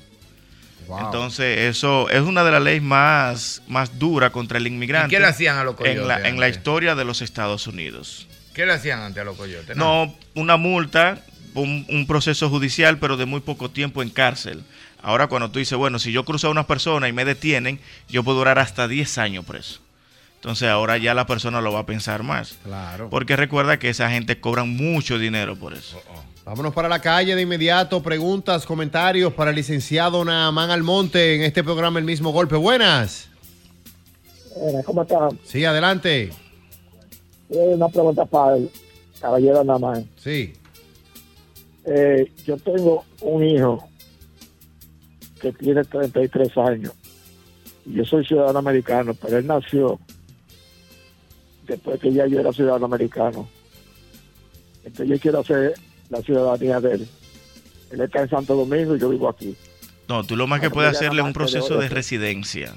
Entonces, eso es una de las leyes más, más duras contra el inmigrante. ¿Y qué le hacían a los coyotes En la, en la historia de los Estados Unidos. ¿Qué le hacían antes a los coyotes? No, una multa, un, un proceso judicial, pero de muy poco tiempo en cárcel. Ahora, cuando tú dices, bueno, si yo cruzo a una persona y me detienen, yo puedo durar hasta 10 años preso. Entonces, ahora ya la persona lo va a pensar más. Claro. Porque recuerda que esa gente cobran mucho dinero por eso. Vámonos para la calle de inmediato. Preguntas, comentarios para el licenciado Naamán Almonte en este programa El mismo golpe. Buenas. ¿Cómo está? Sí, adelante. Eh, Una pregunta para el caballero nada más. Sí. Eh, yo tengo un hijo que tiene 33 años. Y Yo soy ciudadano americano, pero él nació después que ya yo era ciudadano americano. Entonces yo quiero hacer la ciudadanía de él. Él está en Santo Domingo y yo vivo aquí. No, tú lo más que puedes hacerle es un de proceso de otro. residencia.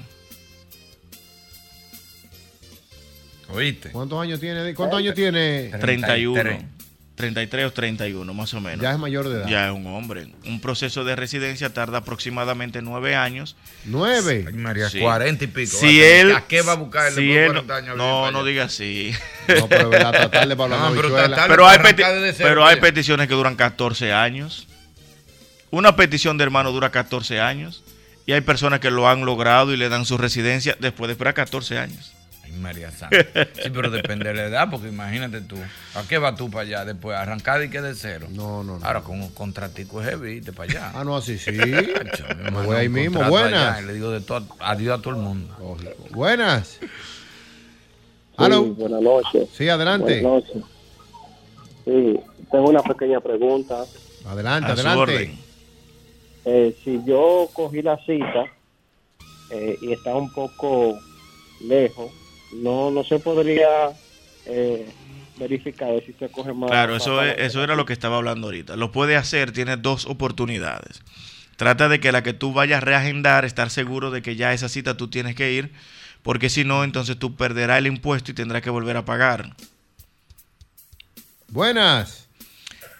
¿Oíste? ¿Cuántos años tiene? ¿Cuántos años tiene? 31. 33 o 31, más o menos. Ya es mayor de edad. Ya es un hombre. Un proceso de residencia tarda aproximadamente nueve años. ¿Nueve? Ay, María, Sí. 40 y pico. Si él. ¿A qué va a buscar si él- 40 años? No, no diga así. No, pero verdad, tratarle para No, hablar pero tratarle Pero hay, pero hay peticiones que duran 14 años. Una petición de hermano dura 14 años. Y hay personas que lo han logrado y le dan su residencia después de esperar 14 años. Ay, María Santa. Sí, pero depende de la edad, porque imagínate tú. ¿A qué vas tú para allá después? ¿Arrancar y que de cero? No, no, no. Ahora con un contratico heavy, irte para allá. Ah, no, así sí. Me voy ahí mismo. Buenas. allá y le digo de todo, adiós a todo el mundo. Buenas. ¿Aló? buenas noches. Sí, adelante. Buenas noches. Sí, tengo una pequeña pregunta. Adelante, A adelante. Eh, si yo cogí la cita eh, y está un poco lejos, no no se podría eh, verificar si se coge más. Claro, más eso, es- eso era lo que estaba hablando ahorita. Lo puede hacer, tiene dos oportunidades. Trata de que la que tú vayas a reagendar, estar seguro de que ya esa cita tú tienes que ir, porque si no, entonces tú perderás el impuesto y tendrás que volver a pagar. Buenas.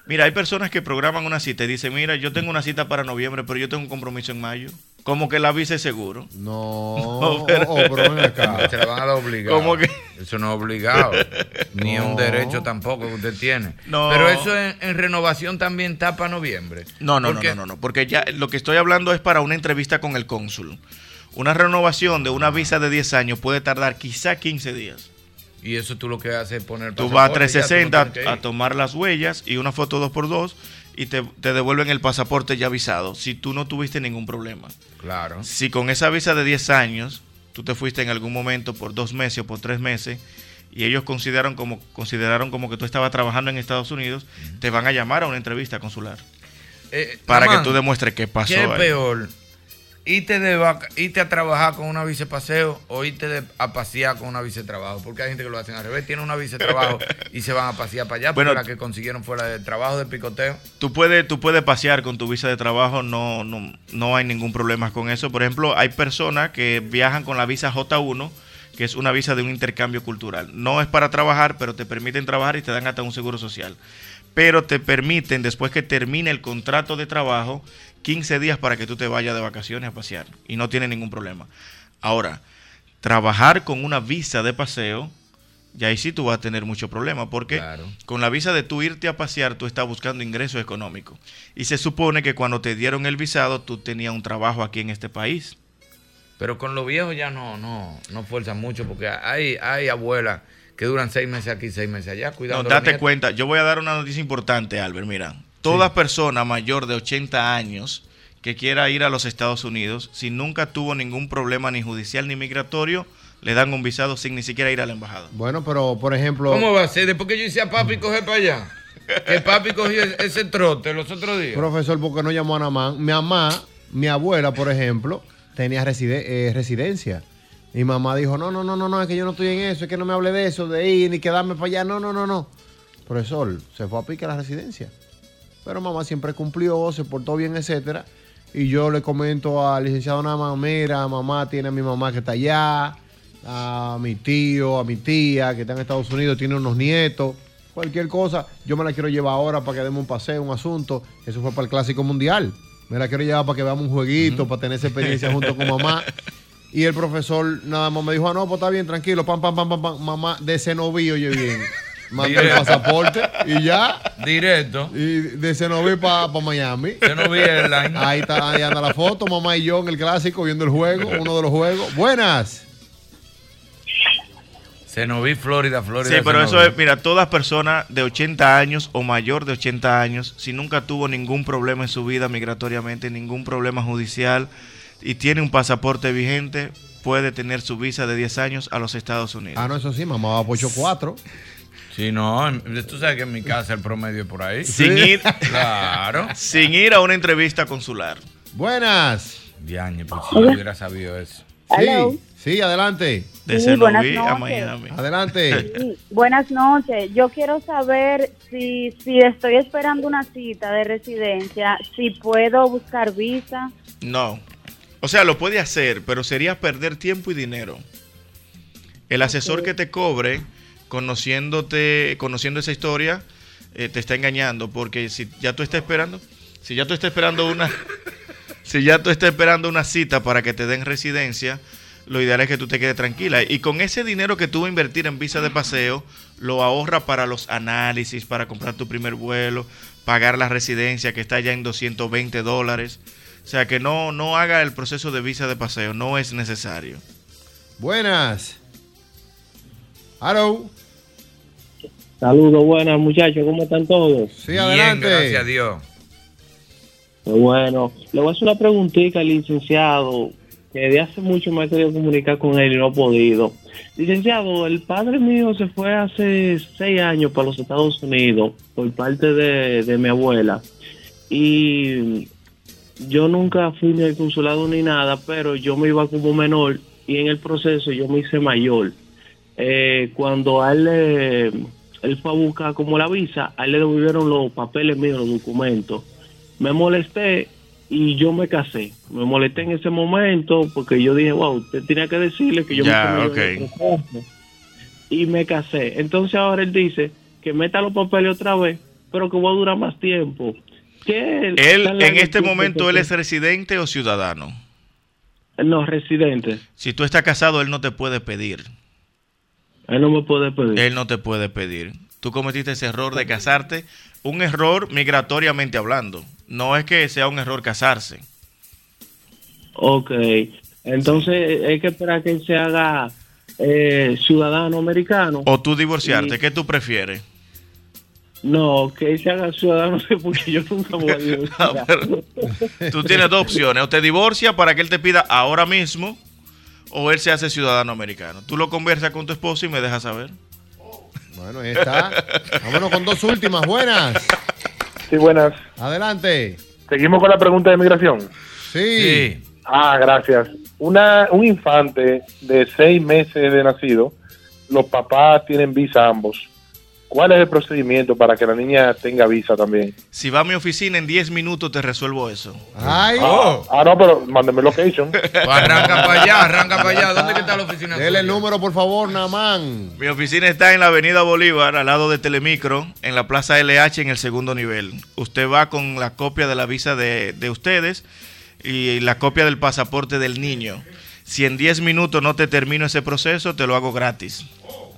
Mira, hay personas que programan una cita y dicen, mira, yo tengo una cita para noviembre, pero yo tengo un compromiso en mayo. Como que la visa es seguro. No, oh, pero, ven acá. Se le van a dar obligado. ¿Cómo que? Eso no es obligado. Ni es un No. derecho tampoco que usted tiene. No. Pero eso en, en renovación también está para noviembre. No, no, Porque- no, no, no, no, porque ya lo que estoy hablando es para una entrevista con el cónsul. Una renovación de una visa de 10 años puede tardar quizá 15 días. Y eso tú lo que haces es poner Tú vas a pasaporte y ya, tú no 360 tienes que a, ir. a tomar las huellas y una foto 2x2 y te, te devuelven el pasaporte ya avisado si tú no tuviste ningún problema. Claro. Si con esa visa de 10 años tú te fuiste en algún momento por dos meses o por tres meses y ellos consideraron como, consideraron como que tú estabas trabajando en Estados Unidos, te van a llamar a una entrevista consular Eh, para que tú demuestres qué pasó. ¿Qué es peor? ¿Irte, de vaca- irte a trabajar con una visa de paseo o irte de- a pasear con una visa de trabajo? Porque hay gente que lo hacen al revés. Tienen una visa de trabajo y se van a pasear para allá. Bueno, la que consiguieron fuera de trabajo de picoteo. Tú puedes, tú puedes pasear con tu visa de trabajo, no, no, no hay ningún problema con eso. Por ejemplo, hay personas que viajan con la visa J1, que es una visa de un intercambio cultural. No es para trabajar, pero te permiten trabajar y te dan hasta un seguro social. Pero te permiten, después que termine el contrato de trabajo, 15 días para que tú te vayas de vacaciones a pasear. Y no tiene ningún problema. Ahora, trabajar con una visa de paseo, ya ahí sí tú vas a tener mucho problema, porque con la visa de tú irte a pasear, tú estás buscando ingresos económicos. Y se supone que cuando te dieron el visado, tú tenías un trabajo aquí en este país. Pero con los viejos ya no, no, no fuerzan mucho porque hay, hay abuelas que duran seis meses aquí, seis meses allá. Cuidado. No, date cuenta, yo voy a dar una noticia importante, Albert. Mira, toda persona mayor de 80 años que quiera ir a los Estados Unidos, si nunca tuvo ningún problema ni judicial ni migratorio, le dan un visado sin ni siquiera ir a la embajada. Bueno, pero por ejemplo. ¿Cómo va a ser? Después que yo hice a papi coger para allá. Que papi cogió ese- ese trote los otros días. Profesor, ¿por qué no llamó a Namán? Mi mamá, mi abuela, por ejemplo, tenía reside- eh, residencia. Mi mamá dijo, no, no, no, no, no, es que yo no estoy en eso, es que no me hable de eso, de ir, ni quedarme para allá, no, no, no, no. Profesor, se fue a pique a la residencia. Pero mamá siempre cumplió, se portó bien, etcétera. Y yo le comento al licenciado Namán, mira, mamá tiene a mi mamá que está allá, a mi tío, a mi tía que está en Estados Unidos, tiene unos nietos, cualquier cosa, yo me la quiero llevar ahora para que demos un paseo, un asunto. Eso fue para el Clásico Mundial. Me la quiero llevar para que veamos un jueguito, para tener esa experiencia junto con mamá. Y el profesor nada más me dijo, ah, no, pues está bien, tranquilo, pam, pam, pam, pam, pam, mamá, de Cenoví, oye bien. Mandé el pasaporte y ya. Directo. Y de Cenoví para Miami. Cenoví Airlines. Ahí está, ahí anda la foto, mamá y yo en el clásico viendo el juego, uno de los juegos. Buenas. Cenoví, Florida, Florida. Sí, pero eso es, mira, todas personas de 80 años o mayor de 80 años, si nunca tuvo ningún problema en su vida migratoriamente, ningún problema judicial y tiene un pasaporte vigente, puede tener su visa de 10 años a los Estados Unidos. Ah, no, eso sí, mamá va por 8-4. Sí, no, tú sabes que en mi casa el promedio es por ahí. Sin ir, Claro. sin ir a una entrevista consular. Buenas. Diañe, pues si yo hubiera sabido eso. Sí, sí, adelante. De Sí, buenas Cenoví a noches. Miami. Adelante. Sí, buenas noches. Yo quiero saber si, si estoy esperando una cita de residencia, si puedo buscar visa. No. O sea, lo puede hacer, pero sería perder tiempo y dinero. El asesor que te cobre, conociéndote, conociendo esa historia, eh, te está engañando, porque si ya tú estás esperando, si ya tú estás esperando una, si ya tú estás esperando una cita para que te den residencia, lo ideal es que tú te quedes tranquila. Y con ese dinero que tú vas a invertir en visa de paseo, lo ahorra para los análisis, para comprar tu primer vuelo, pagar la residencia que está ya en 220 dólares. O sea que no, no haga el proceso de visa de paseo, no es necesario. Buenas. Hello. Saludos, buenas muchachos, ¿cómo están todos? Sí, Bien, gracias a Dios. Bueno, le voy a hacer una preguntita al licenciado, que de hace mucho me he querido comunicar con él y no he podido. Licenciado, el padre mío se fue hace seis años para los Estados Unidos por parte de, de mi abuela y yo nunca fui ni al consulado ni nada, pero yo me iba como menor y en el proceso yo me hice mayor. Eh, cuando a él, le- él fue a buscar como la visa, a él le devolvieron los papeles míos, los documentos. Me molesté y yo me casé. Me molesté en ese momento porque yo dije, wow, usted tenía que decirle que yo Ya, me ok. comí el proceso. Y me casé. Entonces ahora él dice que meta los papeles otra vez, pero que va a durar más tiempo. ¿Qué Él, en este momento, ¿él es residente o ciudadano? No, residente. Si tú estás casado, él no te puede pedir. Él no me puede pedir. Él no te puede pedir. Tú cometiste ese error de casarte, un error migratoriamente hablando. No es que sea un error casarse. Ok. Entonces hay que esperar que él se haga eh, ciudadano americano. O tú divorciarte, Y- ¿qué tú prefieres? No, que él se haga ciudadano porque yo nunca voy a divorciar. Tú tienes dos opciones. O te divorcia para que él te pida ahora mismo, o él se hace ciudadano americano. Tú lo conversas con tu esposo y me dejas saber. Bueno, ahí está. Vámonos con dos últimas. Buenas. Sí, buenas. Adelante. Seguimos con la pregunta de migración. Sí. Ah, gracias. Una, un infante de seis meses de nacido, los papás tienen visa ambos. ¿Cuál es el procedimiento para que la niña tenga visa también? Si va a mi oficina en 10 minutos te resuelvo eso. Ay. Ah, ah, no, pero mándeme location. arranca para allá, arranca para allá. ¿Dónde está la oficina? Dele el número, por favor, Namán. Mi oficina está en la avenida Bolívar, al lado de Telemicro, en la plaza LH, en el segundo nivel. Usted va con la copia de la visa de, de ustedes y la copia del pasaporte del niño. Si en 10 minutos no te termino ese proceso, te lo hago gratis.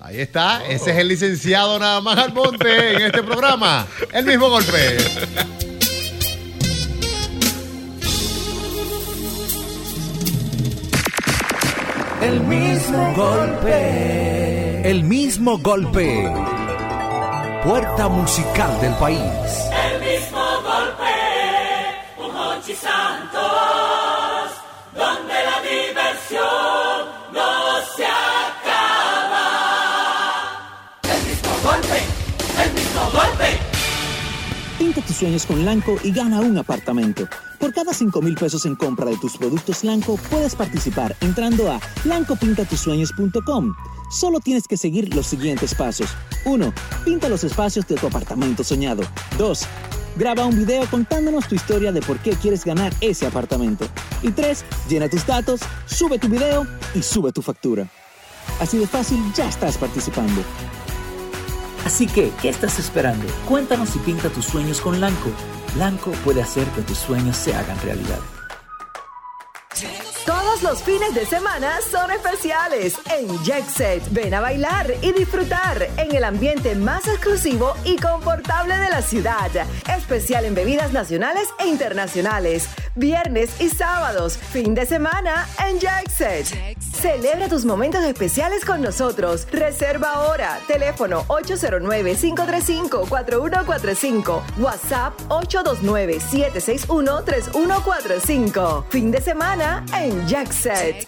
Ahí está. Ese es el licenciado nada más al monte en este programa. El mismo golpe. El mismo golpe. El mismo golpe. Puerta musical del país. Pinta tus sueños con Lanco y gana un apartamento. Por cada 5 mil pesos en compra de tus productos Lanco, puedes participar entrando a lancopintatusueños.com. Solo tienes que seguir los siguientes pasos. 1. Pinta los espacios de tu apartamento soñado. 2. Graba un video contándonos tu historia de por qué quieres ganar ese apartamento. Y 3. Llena tus datos, sube tu video y sube tu factura. Así de fácil, ya estás participando. Así que, ¿qué estás esperando? Cuéntanos y pinta tus sueños con Lanco. Lanco puede hacer que tus sueños se hagan realidad. Todos los fines de semana son especiales en Jet Set. Ven a bailar y disfrutar en el ambiente más exclusivo y confortable de la ciudad. Especial en bebidas nacionales e internacionales. Viernes y sábados. Fin de semana en Jet Set. Celebra tus momentos especiales con nosotros. Reserva ahora. Teléfono 809-535-4145. WhatsApp 829-761-3145. Fin de semana en Jackset.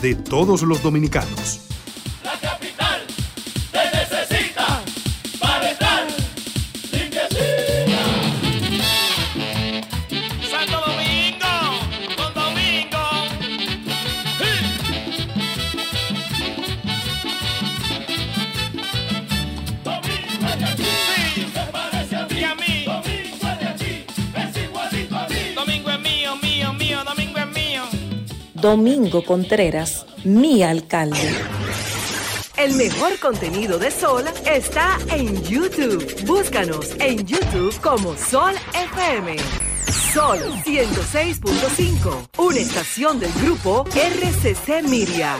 de todos los dominicanos. Domingo Contreras, mi alcalde. El mejor contenido de Sol está en YouTube. Búscanos en YouTube como Sol FM. Sol 106.5, una estación del grupo RCC Miria.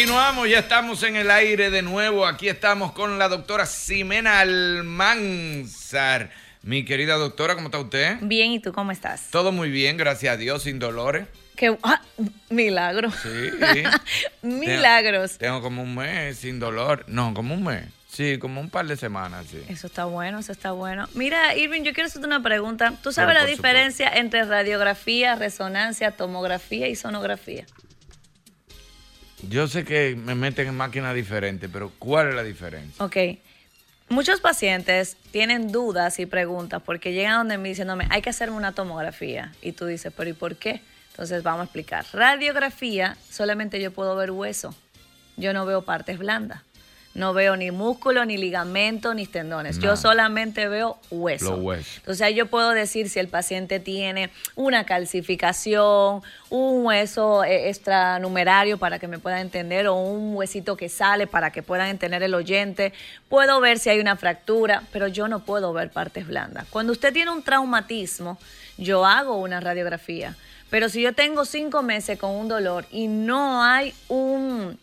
Continuamos, ya estamos en el aire de nuevo. Aquí estamos con la doctora Ximena Almanzar. Mi querida doctora, ¿cómo está usted? Bien, ¿y tú cómo estás? Todo muy bien, gracias a Dios, sin dolores. Qué ah, milagro. Sí. Milagros. Tengo, tengo como un mes sin dolor. No, como un mes. Sí, como un par de semanas, sí. Eso está bueno, eso está bueno. Mira, Irving, yo quiero hacerte una pregunta. ¿Tú sabes Pero la diferencia entre radiografía, resonancia, tomografía y sonografía? Yo sé que me meten en máquinas diferentes, pero ¿cuál es la diferencia? Ok. Muchos pacientes tienen dudas y preguntas porque llegan donde mí diciéndome, hay que hacerme una tomografía. Y tú dices, pero ¿y por qué? Entonces vamos a explicar. Radiografía, solamente yo puedo ver hueso. Yo no veo partes blandas. No veo ni músculo, ni ligamento, ni tendones. Yo solamente veo hueso. Los huesos. Entonces ahí yo puedo decir si el paciente tiene una calcificación, un hueso eh, extranumerario para que me puedan entender o un huesito que sale para que puedan entender el oyente. Puedo ver si hay una fractura, pero yo no puedo ver partes blandas. Cuando usted tiene un traumatismo, yo hago una radiografía. Pero si yo tengo cinco meses con un dolor y no hay un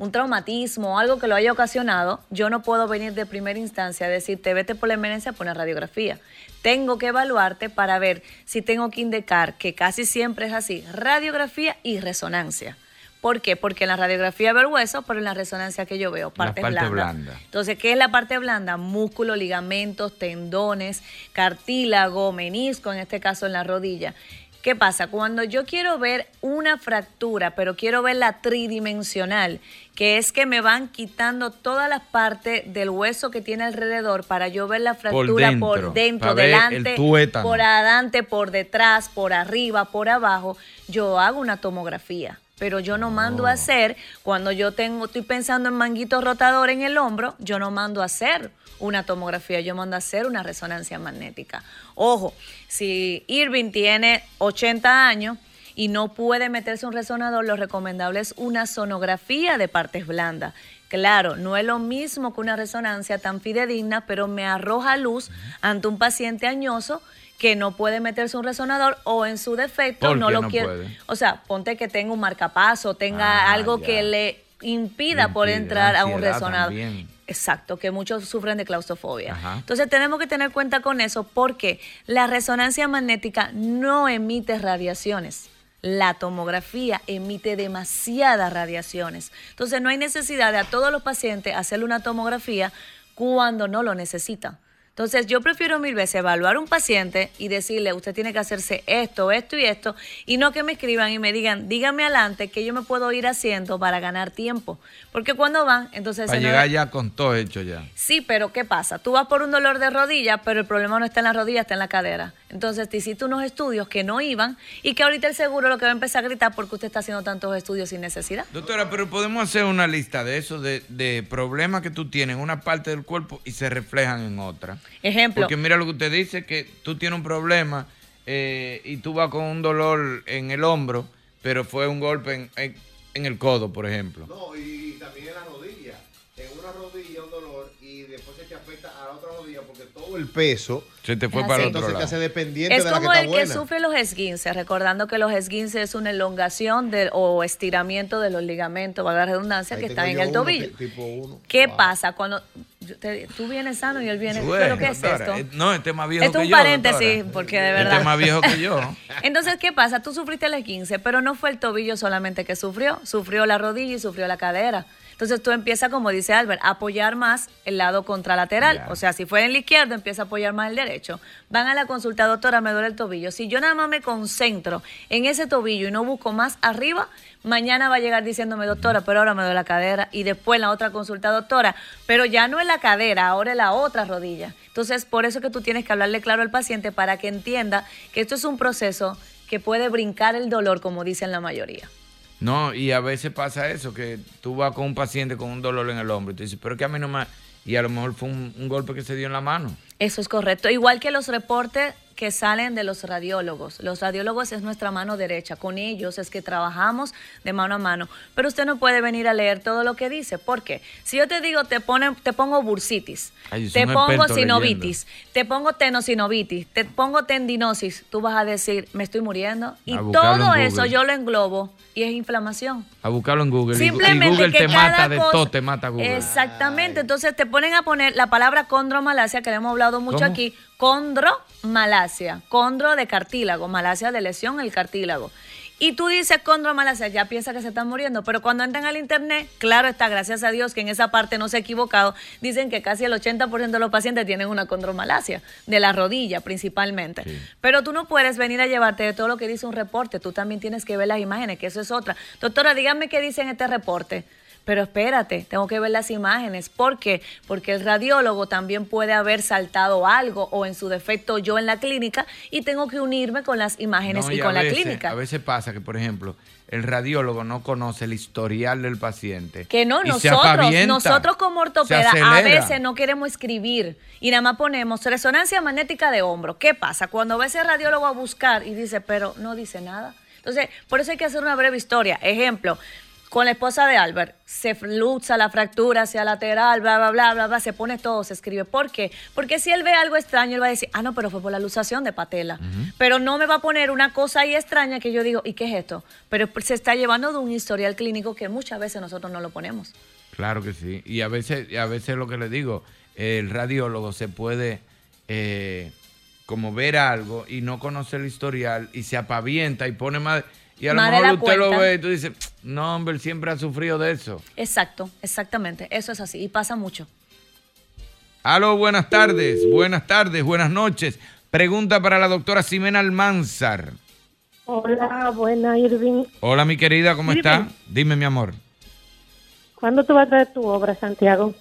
un traumatismo o algo que lo haya ocasionado, yo no puedo venir de primera instancia a decirte, vete por la emergencia por una radiografía. Tengo que evaluarte para ver si tengo que indicar, que casi siempre es así, radiografía y resonancia. ¿Por qué? Porque en la radiografía veo el hueso, pero en la resonancia que yo veo, partes parte blandas. blanda. Entonces, ¿qué es la parte blanda? Músculo, ligamentos, tendones, cartílago, menisco, en este caso en la rodilla. ¿Qué pasa? Cuando yo quiero ver una fractura, pero quiero verla tridimensional, que es que me van quitando todas las partes del hueso que tiene alrededor para yo ver la fractura dentro, por dentro, ver el delante, por adelante, por detrás, por arriba, por abajo, yo hago una tomografía. Pero yo no mando a hacer, cuando yo tengo, estoy pensando en manguito rotador en el hombro, yo no mando a hacer una tomografía, yo mando a hacer una resonancia magnética. Ojo, si Irving tiene 80 años y no puede meterse un resonador, lo recomendable es una sonografía de partes blandas. Claro, no es lo mismo que una resonancia tan fidedigna, pero me arroja luz ante un paciente añoso que no puede meterse un resonador o en su defecto ¿Por no lo no quiere. puede? O sea, ponte que tenga un marcapaso, tenga Ah, algo ya. que le impida por entrar a un resonador. también. Exacto, que muchos sufren de claustrofobia. Ajá. Entonces tenemos que tener cuenta con eso porque la resonancia magnética no emite radiaciones. La tomografía emite demasiadas radiaciones. Entonces no hay necesidad de a todos los pacientes hacerle una tomografía cuando no lo necesitan. Entonces yo prefiero mil veces evaluar un paciente y decirle, usted tiene que hacerse esto, esto y esto, y no que me escriban y me digan, dígame adelante que yo me puedo ir haciendo para ganar tiempo. Porque cuando van, entonces... Para llegar ya con todo hecho ya. Sí, pero ¿qué pasa? Tú vas por un dolor de rodilla, pero el problema no está en la rodilla, está en la cadera. Entonces te hiciste unos estudios que no iban y que ahorita el seguro lo que va a empezar a gritar porque usted está haciendo tantos estudios sin necesidad. Doctora, pero podemos hacer una lista de eso, de, de problemas que tú tienes en una parte del cuerpo y se reflejan en otra. Ejemplo. Porque mira lo que usted dice, que tú tienes un problema eh, y tú vas con un dolor en el hombro, pero fue un golpe en, en- en el codo, por ejemplo. No, y también en la rodilla. En una rodilla un dolor y después se te afecta a la otra rodilla porque todo el peso Se te fue Es para el así. otro entonces te lado. hace dependiente Es de la que como está el buena. que sufre los esguinces, recordando que los esguinces es una elongación del- o estiramiento de los ligamentos, valga la redundancia, Ahí que están en yo el uno, tobillo. ti- tipo uno. ¿Qué Wow. pasa cuando yo te- tú vienes sano y él viene? ¿Pero qué es doctora, esto? eh, No, este es más viejo Esto que es un yo. paréntesis, doctora. porque de Este verdad. es más viejo que yo. Entonces, ¿qué pasa? Tú sufriste el esguince, pero no fue el tobillo solamente que sufrió, sufrió la rodilla y sufrió la cadera. Entonces tú empiezas, como dice Albert, a apoyar más el lado contralateral. Ya. O sea, si fue en el izquierdo, empieza a apoyar más el derecho. Van a la consulta, doctora, me duele el tobillo. Si yo nada más me concentro en ese tobillo y no busco más arriba, mañana va a llegar diciéndome, doctora, pero ahora me duele la cadera. Y después la otra consulta, doctora, pero ya no es la cadera, ahora es la otra rodilla. Entonces, por eso es que tú tienes que hablarle claro al paciente para que entienda que esto es un proceso que puede brincar el dolor, como dicen la mayoría. No, y a veces pasa eso, que tú vas con un paciente con un dolor en el hombro y tú dices, pero que a mí no me... Y a lo mejor fue un, golpe que se dio en la mano. Eso es correcto. Igual que los reportes que salen de los radiólogos. Los radiólogos es nuestra mano derecha. Con ellos es que trabajamos de mano a mano. Pero usted no puede venir a leer todo lo que dice. ¿Por qué? Si yo te digo, te, pone, te pongo bursitis, Ay, te pongo sinovitis, te pongo tenosinovitis, te pongo tendinosis, tú vas a decir, me estoy muriendo. Y todo eso yo lo englobo y es inflamación. A buscarlo en Google. Simplemente y Google que te cada mata de cosa- todo, te mata Google. Exactamente. Entonces te ponen a poner la palabra condromalacia, que le hemos hablado mucho ¿Cómo? aquí. Condromalacia. Condro de cartílago. Malacia de lesión el cartílago. Y tú dices condromalacia, ya piensa que se están muriendo. Pero cuando entran al internet, claro está, gracias a Dios que en esa parte no se ha equivocado. Dicen que casi el 80% de los pacientes tienen una condromalacia, de la rodilla principalmente. Pero tú no puedes venir a llevarte de todo lo que dice un reporte. Tú también tienes que ver las imágenes, que eso es otra. Doctora, dígame qué dice en este reporte. Pero espérate, tengo que ver las imágenes. ¿Por qué? Porque el radiólogo también puede haber saltado algo o en su defecto yo en la clínica y tengo que unirme con las imágenes No, y con la clínica. A veces pasa que, por ejemplo, el radiólogo no conoce el historial del paciente. Que no, nosotros, nosotros como ortopeda a veces no queremos escribir y nada más ponemos resonancia magnética de hombro. ¿Qué pasa? Cuando va ese radiólogo a buscar y dice, pero no dice nada. Entonces, por eso hay que hacer una breve historia. Ejemplo, con la esposa de Albert, se lucha la fractura hacia lateral, bla, bla, bla, bla, bla, se pone todo, se escribe. ¿Por qué? Porque si él ve algo extraño, él va a decir, ah, no, pero fue por la luxación de patela. Pero no me va a poner una cosa ahí extraña que yo digo, ¿y qué es esto? Pero se está llevando de un historial clínico que muchas veces nosotros no lo ponemos. Claro que sí. Y a veces, y a veces lo que le digo, el radiólogo se puede eh, como ver algo y no conoce el historial y se apavienta y pone más... Y a lo mejor usted lo ve y tú dices, no, hombre, él siempre ha sufrido de eso. Exacto, exactamente. Eso es así y pasa mucho. Aló, buenas tardes, buenas tardes, buenas noches. Pregunta para la doctora Ximena Almanzar. Hola, buena Irving. Hola, mi querida, ¿cómo Irving. está? Dime, mi amor. ¿Cuándo tú vas a traer tu obra, Santiago?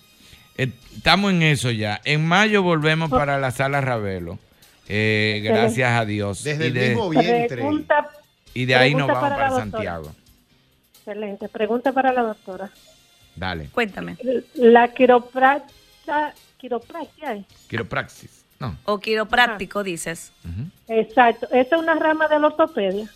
Eh, Estamos en eso ya. En mayo volvemos para la sala Ravelo. Eh, gracias a Dios. Desde y el de, mismo vientre. Pregunta, y de ahí nos vamos para. Santiago. excelente. Pregunta para la doctora. Dale. Cuéntame. La quiropraxia, quiropraxia? Quiropraxis. No. O quiropráctico, dices. Exacto. ¿Esa es una rama de la ortopedia?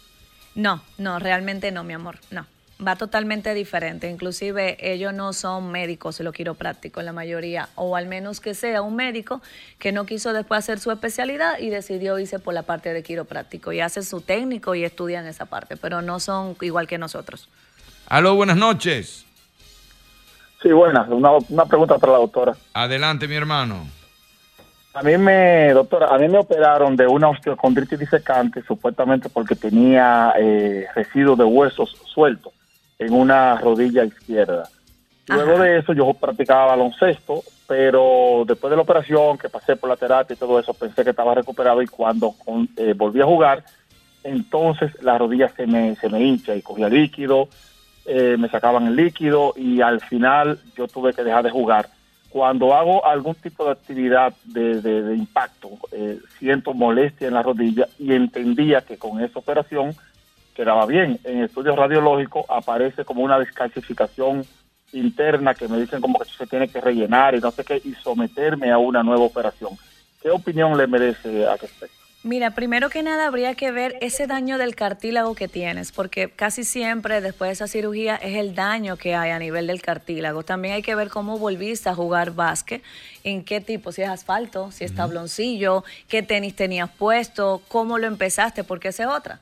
No, no, realmente no, mi amor. No. Va totalmente diferente. Inclusive ellos no son médicos, los quiroprácticos, la mayoría. O al menos que sea un médico que no quiso después hacer su especialidad y decidió irse por la parte de quiropráctico. Y hace su técnico y estudian esa parte. Pero no son igual que nosotros. Aló, buenas noches. Sí, buenas. Una, una pregunta para la doctora. Adelante, mi hermano. A mí me, doctora, a mí me operaron de una osteocondritis disecante, supuestamente porque tenía eh, residuos de huesos sueltos en una rodilla izquierda. Luego de eso yo practicaba baloncesto, pero después de la operación, que pasé por la terapia y todo eso, pensé que estaba recuperado y cuando con- eh, volví a jugar, entonces la rodilla se me, se me hincha y cogía líquido, eh, me sacaban el líquido y al final yo tuve que dejar de jugar. Cuando hago algún tipo de actividad de, de- de impacto, eh, siento molestia en la rodilla y entendía que con esa operación quedaba bien. En estudios radiológicos aparece como una descalcificación interna que me dicen como que se tiene que rellenar y no sé qué, y someterme a una nueva operación. ¿Qué opinión le merece a respecto? Mira, primero que nada habría que ver ese daño del cartílago que tienes, porque casi siempre después de esa cirugía es el daño que hay a nivel del cartílago. También hay que ver cómo volviste a jugar básquet, en qué tipo, si es asfalto, si es tabloncillo, qué tenis tenías puesto, cómo lo empezaste, porque esa es otra.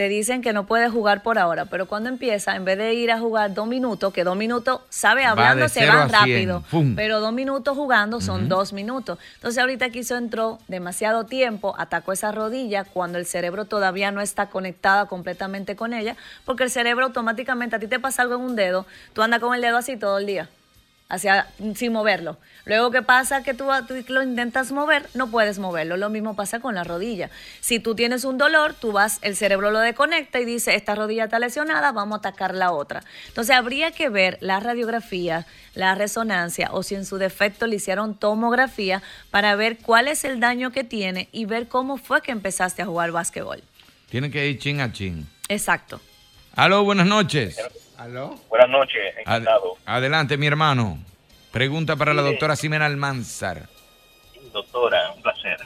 Te dicen que no puedes jugar por ahora, pero cuando empieza, en vez de ir a jugar dos minutos, que dos minutos, sabe, Va hablando de se van rápido, pero dos minutos jugando son dos minutos. Entonces ahorita quiso entró demasiado tiempo, atacó esa rodilla cuando el cerebro todavía no está conectada completamente con ella, porque el cerebro automáticamente, a ti te pasa algo en un dedo, tú andas con el dedo así todo el día, hacia, sin moverlo. Luego que pasa que tú, tú lo intentas mover, no puedes moverlo. Lo mismo pasa con la rodilla. Si tú tienes un dolor, tú vas, el cerebro lo desconecta y dice, esta rodilla está lesionada, vamos a atacar la otra. Entonces habría que ver la radiografía, la resonancia o si en su defecto le hicieron tomografía para ver cuál es el daño que tiene y ver cómo fue que empezaste a jugar básquetbol. Tiene que ir chin a chin. Exacto. Aló, buenas noches. ¿Aló? Buenas noches, Ad- encantado. adelante, mi hermano. Pregunta para la doctora Ximena Almanzar. Doctora, un placer.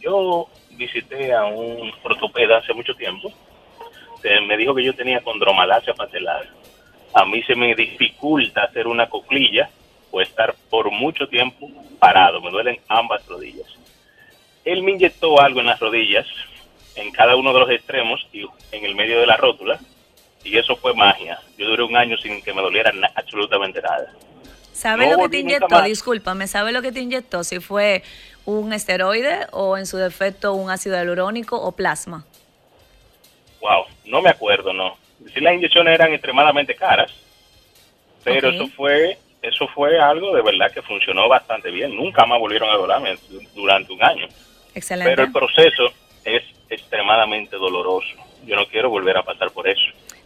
Yo visité a un ortopeda hace mucho tiempo. Me dijo que yo tenía condromalacia patelar. A mí se me dificulta hacer una coclilla o estar por mucho tiempo parado. Me duelen ambas rodillas. Él me inyectó algo en las rodillas, en cada uno de los extremos y en el medio de la rótula. Y eso fue magia. Yo duré un año sin que me doliera na- absolutamente nada. ¿Sabe No lo que te inyectó? Discúlpame, ¿sabe lo que te inyectó? Si fue un esteroide o en su defecto un ácido hialurónico o plasma. Wow, no me acuerdo, no. Sí, las inyecciones eran extremadamente caras, pero eso fue eso fue algo de verdad que funcionó bastante bien. Nunca más volvieron a dolerme durante un año. Excelente. Pero el proceso es extremadamente doloroso. Yo no quiero volver a pasar por eso.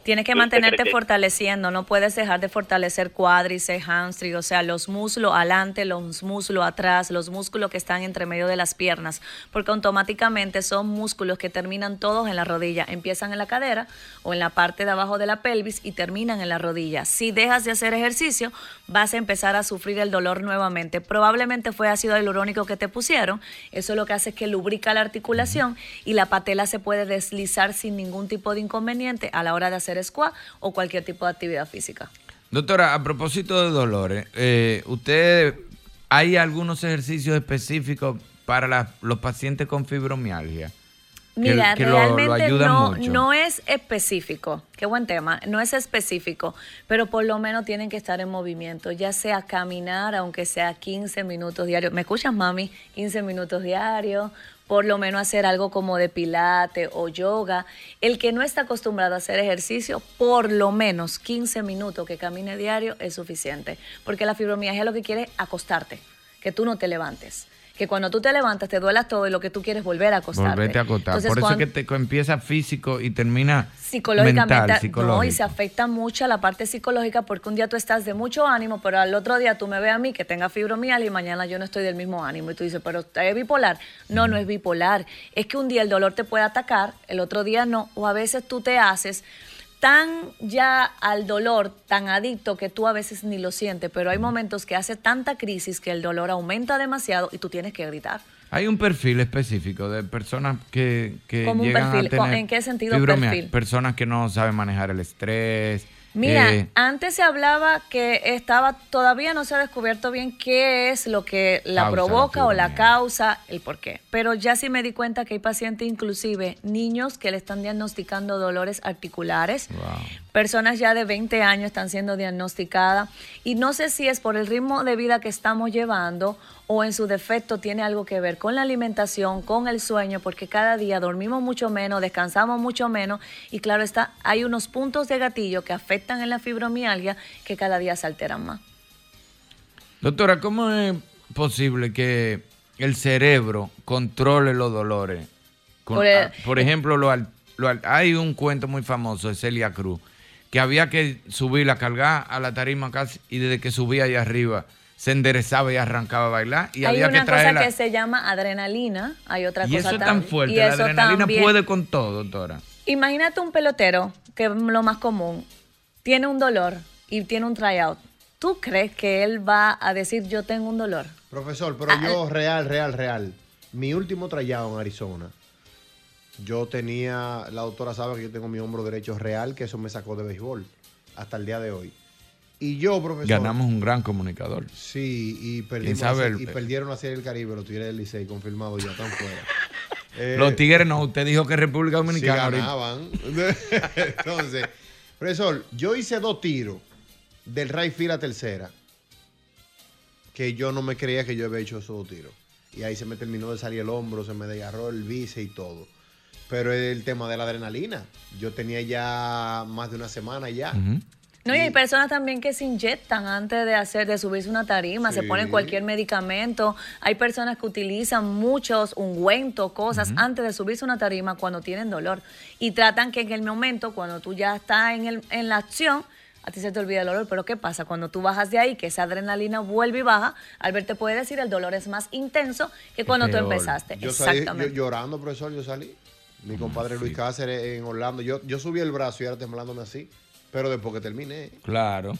Tienes que ¿Usted mantenerte que- fortaleciendo, no puedes dejar de fortalecer cuádriceps, hamstring, o sea, los muslos adelante, los músculos atrás, los músculos que están entre medio de las piernas, porque automáticamente son músculos que terminan todos en la rodilla, empiezan en la cadera o en la parte de abajo de la pelvis y terminan en la rodilla. Si dejas de hacer ejercicio, vas a empezar a sufrir el dolor nuevamente. Probablemente fue ácido hialurónico que te pusieron, eso lo que hace es que lubrica la articulación y la patela se puede deslizar sin ningún tipo de inconveniente a la hora de hacer squat o cualquier tipo de actividad física. Doctora, a propósito de dolores, eh, ¿usted hay algunos ejercicios específicos para la- los pacientes con fibromialgia? Que- Mira, que lo- lo realmente no, mucho. no es específico. Qué buen tema. No es específico, pero por lo menos tienen que estar en movimiento, ya sea caminar, aunque sea 15 minutos diarios. ¿Me escuchas, mami? 15 minutos diarios. Por lo menos hacer algo como de pilate o yoga. El que no está acostumbrado a hacer ejercicio, por lo menos 15 minutos que camine diario es suficiente. Porque la fibromialgia lo que quiere es acostarte, que tú no te levantes. Que cuando tú te levantas te duelas todo y lo que tú quieres es volver a acostarte. Volvete a acotar. Entonces, Por eso cuando- es que te empieza físico y termina psicológicamente mental, no, y se afecta mucho a la parte psicológica porque un día tú estás de mucho ánimo, pero al otro día tú me ves a mí que tenga fibromialgia y mañana yo no estoy del mismo ánimo y tú dices, pero ¿es bipolar? No, no es bipolar. Es que un día el dolor te puede atacar, el otro día no, o a veces tú te haces tan ya al dolor, tan adicto que tú a veces ni lo sientes, pero hay momentos que hace tanta crisis que el dolor aumenta demasiado y tú tienes que gritar. Hay un perfil específico de personas que, que ¿Cómo un llegan perfil? a tener ¿En qué sentido perfil? Personas que no saben manejar el estrés. Mira, eh, antes se hablaba que estaba, todavía no se ha descubierto bien qué es lo que la provoca o la causa, el por qué. Pero ya sí me di cuenta que hay pacientes, inclusive niños, que le están diagnosticando dolores articulares. Personas ya de 20 años están siendo diagnosticadas. Y no sé si es por el ritmo de vida que estamos llevando o en su defecto tiene algo que ver con la alimentación, con el sueño, porque cada día dormimos mucho menos, descansamos mucho menos y claro está, hay unos puntos de gatillo que afectan en la fibromialgia que cada día se alteran más. Doctora, ¿cómo es posible que el cerebro controle los dolores? Con- Por el- ah, por ejemplo, lo hay un cuento muy famoso de Celia Cruz, que había que subirla, cargar a la tarima casi, y desde que subía allá arriba se enderezaba y arrancaba a bailar. Y hay había una que cosa traerla. que se llama adrenalina, hay otra y cosa eso tan fuerte, y la eso adrenalina también. puede con todo, doctora. Imagínate un pelotero, que es lo más común, tiene un dolor y tiene un tryout. ¿Tú crees que él va a decir yo tengo un dolor? Profesor, pero Ah, yo, real, real, real. Mi último trayado en Arizona, yo tenía, la doctora sabe que yo tengo mi hombro derecho real, que eso me sacó de béisbol hasta el día de hoy. Y yo, profesor. Ganamos un gran comunicador. Sí, y ¿Quién perdimos la serie- y perdieron la serie del Caribe, los Tigres del Licey, confirmado ya, están fuera. Eh, Los tigres no, usted dijo que República Dominicana. ganaban. Entonces, profesor, yo hice dos tiros del right field a tercera, que yo no me creía que yo había hecho esos dos tiros. Y ahí se me terminó de salir el hombro, se me desgarró el bíceps y todo. Pero el tema de la adrenalina. Yo tenía ya más de una semana ya. No, y hay personas también que se inyectan antes de hacer, de subirse una tarima, se ponen cualquier medicamento. Hay personas que utilizan muchos ungüentos, cosas, antes de subirse una tarima cuando tienen dolor. Y tratan que en el momento, cuando tú ya estás en, el, en la acción, a ti se te olvida el dolor. Pero ¿qué pasa? Cuando tú bajas de ahí, que esa adrenalina vuelve y baja, Albert te puede decir el dolor es más intenso que cuando tú empezaste. Yo salí yo Exactamente. llorando, profesor, yo salí. Mi compadre Luis Cáceres en Orlando. Yo, yo subí el brazo y ahora temblándome así. Pero después que terminé. Claro.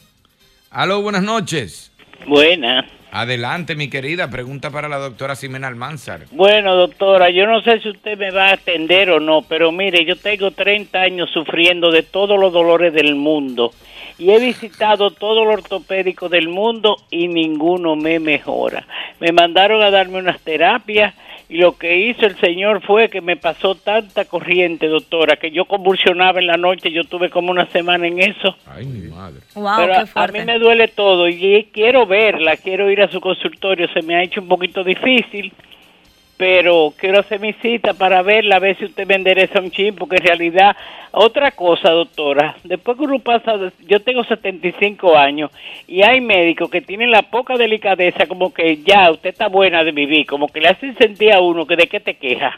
Aló, buenas noches. Buena. Adelante, mi querida. Pregunta para la doctora Ximena Almanzar. Bueno, doctora, yo no sé si usted me va a atender o no, pero mire, yo tengo 30 años sufriendo de todos los dolores del mundo y he visitado todos los ortopédicos del mundo y ninguno me mejora. Me mandaron a darme unas terapias y lo que hizo el señor fue que me pasó tanta corriente, doctora, que yo convulsionaba en la noche, yo tuve como una semana en eso. Ay, mi madre. Wow, Pero qué a- a fuerte. mí me duele todo y quiero verla, quiero ir a su consultorio. Se me ha hecho un poquito difícil, pero quiero hacer mi cita para verla, a ver si usted me endereza un chin, porque en realidad, otra cosa, doctora, después que uno pasa, yo tengo 75 años y hay médicos que tienen la poca delicadeza, como que ya, usted está buena de vivir, como que le hacen sentir a uno que de qué te queja.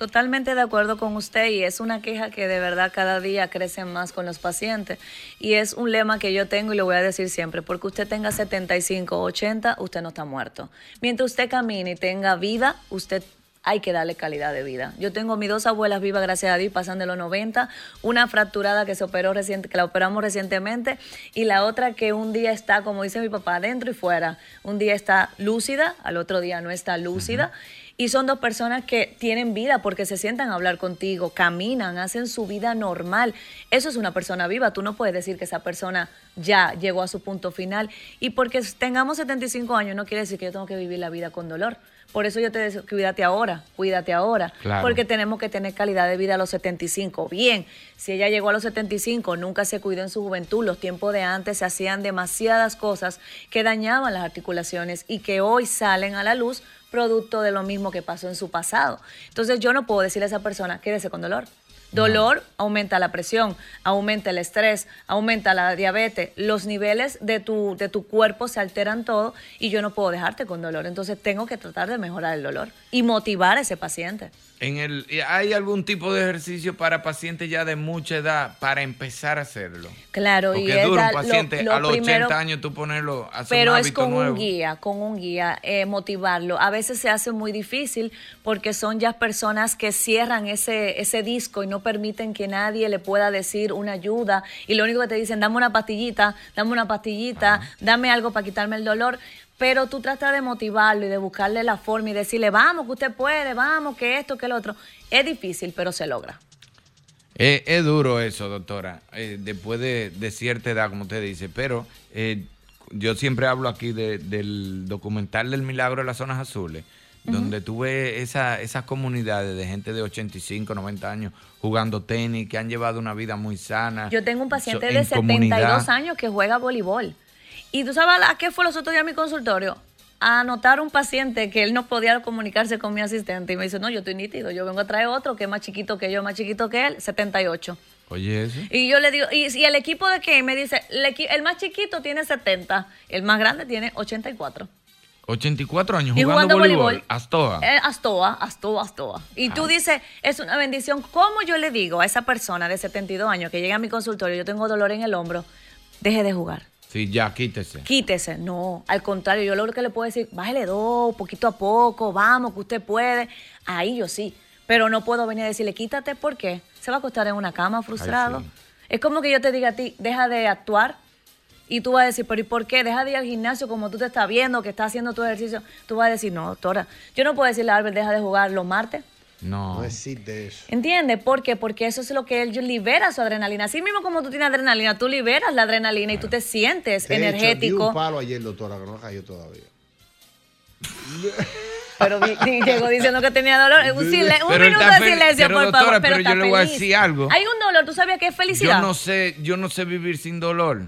Totalmente de acuerdo con usted y es una queja que de verdad cada día crece más con los pacientes y es un lema que yo tengo y lo voy a decir siempre, porque usted tenga 75 o 80, usted no está muerto. Mientras usted camine y tenga vida, usted hay que darle calidad de vida. Yo tengo mis dos abuelas vivas, gracias a Dios, pasan de los 90, una fracturada que se operó reciente, que la operamos recientemente, y la otra que un día está, como dice mi papá, adentro y fuera. Un día está lúcida, al otro día no está lúcida. Y son dos personas que tienen vida porque se sientan a hablar contigo, caminan, hacen su vida normal. Eso es una persona viva. Tú no puedes decir que esa persona ya llegó a su punto final. Y porque tengamos 75 años no quiere decir que yo tengo que vivir la vida con dolor. Por eso yo te digo, cuídate ahora, cuídate ahora. Claro. Porque tenemos que tener calidad de vida a los 75. Bien, si ella llegó a los 75, nunca se cuidó en su juventud, los tiempos de antes se hacían demasiadas cosas que dañaban las articulaciones y que hoy salen a la luz producto de lo mismo que pasó en su pasado. Entonces yo no puedo decirle a esa persona, quédese con dolor. Dolor aumenta la presión, aumenta el estrés, aumenta la diabetes, los niveles de tu, de tu cuerpo se alteran todo y yo no puedo dejarte con dolor. Entonces tengo que tratar de mejorar el dolor y motivar a ese paciente. En el, ¿Hay algún tipo de ejercicio para pacientes ya de mucha edad para empezar a hacerlo? Claro, y es dura da- un paciente lo a los primero- 80 años tú ponerlo a hacer Pero un es hábito con nuevo. un guía, con un guía, eh, motivarlo. A veces se hace muy difícil porque son ya personas que cierran ese, ese disco y no permiten que nadie le pueda decir una ayuda y lo único que te dicen, dame una pastillita, dame una pastillita, dame algo para quitarme el dolor. Pero tú tratas de motivarlo y de buscarle la forma y decirle, vamos, que usted puede, vamos, que esto, que lo otro. Es difícil, pero se logra. Eh, es duro eso, doctora, eh, después de, de cierta edad, como usted dice, pero eh, yo siempre hablo aquí de- del documental del milagro de las zonas azules, Donde tuve esa, esas comunidades de gente de 85, 90 años jugando tenis, que han llevado una vida muy sana. Yo tengo un paciente So- de en 72 comunidad. años que juega voleibol. Y tú sabes a qué fue los otros días a mi consultorio? A anotar un paciente que él no podía comunicarse con mi asistente y me dice, no, yo estoy nítido, yo vengo a traer otro que es más chiquito que yo, más chiquito que él, 78. Oye, eso. Y yo le digo, ¿y, y el equipo de qué? Y me dice, el más chiquito tiene 70, el más grande tiene 84. 84 años Y jugando, jugando voleibol. Astoa. Eh, Astoa, Astoa, Astoa. Y tú dices, es una bendición. ¿Cómo yo le digo a esa persona de 72 años que llega a mi consultorio, yo tengo dolor en el hombro, deje de jugar? Sí, ya, quítese. Quítese. No, al contrario, yo lo que le puedo decir, bájale dos, poquito a poco, vamos, que usted puede. Ahí yo sí. Pero no puedo venir a decirle, quítate, ¿por qué? Se va a acostar en una cama frustrado. Es como que yo te diga a ti, deja de actuar. Y tú vas a decir, pero ¿y por qué? Deja de ir al gimnasio como tú te estás viendo, que estás haciendo tu ejercicio. Tú vas a decir, no, doctora, yo no puedo decirle a Albert, deja de jugar los martes. No. No existe eso. ¿Entiendes? ¿Por qué? Porque eso es lo que él libera su adrenalina. Así mismo como tú tienes adrenalina, tú liberas la adrenalina y tú te sientes De hecho, di energético. un palo ayer, doctora, que no cayó todavía. Pero llegó diciendo que tenía dolor. Un, un minuto de silencio, pero, por doctora, favor. pero Pero, yo le voy a decir algo. Hay un dolor, ¿tú sabías que es felicidad? Yo no sé, yo no sé vivir sin dolor.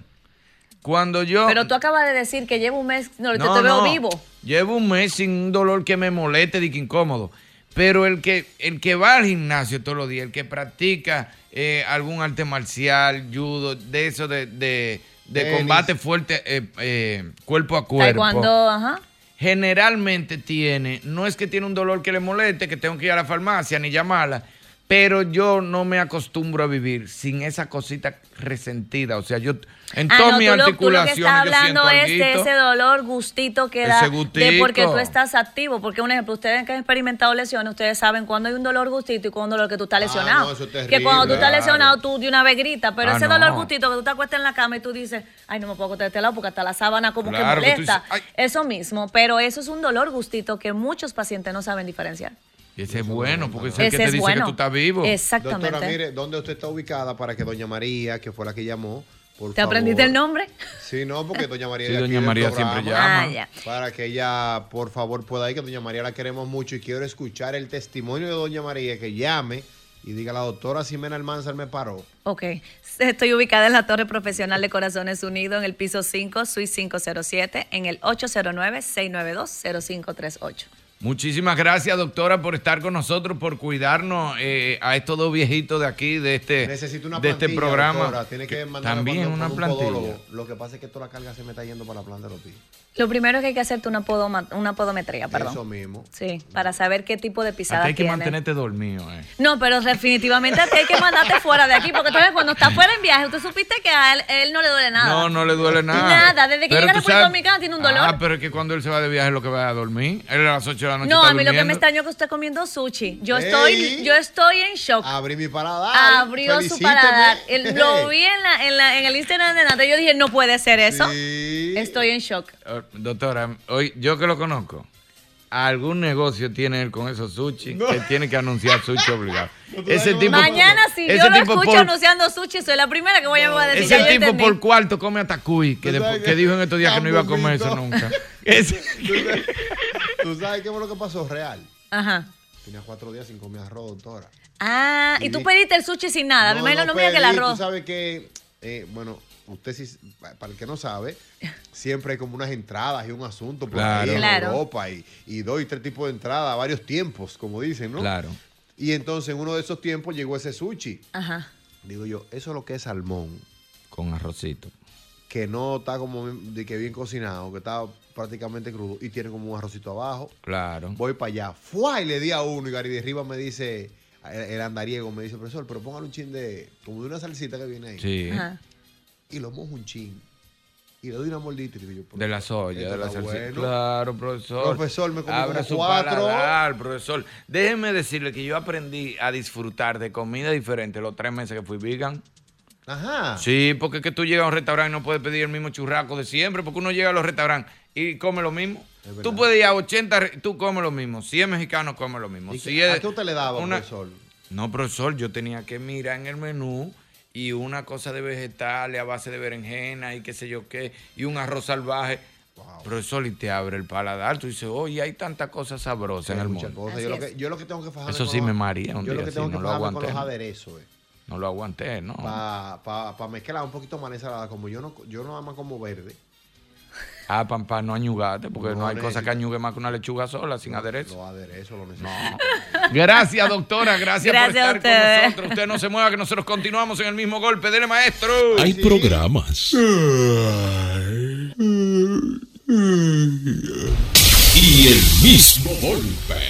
Cuando yo Pero tú acabas de decir que llevo un mes, no, No, te, te veo no. vivo. Llevo un mes sin un dolor que me moleste, de que incómodo. Pero el que, el que va al gimnasio todos los días, el que practica eh, algún arte marcial, judo, de eso de, de, de combate fuerte, eh, eh, cuerpo a cuerpo. Taekwondo, ajá. Generalmente tiene, no es que tiene un dolor que le moleste, que tengo que ir a la farmacia ni llamarla, Pero yo no me acostumbro a vivir sin esa cosita resentida. O sea, yo en Ah, todas no, mis tú lo, tú lo que estás hablando es de ese dolor, gustito que Ese da de porque tú estás activo. Porque, un ejemplo, ustedes que han experimentado lesiones, ustedes saben cuándo hay un dolor gustito y cuándo dolor que tú estás lesionado. Ah, no, eso es que cuando tú estás claro. lesionado, tú de una vez gritas. Pero Ah, ese no. dolor gustito que tú te acuestas en la cama y tú dices, ay, no me puedo acostar de este lado porque hasta la sábana como Claro, que molesta. dices, Eso mismo. Pero eso es un dolor gustito que muchos pacientes no saben diferenciar. Y ese es bueno, porque ese es el Ese que te dice bueno. que tú estás vivo. Exactamente. Doctora, mire, ¿dónde usted está ubicada para que doña María, que fue la que llamó, por ¿Te favor- aprendiste el nombre? Sí, no, porque doña María Sí, doña María programa, siempre llama. Ah, ya. Para que ella, por favor, pueda ir, que doña María la queremos mucho y quiero escuchar el testimonio de doña María, que llame y diga, la doctora Ximena Almanzar me paró. Ok. Estoy ubicada en la Torre Profesional de Corazones Unidos, en el piso 5, Suite 507, en el 809-692-0538. Muchísimas gracias, doctora, por estar con nosotros, por cuidarnos eh, a estos dos viejitos de aquí, de este, Necesito una de este programa. doctora, Tiene que mandarme También una un plantilla. podólogo. Lo que pasa es que toda la carga se me está yendo para la planta de los pies. Lo primero es que hay que hacerte una, podoma- una podometría, perdón. Eso mismo. Sí, para saber qué tipo de pisada hay que tiene. mantenerte dormido, eh. No, pero definitivamente a ti hay que mandarte fuera de aquí, porque tú ves, cuando estás fuera en viaje, tú supiste que a él, él no le duele nada. No, no le duele nada. Nada, desde que Pero llega a República Dominicana tiene un dolor. Ah, pero es que cuando él se va de viaje lo que va a dormir. Él a las 8 de la noche no, está a mí lo que me extrañó es que usted comiendo sushi. Yo Ey. estoy, yo estoy en shock. Abrí mi paladar. Abrió su paladar. El- lo vi en, la, en, la- en el Instagram de Nata. Yo dije, no puede ser eso. Sí. Estoy en shock. Eh, Doctora, hoy, yo que lo conozco, algún negocio tiene él con esos sushi que tiene que anunciar sushi obligado. Ese tipo, Mañana, si ese yo lo escucho por- anunciando sushi, soy la primera que voy a a decir. Ese tipo por cuarto come hasta cuy, que, ¿Tú que qué? dijo en estos días que no iba a comer eso nunca. Ese- ¿Tú sabes qué fue lo que pasó? Real. Ajá. Tenía cuatro días sin comer arroz, doctora. Ah, y tú Sí. pediste el sushi sin nada. Me No, imagino no lo mismo que el arroz. Tú sabes que, eh, bueno, usted sí, para el que no sabe, siempre hay como unas entradas y un asunto por Claro. ahí en Claro. Europa y, y dos y tres tipos de entradas, varios tiempos, como dicen, ¿no? Claro. Y entonces en uno de esos tiempos llegó ese sushi. Ajá. Digo yo, eso es lo que es salmón, Con arrocito. que no está como de que bien cocinado, que está prácticamente crudo y tiene como un arrocito abajo. Claro. Voy para allá. ¡Fua! Y le di a uno y Gary de arriba me dice, el, el andariego me dice, profesor, pero póngale un chin de, como de una salsita que viene ahí. Sí. Ajá. Y lo mojo un chin. Y le doy una mordita y digo yo, De la soya, de la salsa. bueno. Claro, profesor. Profesor, me comí Abra como su cuatro. paladar, profesor. Déjeme decirle que yo aprendí a disfrutar de comida diferente los tres meses que fui vegan. Ajá. Sí, porque es que tú llegas a un restaurante y no puedes pedir el mismo churraco de siempre, porque uno llega a los restaurantes y come lo mismo. Tú puedes ir a 80, re- tú comes lo mismo. Si es mexicano, come lo mismo. ¿Y Si qué- es ¿A qué usted le daba, una- profesor? No, profesor, yo tenía que mirar en el menú y una cosa de vegetales a base de berenjena y qué sé yo qué, y un arroz salvaje. Profesor, y te abre el paladar. Tú dices, oye, hay tantas cosas sabrosas Sí, en el mundo. Yo lo, que, yo lo que tengo que fajarme Eso sí me maría un Yo lo día, que sí, tengo que no lo fajarme con aguanté. los aderezos, eh. No lo aguanté, ¿no? Para mezclar un poquito más la ensalada. Como yo no, yo no más como verde. Ah, pampa, no añugarte, porque no, No hay cosa necesito. que añugue más que una lechuga sola, sin aderezo. Los aderezos lo necesito. Gracias, doctora. Gracias, por estar con nosotros. Usted no se mueva, que nosotros continuamos en el mismo golpe. Dele, maestro. Hay programas. Y el mismo golpe.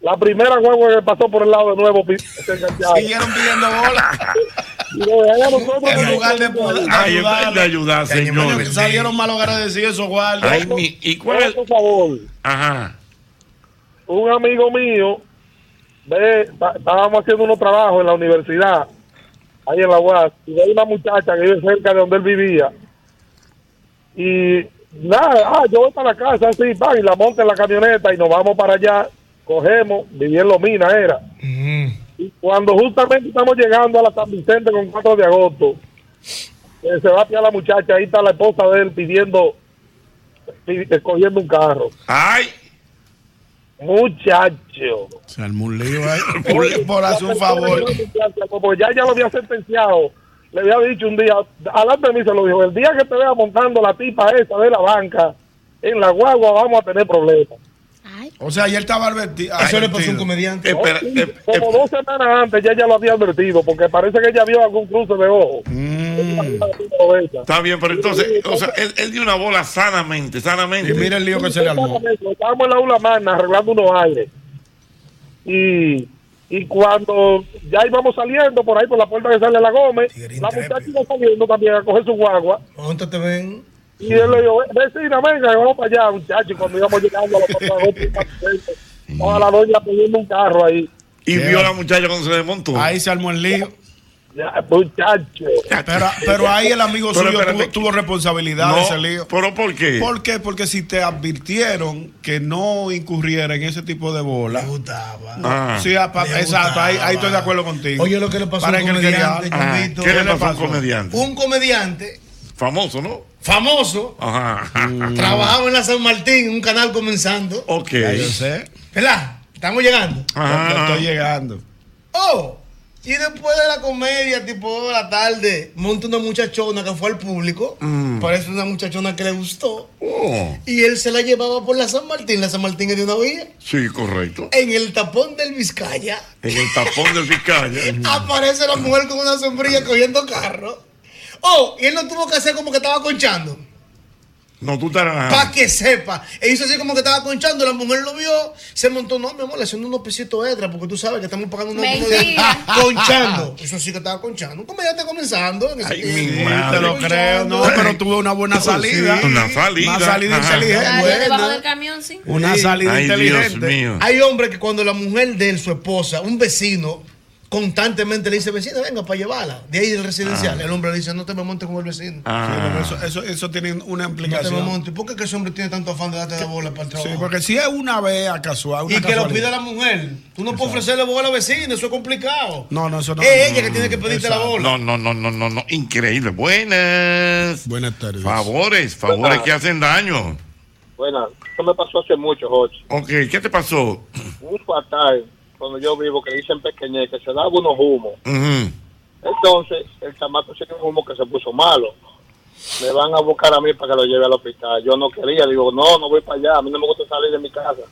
La primera huevo que pasó por el lado de nuevo. Siguieron pidiendo bola. En lugar de poder Ay, ayudar. de ayudar, señor. Salieron mal agradecidos esos guardias. Ay, mi- ¿y cuál es? Por favor, Ajá. un amigo mío, ve, estábamos haciendo unos trabajos en la universidad, ahí en la UAS, y ve una muchacha que vive cerca de donde él vivía. Y nada, ah, yo voy para la casa, así, va, y la monta en la camioneta y nos vamos para allá, cogemos, vivía en Lomina era. Cuando justamente estamos llegando a la San Vicente con 4 de agosto, eh, se va a pillar la muchacha, ahí está la esposa de él pidiendo, pi- escogiendo un carro. ¡Ay! Muchacho. Se armó un lío ahí. Por, por hacer un favor. Como ya ya lo había sentenciado, le había dicho un día, adelante de mí se lo dijo, el día que te vea montando la tipa esa de la banca, en la guagua vamos a tener problemas. O sea, ayer estaba advertido. Eso le pasó a un comediante. Espera, Sí, como dos semanas antes ya ya lo había advertido, porque parece que ella vio algún cruce de ojo. Está bien, pero entonces, o sea, él, él dio una bola sanamente, sanamente. Y mira el lío que se le armó. Estábamos en la aula magna arreglando unos aires. Y, y cuando ya íbamos saliendo por ahí por la puerta que sale a la Gómez, la muchacha iba saliendo también a coger su guagua. ¿Dónde te ven? Y él le dijo, vecina, venga, vamos para allá, muchachos. Y cuando íbamos llegando a los a la doña pidiendo un carro ahí. Y vio a la muchacha cuando se desmontó. Ahí se armó el lío. Ya, muchacho. Pero, pero ahí el amigo Pero suyo tuvo, tuvo responsabilidad de No, ese lío. ¿Pero por qué? ¿Por qué? Porque si te advirtieron que no incurriera en ese tipo de bola. Ah. Sí, apa- Le exacto, ahí, ahí estoy de acuerdo contigo. Oye, lo que le pasó a un que comediante, Ah, Ñonguito. ¿Qué le pasó a un comediante? Un comediante Famoso, ¿no? famoso Ajá. trabajaba en la San Martín, en un canal comenzando. Ok. Ya yo sé. ¿Verdad? Estamos llegando. Ajá. Yo estoy llegando. Oh, y después de la comedia, tipo de la tarde, monta una muchachona que fue al público. Mm. Parece una muchachona que le gustó. Oh, Y él se la llevaba por la San Martín. La San Martín es de una vía. sí, correcto. En el tapón del Vizcaya, En el tapón del Vizcaya. aparece la mujer con una sombrilla cogiendo carro. Oh, y él no tuvo que hacer como que estaba conchando. No, tú estás Para que sepa. E hizo así como que estaba conchando. La mujer lo vio. Se montó. No, mi amor, le haciendo unos pesitos extra. Porque tú sabes que estamos pagando unos Mentira. conchando. Eso sí que estaba conchando. Un comediante comenzando. En ese Ay, tiempo. mi madre. Te lo creo, no, pero tuvo una buena salida. Sí, una salida. Una salida Ajá. inteligente. Debajo del camión, sí. Una salida Ay, Dios inteligente. mío. Hay hombres que cuando la mujer de él, su esposa, un vecino, constantemente le dice, vecina, venga para llevarla. De ahí del residencial. Ah. El hombre le dice, no te me montes con el vecino. Ah. Sí, pero eso, eso, eso tiene una No te me implicación. montes. ¿Por qué que ese hombre tiene tanto afán de darte la bola para el trabajo? Sí, porque si es una vez a casual. una y que lo pida la mujer. Tú no puedes ofrecerle bola a la vecina, eso es complicado. No, no, eso no. es ella que tiene que pedirte la bola. No, no, no, no, no, no. Increíble. Buenas. Buenas tardes. Favores, favores Buenas. que hacen daño. Bueno, eso me pasó hace mucho, Jorge. Ok, ¿qué te pasó? Un fatal, cuando yo vivo, que dicen pequeñez, que se daba unos humos. Entonces, el chamaco se un humo que se puso malo. Me van a buscar a mí para que lo lleve al hospital. Yo no quería, digo, no, no voy para allá. A mí no me gusta salir de mi casa.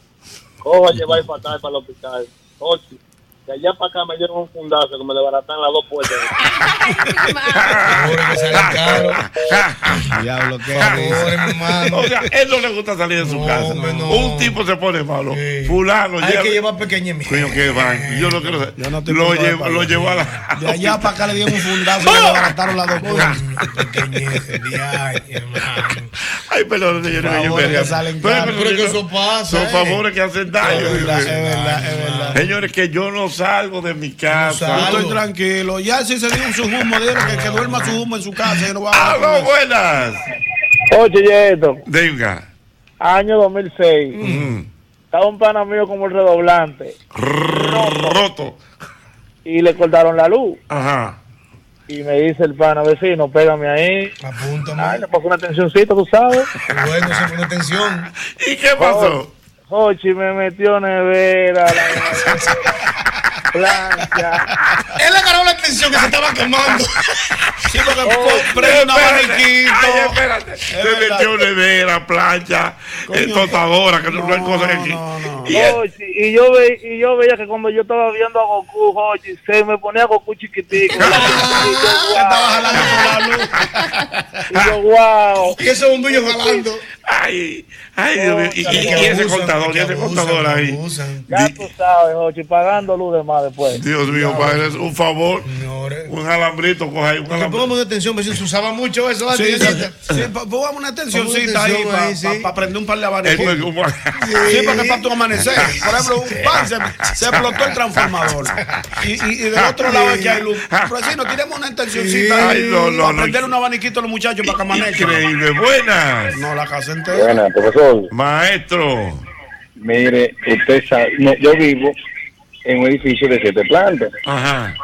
Cojo a llevar el fatal para el hospital. Jorge, de allá para acá me dieron un fundazo que me desbaratan las dos puertas. Que. Diablo, qué hermano. O sea, él no le gusta salir de su No, casa. hombre, no. Un tipo se pone malo. Fulano, Hay lleva- que llevar mi Coño, que van. Yo no quiero saber. Yo no estoy lo, llevo, lo llevó a la. De allá para acá le dieron un fundazo y le desbarataron las dos puertas. Ay, perdón, señores. Favores que pero- salen pero- que eso pasa. Son eh. favores que hacen daño. Es verdad, es verdad, es verdad. Señores, que yo no salgo de mi casa. Yo estoy tranquilo. Ya si se dio su humo, dijeron que, que duerma su humo en su casa. no va a ¡Aló, Ah, buenas! Oye, Yeto, Venga. año 2006. Mm. Estaba un pana mío como el redoblante Roto. y le cortaron la luz. Ajá. Y me dice el pana, vecino, pégame ahí. Apúntame. Ay, le pongo una atencióncita, tú sabes. Bueno, se pone atención. ¿Y qué pasó? Jochi me metió nevera, la plancha. Él le agarró la atención que se estaba quemando. Sí, porque prende un abaniquito. Ay, espérate. Se metió nevera, plancha, eh, tostadora, que no, hay cosas. Y él- Jochi, y yo ve, y yo veía que cuando yo estaba viendo a Goku, Jochi, se me ponía Goku chiquitico. Estaba jalando por la luz. y yo, wow. Y ese bombillo jalando. Ay, ay, Dios mío. Y, y- y ese contador, y ese contador ahí. Ya tú sabes, Jochi, pagando luz de más después. Dios mío, padre, es un favor. Un alambrito, coja ahí un Que alambrito. pongamos atención, vecino. Se usaba mucho eso Sí, antes. sí, sí, pa- pongamos una atencióncita ahí para ahí, sí. prender un par de abanicos. Sí, porque para tu amanecer. Por ejemplo, un pan se, se explotó el transformador. Y, y, y del otro lado es que hay luz. Pero si no, tiremos una intencióncita Ay, no, no, para no. prender un abaniquito a los muchachos para que amanezcan. Increíble, buenas. No, la casa entera. Buenas, profesor. Maestro. Mire, usted sabe, no, yo vivo en un edificio de siete plantas. Ajá.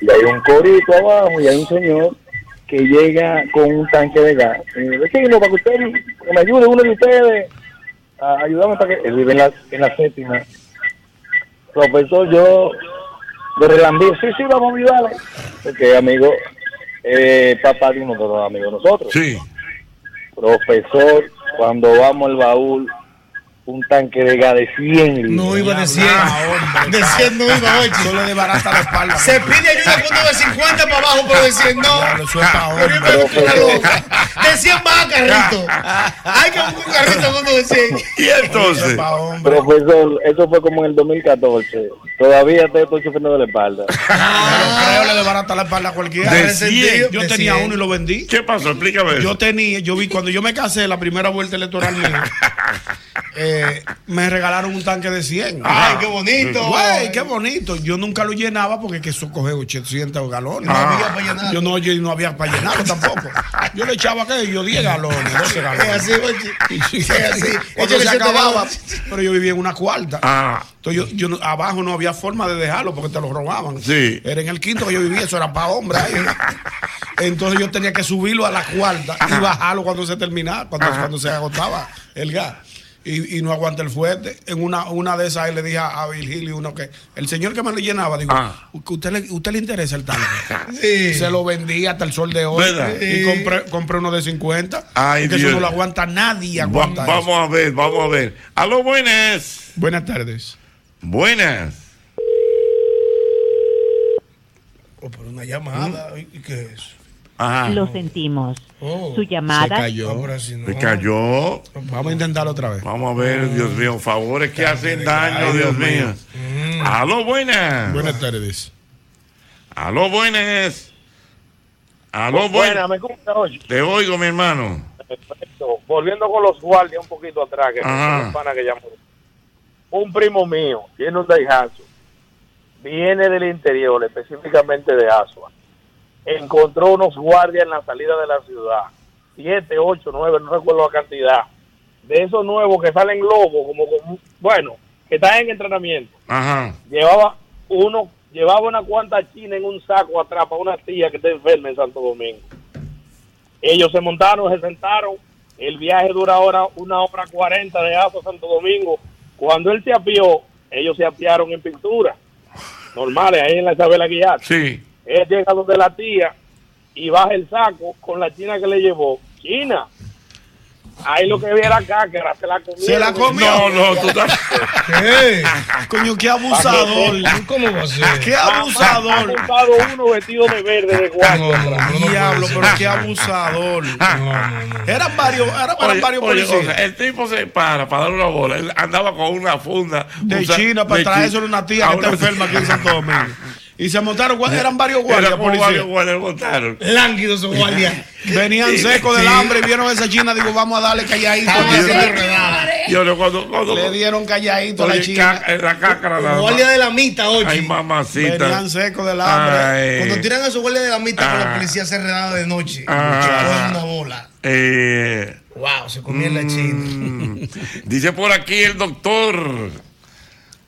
Y hay un corito abajo y hay un señor que llega con un tanque de gas. Y vecino, para que usted que me ayude, uno de ustedes, a ayudarme para que... Él vive en la, en la séptima. Profesor, yo de relambío, sí, sí, vamos a ayudarle. Porque, amigo, eh, papá de uno de los amigos nosotros. Sí. Profesor, cuando vamos al baúl, un tanque de gas de 100 litros. No iba de 100. de 100 no iba, oye. Solo de barata la espalda. Se pide ayuda cuando de 50 para abajo, pero de 100 no. Eso es pa' hombre. Pero, pero, de 100 va carrito. Hay que buscar un carrito cuando de 100. Y entonces, Profesor, eso fue como en el 2014. Todavía te estoy sufriendo de la espalda. Creo le de barata la espalda a cualquiera. De En ese sentido, 100, Yo de tenía 100. uno y lo vendí. ¿qué pasó? Explícame eso. Yo tenía, yo vi cuando yo me casé la primera vuelta electoral mía, eh, me regalaron un tanque de 100. Ay, qué bonito. Güey, qué bonito. Yo nunca lo llenaba porque que eso coge 800 galones. No había para llenarlo. Yo no, yo no había para llenarlo tampoco. Yo le echaba que yo 10 galones, 12 galones. Es así. Sí, Es así. Cuando se acababa, pero yo vivía en una cuarta. Ah, Entonces yo, abajo no había forma de dejarlo porque te lo robaban. Sí. Era en el quinto que yo vivía, eso era para hombres. Entonces yo tenía que subirlo a la cuarta y bajarlo cuando se terminaba, cuando, cuando se agotaba el gas. Y, y no aguanta el fuerte. En una, una de esas ahí le dije a, a Virgilio uno que el señor que me lo llenaba, digo, Ah. "¿Que usted le, usted le interesa el tanque. Sí. Se lo vendí hasta el sol de hoy. ¿Verdad? Y Sí. compré, compré uno de 50. Ay, porque Dios. eso no lo aguanta nadie. va- Aguanta eso. vamos a ver, vamos a ver. Aló, buenas. Buenas tardes. Buenas. Oh, pero una llamada. ¿Y qué es? Ajá. Lo sentimos. Oh, Su llamada. Se cayó. Ahora sí no. Se cayó. Vamos a intentarlo otra vez. Vamos a ver, Dios mío, favores que hacen daño, Ay, Dios Dios mío. mío. Aló, buenas. Buenas tardes. Aló, buenas. Aló, Buena, buenas. me. Te oigo, mi hermano. Perfecto. Volviendo con los guardias un poquito atrás, que pana que llamó. Un primo mío tiene un Daihatsu. Viene del interior, específicamente de Asua. Encontró unos guardias en la salida de la ciudad. Siete, ocho, nueve, no recuerdo la cantidad. De esos nuevos que salen lobos, como, como bueno, que están en entrenamiento. Ajá. Llevaba uno, llevaba una cuanta china en un saco atrás para una tía que está enferma en Santo Domingo. Ellos se montaron, se sentaron. El viaje dura ahora una hora cuarenta de Aso a Santo Domingo. Cuando él se apió, ellos se apiaron en pintura. Normales, ahí en la Isabela Guiar. Sí. Él llega donde la tía y baja el saco con la china que le llevó. China. Ahí lo que había era cácara, se la comió. Se la comió. No, no, tú estás. ¿Qué? Coño, qué abusador. ¿Cómo va a ser? Qué Ha abusador. montado uno vestido de verde de guardia. Diablo, pero qué abusador. Eran varios, eran, varios oye, policías. o sea, el tipo se para para dar una bola. Él andaba con una funda de China para a China. una tía A que está una- enferma aquí en Santo Domingo. Y se montaron, guardias, eran varios guardias varios guardias montaron. Lánguidos esos guardias. Venían secos del hambre y vieron a esa china. Digo, vamos a darle calladito. Yo le cuando, cuando Le dieron calladito a la china. la cácara. Guardia de la mitad, oye. Ay, mamacita. Venían secos del hambre. Ay. Cuando tiran a esos guardias de la mitad con Ah. la policía cerrada de noche, Ah. una bola. Eh, Wow, se comían la china. mm, dice por aquí el doctor,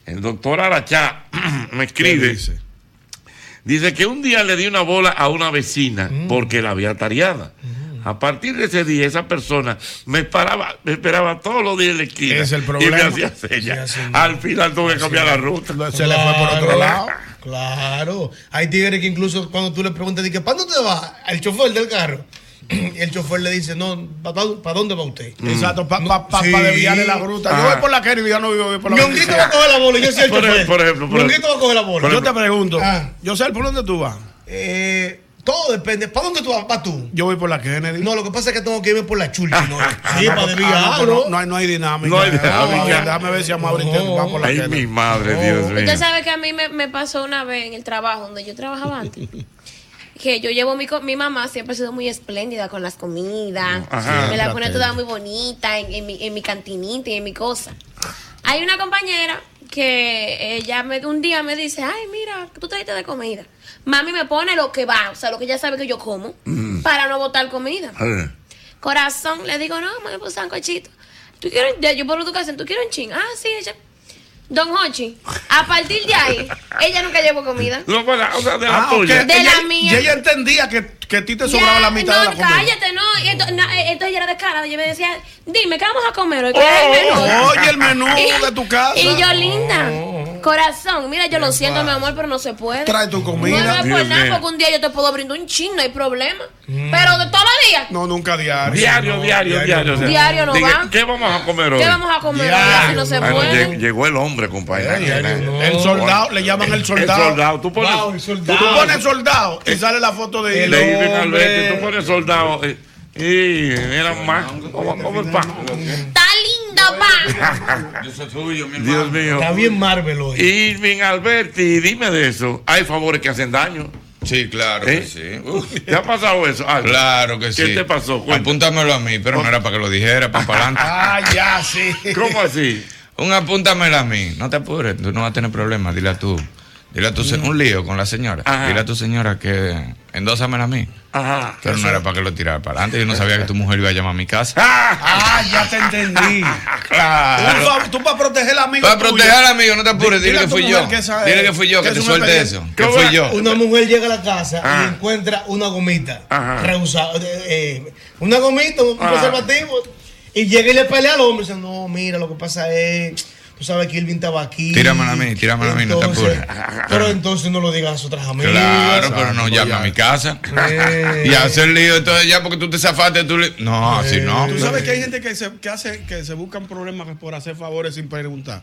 el doctor Arachá, me escribe. dice? Dice que un día le di una bola a una vecina Mm. porque la había tareada. A partir de ese día, esa persona me esperaba, me esperaba todos los días en la esquina. Es el Y problema. me hacía señas. Sí, Al final tuve que cambiar la ruta. Se le fue por otro lado. Claro. Hay tigres que incluso cuando tú le preguntas, dice, ¿para dónde te vas? Al chofer del carro. El chofer le dice, no, ¿para dónde va usted? Exacto, para pa, pa, Sí. pa desviarle la ruta. Yo Ah. voy por la Kennedy, yo no voy por la Ñonguito va a coger la bola, yo soy el Por chofer. por ejemplo, por Ñonguito va a coger la bola. Yo te pregunto, Ah. yo sé por dónde tú vas. Eh, todo depende. ¿Para dónde tú vas? ¿Para tú? Yo voy por la Kennedy. No, lo que pasa es que tengo que irme por la chulchi, ¿no? Ah, Sí, no, para ah, no, pero no, hay, no hay dinámica. No hay dinámica. Déjame ver si a Mauricio No. va por la Ay, Kennedy. mi madre, Dios mío. Usted sabe que a mí me, me pasó una vez en el trabajo donde yo trabajaba antes. Que yo llevo mi, co- mi mamá siempre ha sido muy espléndida con las comidas. Ajá. me la pone toda muy bonita en, en mi, en mi cantinita y en mi cosa. Hay una compañera que ella me, un día me dice, ay, mira, tú trajiste de comida. Mami me pone lo que va, o sea, lo que ella sabe que yo como, Mm. para no botar comida. Eh, Corazón, le digo, no, me puse sancochito. ¿Tú quieres, yo por educación, ¿tú quieres un ching? Ah, sí, ella. Don Hochi, a partir de ahí, ella nunca llevó comida. No, pues, la- o sea, de la Ah, tuya. De Ella- la mía. Y ella entendía que, que a ti te sobraba Ya, la mitad no, de la comida. cállate, no. Y ento- no, entonces ella era descarada. Yo me decía, dime, ¿qué vamos a comer hoy? ¿Qué Oh, es el menú? oye, el menú de tu casa. Y yo, linda, Corazón, mira, yo lo siento, mi amor, pero no se puede. Trae tu comida. No, no es por nada, porque un día yo te puedo brindar un chin, no hay problema. Mm. Pero de todos los días. No, nunca diario. Diario, No, diario, diario. o sea, Diario no diga, va. ¿Qué vamos a comer hoy? ¿Qué vamos a comer hoy? No se Bueno, puede. lleg- llegó el hombre, compadre. El soldado, le llaman el soldado. El soldado. Tú pones, Wow, el soldado. Tú pones soldado y sale la foto de Irving Alberti, tú pones soldado. Y era más. ¿Cómo, cómo el pan? Está linda, pa. Yo soy tuyo, mi Dios mío. Está bien Marvel hoy. Irving Alberti, dime de eso. Hay favores que hacen daño. Sí, claro ¿Eh? que sí. ¿Te ha pasado eso? Claro que sí. ¿Qué te pasó? Apúntamelo a mí, pero no era para que lo dijera, para adelante. Ah, ya, sí. ¿Cómo así? Un apúntamelo a mí. No te apures, tú no vas a tener problemas. Dile a tú. Dile a tu se- un lío con la señora. Ajá. Dile a tu señora que endósamela a mí. Ajá. Pero no era para que lo tirara para adelante. Yo no sabía que tu mujer iba a llamar a mi casa. Ah, ya te entendí. Claro. Tú, para proteger al amigo. Para proteger al amigo, no te apures. Dile que fui yo. que esa- Dile que fui yo, que que te suelte eso. Que fui yo. Una mujer llega a la casa Ah. y encuentra una gomita Ajá. rehusada. eh, eh, una gomita, un Ah. preservativo. Y llega y le pelea al hombre. Dice, no, mira, lo que pasa es. Tú sabes que Irving estaba aquí. Tíramela a mí, tíramela a mí, no te apures. Pero entonces no lo digas a sus otras amigas. Claro, pero no llame a mi casa. Y hacer lío, entonces ya porque tú te zafaste, tú le... No, así no. Tú sabes que hay gente que se, que hace, que se buscan problemas por hacer favores sin preguntar.